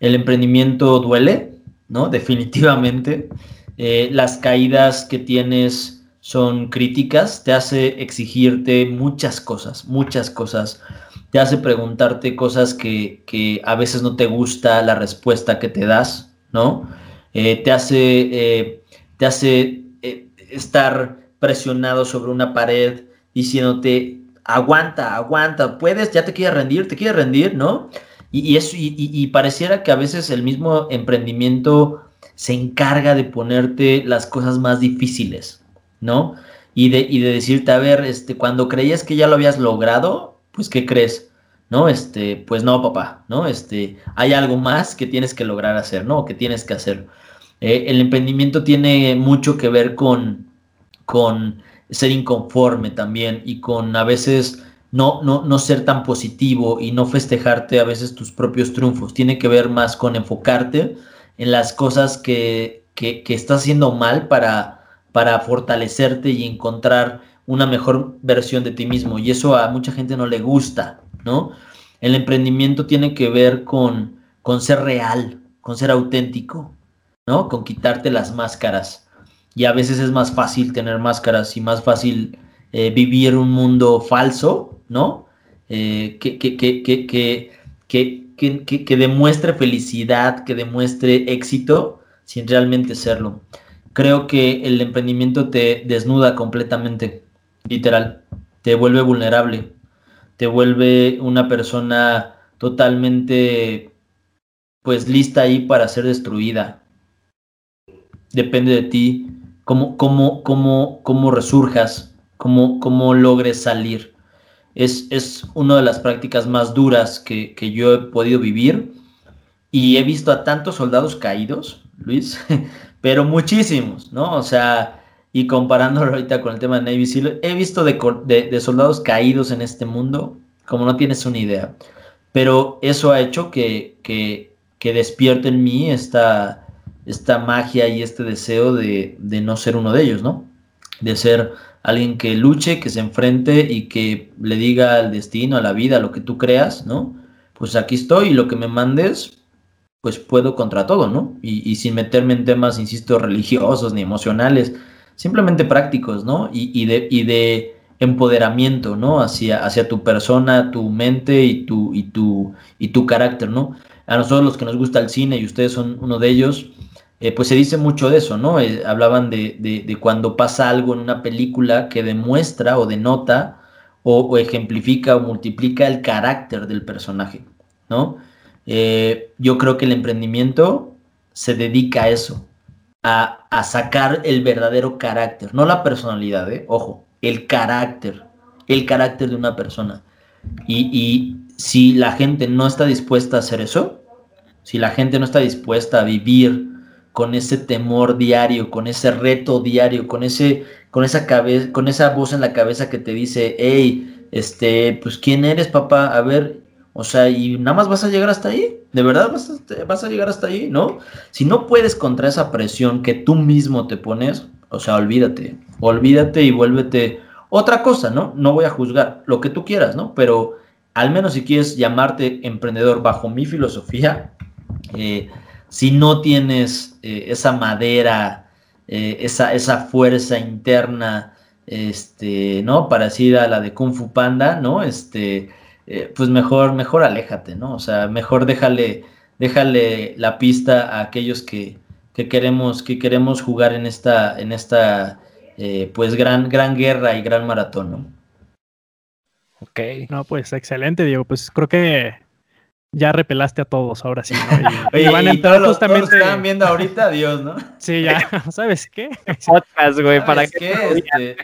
El emprendimiento duele, ¿no? Definitivamente. las caídas que tienes son críticas, te hace exigirte muchas cosas, muchas cosas. Te hace preguntarte cosas que, a veces no te gusta la respuesta que te das, ¿no? Eh, te hace, eh, te hace eh, estar presionado sobre una pared diciéndote, aguanta, aguanta, puedes, ya te quieres rendir, te quieres rendir, ¿no? Y, eso, y, pareciera que a veces el mismo emprendimiento se encarga de ponerte las cosas más difíciles, ¿no? Y de, y de decirte, a ver, este, cuando creías que ya lo habías logrado, pues, ¿qué crees? ¿No? Este, pues no, papá, ¿no? Este, hay algo más que tienes que lograr hacer, ¿no? Que tienes que hacer. Eh, el emprendimiento tiene mucho que ver con, con ser inconforme también y con a veces no, no, no ser tan positivo y no festejarte a veces tus propios triunfos. Tiene que ver más con enfocarte en las cosas que, que, que estás haciendo mal para, para fortalecerte y encontrar una mejor versión de ti mismo. Y eso a mucha gente no le gusta, ¿no? El emprendimiento tiene que ver con, con ser real, con ser auténtico, ¿no? Con quitarte las máscaras. Y a veces es más fácil tener máscaras y más fácil eh, vivir un mundo falso, ¿no? Eh, que, que, que, que, demuestre felicidad, que demuestre éxito, sin realmente serlo. Creo que el emprendimiento te desnuda completamente, literal, te vuelve vulnerable, te vuelve una persona totalmente, pues, lista ahí para ser destruida. Depende de ti cómo, cómo, cómo, cómo resurjas, cómo, cómo logres salir. Es, es una de las prácticas más duras que, que yo he podido vivir y he visto a tantos soldados caídos, Luis, pero muchísimos, ¿no? O sea, y comparándolo ahorita con el tema de Navy SEAL, he visto de, de, soldados caídos en este mundo, como no tienes una idea. Pero eso ha hecho que, que, que despierte en mí esta, esta magia y este deseo de, de, no ser uno de ellos, ¿no? De ser alguien que luche, que se enfrente y que le diga al destino, a la vida, lo que tú creas, ¿no? Pues aquí estoy y lo que me mandes, pues puedo contra todo, ¿no? Y, sin meterme en temas, insisto, religiosos ni emocionales, simplemente prácticos, ¿no? Y, de, de empoderamiento, ¿no? Hacia, hacia tu persona, tu mente y tu, y, tu, y tu carácter, ¿no? A nosotros los que nos gusta el cine y ustedes son uno de ellos, eh, pues se dice mucho de eso, ¿no? Eh, hablaban de, de, cuando pasa algo en una película que demuestra o denota o, ejemplifica o multiplica el carácter del personaje, ¿no? Eh, yo creo que el emprendimiento se dedica a eso, a, a, sacar el verdadero carácter, no la personalidad, ojo, el carácter, el carácter de una persona. Y, y si la gente no está dispuesta a hacer eso, si la gente no está dispuesta a vivir con ese temor diario, con ese reto diario, con ese, con esa cabeza, con esa voz en la cabeza que te dice, hey, este, pues quién eres, papá, a ver, o sea, y nada más vas a llegar hasta ahí, de verdad vas a, vas a llegar hasta ahí, ¿no? Si no puedes contra esa presión que tú mismo te pones, o sea, olvídate, olvídate y vuélvete otra cosa, ¿no? No voy a juzgar lo que tú quieras, ¿no? Pero al menos si quieres llamarte emprendedor bajo mi filosofía, eh, si no tienes eh, esa madera, eh, esa, esa, fuerza interna, este, ¿no? Parecida a la de Kung Fu Panda, ¿no? Este, eh, pues mejor, mejor aléjate, ¿no? O sea, mejor déjale, déjale la pista a aquellos que, que queremos, que queremos jugar en esta, en esta, pues gran, gran guerra y gran maratón. Ok. No, pues excelente, Diego. Pues creo que ya repelaste a todos, ahora sí. ¿no? Y, van a entrar justamente. están viendo ahorita, Dios, ¿no? Sí, ya, ¿sabes qué? Podcast, güey, ¿para qué? Este,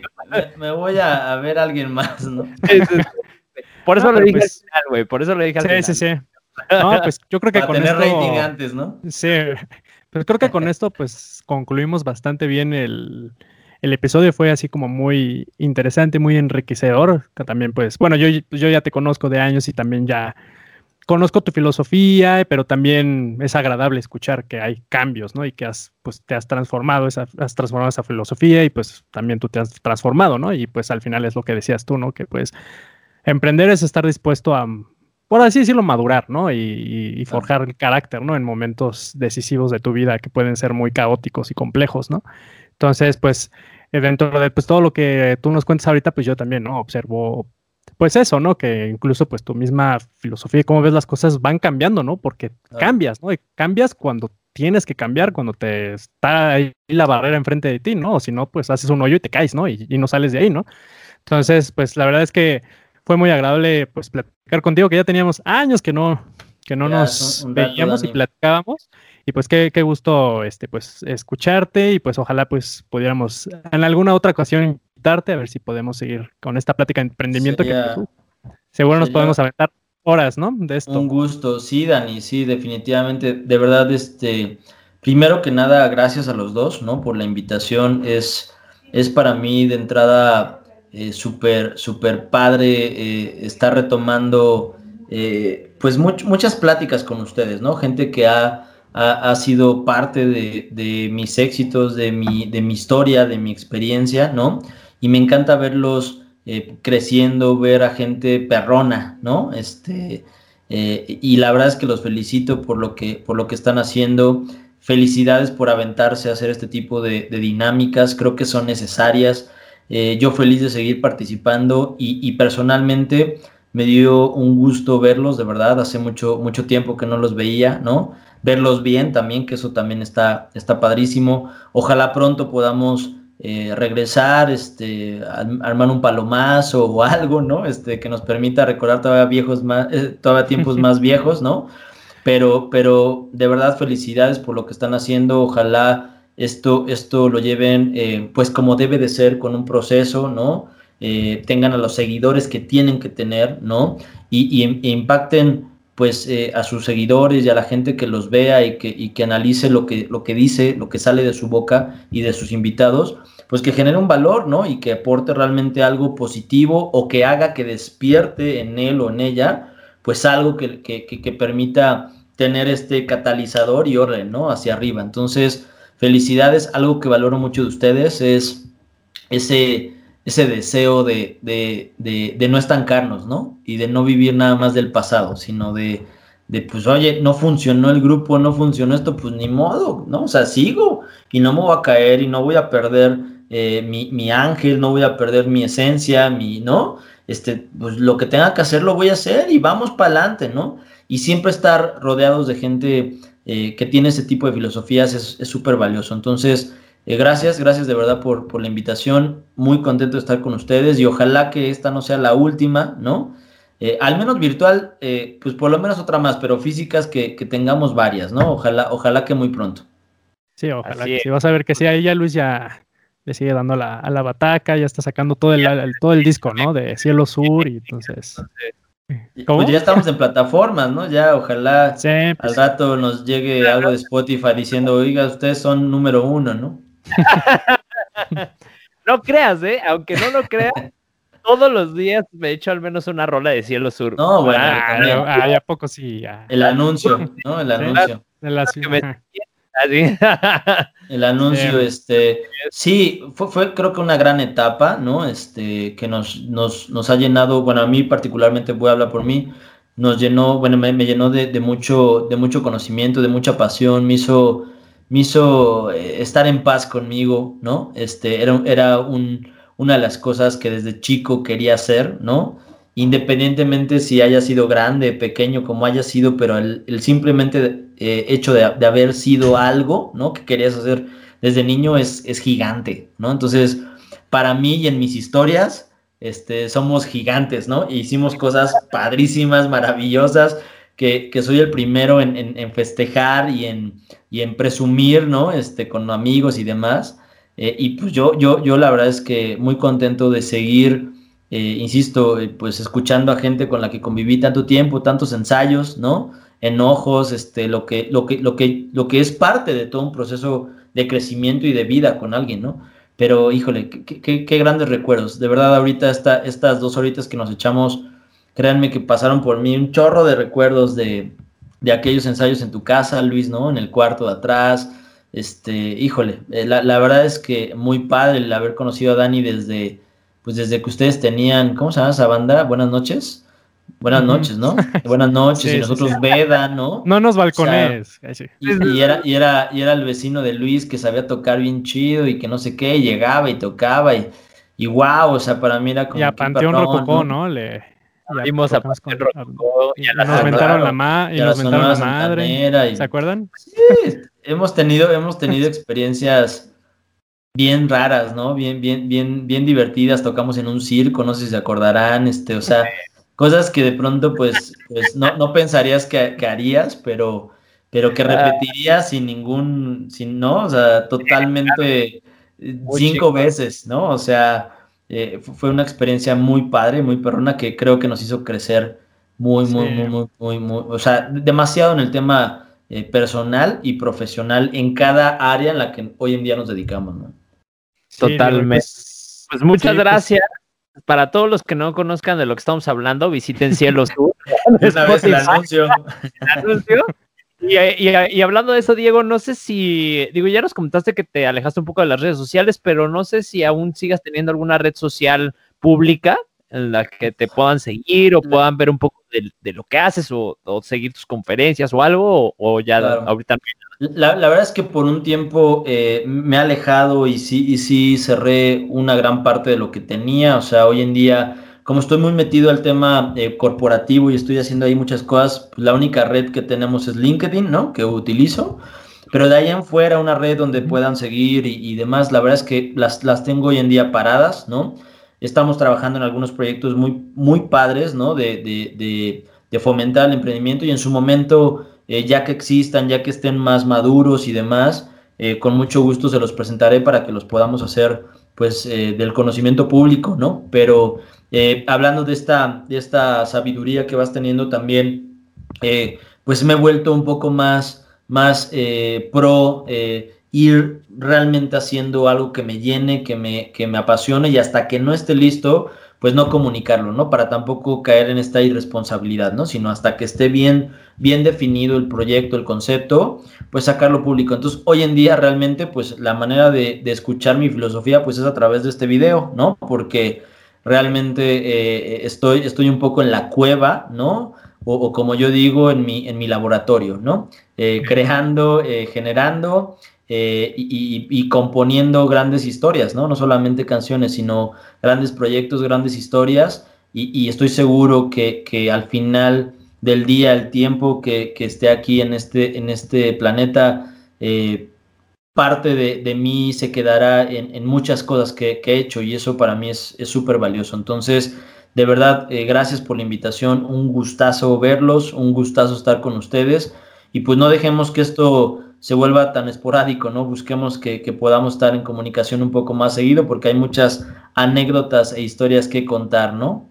me, voy a, ver a alguien más, ¿no? Por eso lo dije pues, al final, güey, por eso lo dije al sí, final. Sí, sí, sí. No, pues yo creo que Para con tener rating antes, ¿no? Sí, pero creo que con esto, pues concluimos bastante bien el, el episodio fue así como muy interesante, muy enriquecedor. También, pues, bueno, yo, yo ya te conozco de años y también ya conozco tu filosofía, pero también es agradable escuchar que hay cambios, ¿no? Y que has, pues, te has transformado, esa, has transformado esa filosofía y pues también tú te has transformado, ¿no? Y pues al final es lo que decías tú, ¿no? Que pues emprender es estar dispuesto a, por así decirlo, madurar, ¿no? Y, forjar el carácter, ¿no? En momentos decisivos de tu vida que pueden ser muy caóticos y complejos, ¿no? Entonces, pues, dentro de pues, todo lo que tú nos cuentas ahorita, pues yo también, ¿no? Observo pues eso, ¿no? Que incluso pues tu misma filosofía y cómo ves las cosas van cambiando, ¿no? Porque cambias, ¿no? Y cambias cuando tienes que cambiar, cuando te está ahí la barrera enfrente de ti, ¿no? O si no, pues haces un hoyo y te caes, ¿no? Y, no sales de ahí, ¿no? Entonces, pues la verdad es que fue muy agradable pues platicar contigo, que ya teníamos años que no, que no nos veíamos y platicábamos. Y pues qué, qué, gusto este, pues, escucharte y pues ojalá pues pudiéramos en alguna otra ocasión invitarte a ver si podemos seguir con esta plática de emprendimiento que pues, seguro nos podemos aventar horas, ¿no? De esto. Un gusto, sí, Dani, sí, definitivamente. De verdad, este, primero que nada, gracias a los dos, ¿no? Por la invitación. Es, es para mí de entrada eh, súper, súper padre eh, estar retomando, eh, pues muchas pláticas con ustedes, ¿no? Gente que ha ha, sido parte de, mis éxitos, de mi, de mi historia, de mi experiencia, ¿no? Y me encanta verlos eh, creciendo, ver a gente perrona, ¿no? Este, eh, y la verdad es que los felicito por lo que, por lo que están haciendo. Felicidades por aventarse a hacer este tipo de, dinámicas, creo que son necesarias. Eh, yo feliz de seguir participando y, y, personalmente me dio un gusto verlos, de verdad, hace mucho, mucho tiempo que no los veía, ¿no? verlos bien también, que eso también está, está padrísimo. Ojalá pronto podamos eh, regresar, este, armar un palomazo o algo, ¿no? Este, que nos permita recordar todavía viejos más, eh, todavía tiempos más viejos, ¿no? Pero, pero de verdad felicidades por lo que están haciendo. Ojalá esto, esto lo lleven, eh, pues como debe de ser, con un proceso, ¿no? tengan a los seguidores que tienen que tener, ¿no? Y, y impacten pues eh, a sus seguidores y a la gente que los vea y que, que analice lo que, lo que dice, lo que sale de su boca y de sus invitados, pues que genere un valor, ¿no? Y que aporte realmente algo positivo o que haga que despierte en él o en ella, pues algo que, que permita tener este catalizador y orden, ¿no? Hacia arriba. Entonces, felicidades. Algo que valoro mucho de ustedes es ese ese deseo de, de, de, no estancarnos, ¿no? Y de no vivir nada más del pasado, sino de, de, pues, oye, no funcionó el grupo, no funcionó esto, pues ni modo, ¿no? O sea, sigo y no me voy a caer y no voy a perder eh, mi, mi, ángel, no voy a perder mi esencia, mi, ¿no? Este, pues lo que tenga que hacer lo voy a hacer y vamos para adelante, ¿no? Y siempre estar rodeados de gente eh, que tiene ese tipo de filosofías es súper valioso. Entonces, eh, gracias, gracias de verdad por, por, la invitación. Muy contento de estar con ustedes y ojalá que esta no sea la última, ¿no? Eh, al menos virtual, eh, pues por lo menos otra más, pero físicas que, que, tengamos varias, ¿no? Ojalá, ojalá que muy pronto. Sí, ojalá que sí. Vas a ver que sí, ahí ya Luis ya le sigue dando la, a la bataca, ya está sacando todo el, todo el disco, ¿no? De Cielo Sur y entonces... ¿Cómo? Pues ya estamos en plataformas, ¿no? Ya ojalá al pues rato nos llegue algo de Spotify diciendo, oiga, ustedes son número uno, ¿no? no creas, ¿eh? Aunque no lo creas, todos los días me echo al menos una rola de Cielo Sur. No, bueno, ah, ¿a poco sí? El anuncio, ¿no? El anuncio. El, el anuncio, este, sí, fue, fue, creo que una gran etapa, ¿no? Este, que nos, nos, nos ha llenado, bueno, a mí particularmente voy a hablar por mí, nos llenó, bueno, me, me llenó de, de, mucho, de mucho conocimiento, de mucha pasión, me hizo me hizo eh, estar en paz conmigo, ¿no? Este, era, era un, una de las cosas que desde chico quería hacer, ¿no? Independientemente si haya sido grande, pequeño, como haya sido, pero el, simplemente eh, hecho de, haber sido algo, ¿no? Que querías hacer desde niño es, es gigante, ¿no? Entonces, para mí y en mis historias, este, somos gigantes, ¿no? E hicimos cosas padrísimas, maravillosas, que, soy el primero en, festejar y en, y en presumir, ¿no? Este, con amigos y demás. Eh, y pues yo, yo, yo la verdad es que muy contento de seguir, eh, insisto, eh, pues escuchando a gente con la que conviví tanto tiempo, tantos ensayos, ¿no? Enojos, este, lo que, lo que, lo que, lo que es parte de todo un proceso de crecimiento y de vida con alguien, ¿no? Pero híjole, qué, qué, grandes recuerdos. De verdad, ahorita esta, estas dos horitas que nos echamos Créanme que pasaron por mí un chorro de recuerdos de, de aquellos ensayos en tu casa, Luis, ¿no? En el cuarto de atrás. Este, híjole, eh, la, la, verdad es que muy padre el haber conocido a Dani desde, pues desde que ustedes tenían, ¿cómo se llama esa banda? Buenas noches. Buenas noches, ¿no? Buenas noches, y nosotros Veda, ¿no? No nos balcones. y, era, y, era, y era el vecino de Luis que sabía tocar bien chido y que no sé qué, llegaba y tocaba y, y wow, o sea, para mí era como. Y a Panteón Rococó, ¿no? Le, Vimos a con, y, nos mentaron la, ma y nos mentaron la madre. ¿Se acuerdan? Sí, hemos tenido, hemos tenido experiencias bien raras, ¿no? Bien, bien, bien, bien divertidas. Tocamos en un circo, no sé si se acordarán, este, o sea, cosas que de pronto pues, pues no, no pensarías que, harías, pero, pero que ah. repetirías sin ningún, sin, ¿no? O sea, totalmente cinco veces, ¿no? O sea, eh, fue una experiencia muy padre, muy perrona, que creo que nos hizo crecer muy, muy, muy, muy, muy, muy, o sea, demasiado en el tema eh, personal y profesional en cada área en la que hoy en día nos dedicamos, ¿no? Totalmente. Pues, pues, muchas pues gracias. Para todos los que no conozcan de lo que estamos hablando, visiten Cielo Sur. Una vez el anuncio. Y, hablando de eso, Diego, no sé si, digo, ya nos comentaste que te alejaste un poco de las redes sociales, pero no sé si aún sigas teniendo alguna red social pública en la que te puedan seguir o puedan ver un poco de, lo que haces o, seguir tus conferencias o algo, o, ya ahorita la, la, verdad es que por un tiempo eh, me he alejado y sí, y sí cerré una gran parte de lo que tenía, o sea, hoy en día como estoy muy metido al tema eh, corporativo y estoy haciendo ahí muchas cosas, pues la única red que tenemos es LinkedIn, ¿no? Que utilizo. Pero de ahí en fuera una red donde puedan seguir y, demás, la verdad es que las, las tengo hoy en día paradas, ¿no? Estamos trabajando en algunos proyectos muy, muy padres, ¿no? De, de, de, fomentar el emprendimiento y en su momento, eh, ya que existan, ya que estén más maduros y demás, eh, con mucho gusto se los presentaré para que los podamos hacer, pues, del conocimiento público, ¿no? Pero eh, hablando de esta, de esta sabiduría que vas teniendo también, eh, pues me he vuelto un poco más, más eh, pro ir realmente haciendo algo que me llene, que me, que me apasione y hasta que no esté listo, pues no comunicarlo, ¿no? Para tampoco caer en esta irresponsabilidad, ¿no? Sino hasta que esté bien, bien definido el proyecto, el concepto, pues sacarlo público. Entonces, hoy en día realmente, pues la manera de, de escuchar mi filosofía, pues es a través de este video, ¿no? Porque realmente eh, estoy, estoy un poco en la cueva, ¿no? O, como yo digo, en mi, en mi laboratorio, ¿no? Eh, creando, eh, generando y, componiendo grandes historias, ¿no? No solamente canciones, sino grandes proyectos, grandes historias. Y, estoy seguro que, que, al final del día, el tiempo que, que esté aquí en este, en este planeta, parte de, mí se quedará en, muchas cosas que, he hecho y eso para mí es súper valioso. Entonces, de verdad, eh, gracias por la invitación, un gustazo verlos, un gustazo estar con ustedes y pues no dejemos que esto se vuelva tan esporádico, ¿no? Busquemos que, podamos estar en comunicación un poco más seguido porque hay muchas anécdotas e historias que contar, ¿no?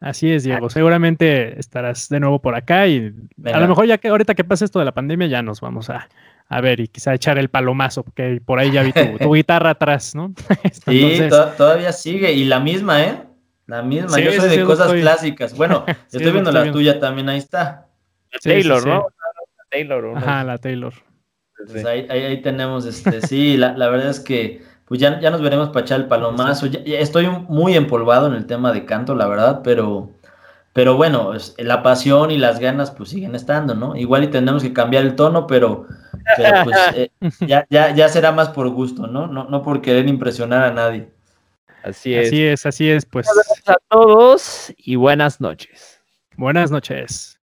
Así es, Diego. Seguramente estarás de nuevo por acá y a lo mejor ya que ahorita que pase esto de la pandemia ya nos vamos a, a ver, y quizá echar el palomazo, porque por ahí ya vi tu, guitarra atrás, ¿no? sí, todavía sigue, y la misma, ¿eh? La misma, yo soy de cosas clásicas. Bueno, estoy viendo la tuya también, ahí está. La Taylor, ¿no? La Taylor, Ajá, la Taylor. Pues ahí, ahí, tenemos, este, sí, la, la, verdad es que pues ya, ya nos veremos para echar el palomazo. estoy muy empolvado en el tema de canto, la verdad, pero, pero bueno, la pasión y las ganas pues siguen estando, ¿no? Igual y tenemos que cambiar el tono, pero pero pues eh, ya, ya, ya será más por gusto, ¿no? ¿no? No por querer impresionar a nadie. Así es. Así es, así es, pues. Gracias a todos y buenas noches. Buenas noches.